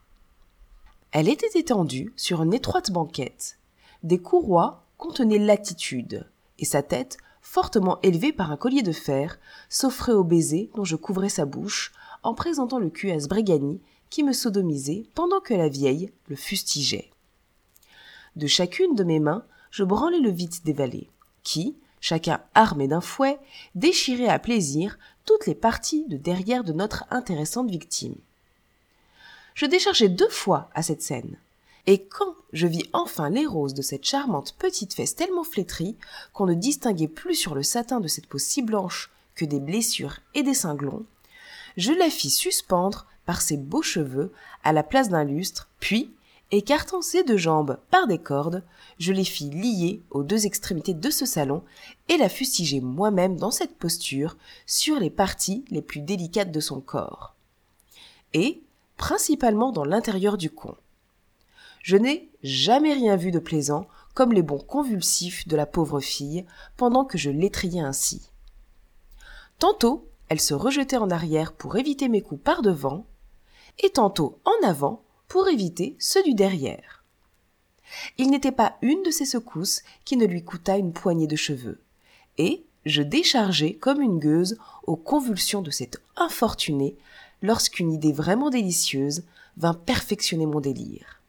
Elle était étendue sur une étroite banquette. Des courroies contenaient l'attitude, et sa tête, fortement élevée par un collier de fer, s'offrait au baiser dont je couvrais sa bouche, en présentant le cul à Sbrigani, qui me sodomisait pendant que la vieille le fustigeait. De chacune de mes mains, je branlais le vide des valets, qui, chacun armé d'un fouet, déchirait à plaisir toutes les parties de derrière de notre intéressante victime je déchargeai deux fois à cette scène. Et quand je vis enfin les roses de cette charmante petite fesse tellement flétrie qu'on ne distinguait plus sur le satin de cette peau si blanche que des blessures et des cinglons, je la fis suspendre par ses beaux cheveux à la place d'un lustre, puis, Écartant ses deux jambes par des cordes, je les fis lier aux deux extrémités de ce salon et la fustiger moi-même dans cette posture sur les parties les plus délicates de son corps. Et, principalement dans l'intérieur du con. Je n'ai jamais rien vu de plaisant comme les bons convulsifs de la pauvre fille pendant que je l'étriais ainsi. Tantôt, elle se rejetait en arrière pour éviter mes coups par devant, et tantôt en avant pour éviter ceux du derrière. Il n'était pas une de ces secousses qui ne lui coûta une poignée de cheveux, et je déchargeai comme une gueuse aux convulsions de cette infortunée lorsqu'une idée vraiment délicieuse vint perfectionner mon délire.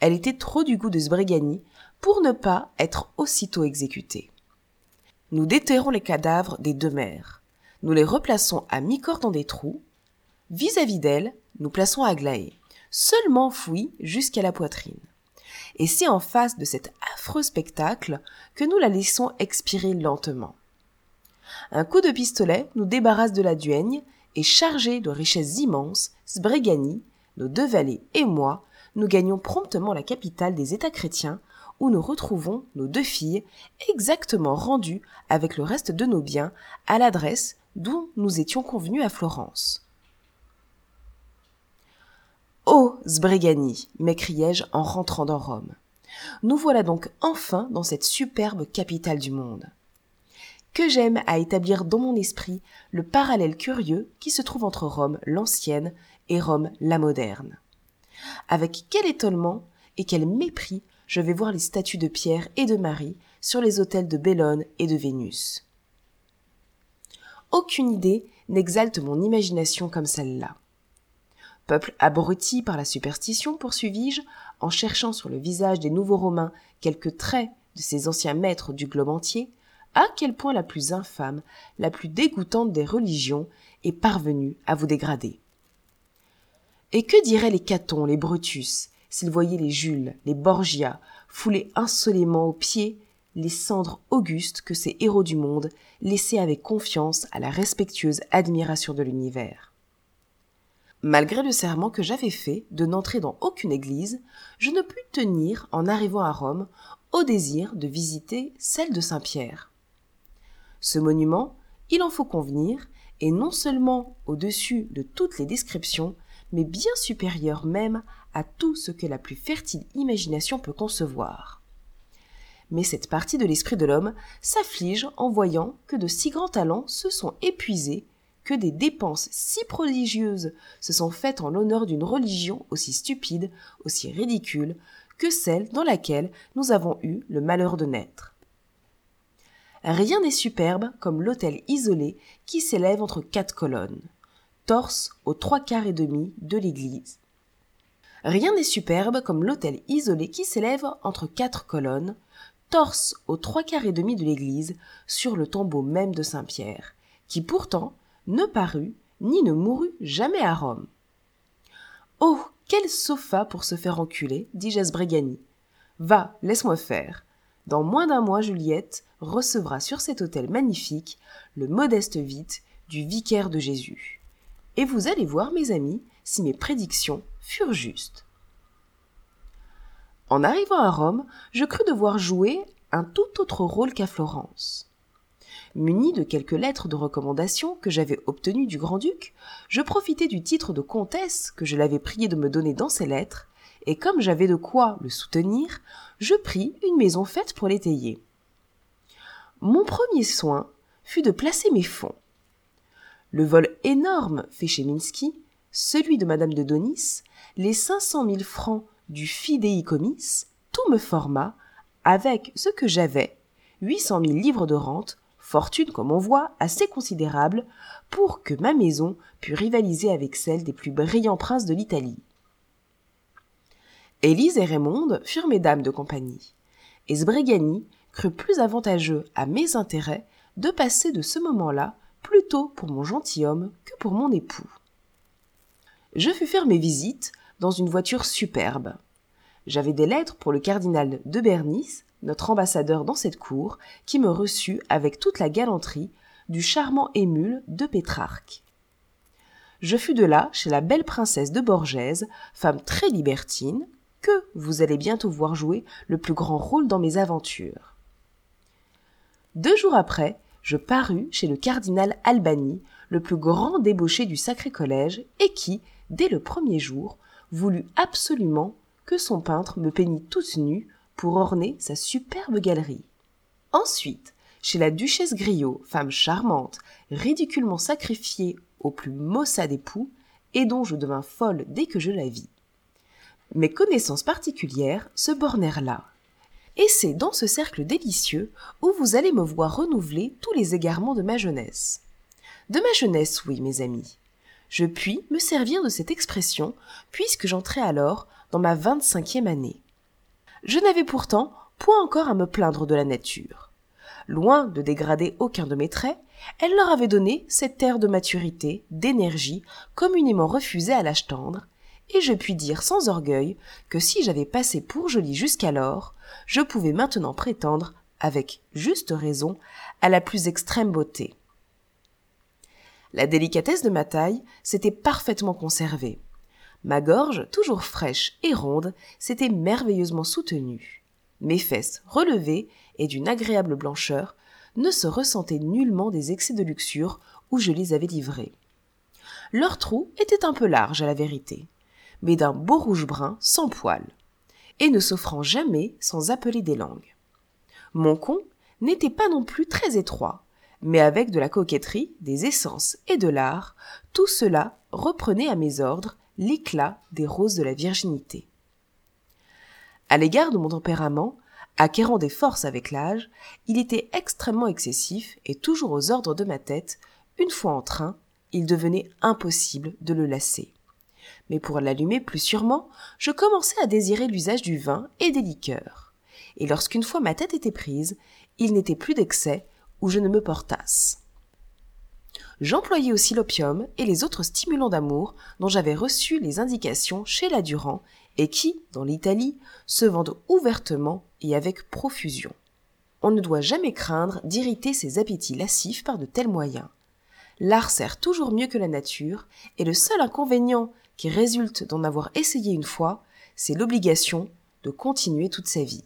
Elle était trop du goût de Sbrigani pour ne pas être aussitôt exécutée. Nous déterrons les cadavres des deux mères. Nous les replaçons à mi-corps dans des trous. Vis-à-vis d'elles, nous plaçons Aglaé, seulement fouille jusqu'à la poitrine. Et c'est en face de cet affreux spectacle que nous la laissons expirer lentement. Un coup de pistolet nous débarrasse de la duègne et chargé de richesses immenses, Sbrigani, nos deux valets et moi, nous gagnons promptement la capitale des États chrétiens, où nous retrouvons nos deux filles exactement rendues avec le reste de nos biens à l'adresse d'où nous étions convenus à Florence. Oh, Sbrigani, m'écriai-je en rentrant dans Rome. Nous voilà donc enfin dans cette superbe capitale du monde que j'aime à établir dans mon esprit le parallèle curieux qui se trouve entre Rome l'ancienne et Rome la moderne. Avec quel étonnement et quel mépris je vais voir les statues de Pierre et de Marie sur les autels de Bellone et de Vénus. Aucune idée n'exalte mon imagination comme celle-là. Peuple abruti par la superstition, poursuivis-je, en cherchant sur le visage des nouveaux Romains quelques traits de ces anciens maîtres du globe entier, à quel point la plus infâme, la plus dégoûtante des religions est parvenue à vous dégrader. Et que diraient les Catons, les Brutus, s'ils voyaient les Jules, les Borgia, fouler insolément aux pieds les cendres augustes que ces héros du monde laissaient avec confiance à la respectueuse admiration de l'univers. Malgré le serment que j'avais fait de n'entrer dans aucune église, je ne pus tenir, en arrivant à Rome, au désir de visiter celle de Saint-Pierre. Ce monument, il en faut convenir, est non seulement au-dessus de toutes les descriptions, mais bien supérieur même à tout ce que la plus fertile imagination peut concevoir. Mais cette partie de l'esprit de l'homme s'afflige en voyant que de si grands talents se sont épuisés, que des dépenses si prodigieuses se sont faites en l'honneur d'une religion aussi stupide, aussi ridicule, que celle dans laquelle nous avons eu le malheur de naître. Rien n'est superbe comme l'hôtel isolé qui s'élève entre quatre colonnes, torse aux trois quarts et demi de l'église. Rien n'est superbe comme l'hôtel isolé qui s'élève entre quatre colonnes, torse aux trois quarts et demi de l'église, sur le tombeau même de Saint-Pierre, qui pourtant ne parut ni ne mourut jamais à Rome. Oh, quel sofa pour se faire enculer, dit Jasbregani. Va, laisse-moi faire. Dans moins d'un mois, Juliette recevra sur cet autel magnifique le modeste vite du vicaire de Jésus. Et vous allez voir, mes amis, si mes prédictions furent justes. En arrivant à Rome, je crus devoir jouer un tout autre rôle qu'à Florence. Muni de quelques lettres de recommandation que j'avais obtenues du grand-duc, je profitai du titre de comtesse que je l'avais prié de me donner dans ses lettres et comme j'avais de quoi le soutenir, je pris une maison faite pour l'étayer. Mon premier soin fut de placer mes fonds. Le vol énorme fait chez Minsky, celui de Madame de Donis, les cinq cent mille francs du fidéicommis, tout me forma, avec ce que j'avais, huit cent mille livres de rente, fortune comme on voit assez considérable, pour que ma maison pût rivaliser avec celle des plus brillants princes de l'Italie. Élise et Raymonde furent mes dames de compagnie, et Sbrigani crut plus avantageux à mes intérêts de passer de ce moment-là plutôt pour mon gentilhomme que pour mon époux. Je fus faire mes visites dans une voiture superbe. J'avais des lettres pour le cardinal de Bernice, notre ambassadeur dans cette cour, qui me reçut avec toute la galanterie du charmant émule de Pétrarque. je fus de là chez la belle princesse de Borgèse, femme très libertine, que vous allez bientôt voir jouer le plus grand rôle dans mes aventures. Deux jours après, je parus chez le cardinal Albani, le plus grand débauché du sacré collège, et qui, dès le premier jour, voulut absolument que son peintre me peignît toute nue pour orner sa superbe galerie. Ensuite, chez la duchesse Griot, femme charmante, ridiculement sacrifiée au plus maussade époux, et dont je devins folle dès que je la vis. Mes connaissances particulières se bornèrent là. Et c'est dans ce cercle délicieux où vous allez me voir renouveler tous les égarements de ma jeunesse. De ma jeunesse, oui, mes amis. Je puis me servir de cette expression, puisque j'entrais alors dans ma vingt-cinquième année. Je n'avais pourtant point encore à me plaindre de la nature. Loin de dégrader aucun de mes traits, elle leur avait donné cet air de maturité, d'énergie, communément refusé à l'âge tendre, et je puis dire sans orgueil que si j'avais passé pour jolie jusqu'alors, je pouvais maintenant prétendre, avec juste raison, à la plus extrême beauté. La délicatesse de ma taille s'était parfaitement conservée. Ma gorge, toujours fraîche et ronde, s'était merveilleusement soutenue. Mes fesses, relevées et d'une agréable blancheur, ne se ressentaient nullement des excès de luxure où je les avais livrés. Leur trou était un peu large à la vérité, mais d'un beau rouge brun sans poils, et ne s'offrant jamais sans appeler des langues. Mon con n'était pas non plus très étroit, mais avec de la coquetterie, des essences et de l'art, tout cela reprenait à mes ordres l'éclat des roses de la virginité. À l'égard de mon tempérament, acquérant des forces avec l'âge, il était extrêmement excessif et toujours aux ordres de ma tête, une fois en train, il devenait impossible de le lasser mais pour l'allumer plus sûrement, je commençai à désirer l'usage du vin et des liqueurs. Et lorsqu'une fois ma tête était prise, il n'était plus d'excès où je ne me portasse. J'employais aussi l'opium et les autres stimulants d'amour dont j'avais reçu les indications chez la Durand et qui, dans l'Italie, se vendent ouvertement et avec profusion. On ne doit jamais craindre d'irriter ses appétits lascifs par de tels moyens. L'art sert toujours mieux que la nature, et le seul inconvénient qui résulte d'en avoir essayé une fois, c'est l'obligation de continuer toute sa vie.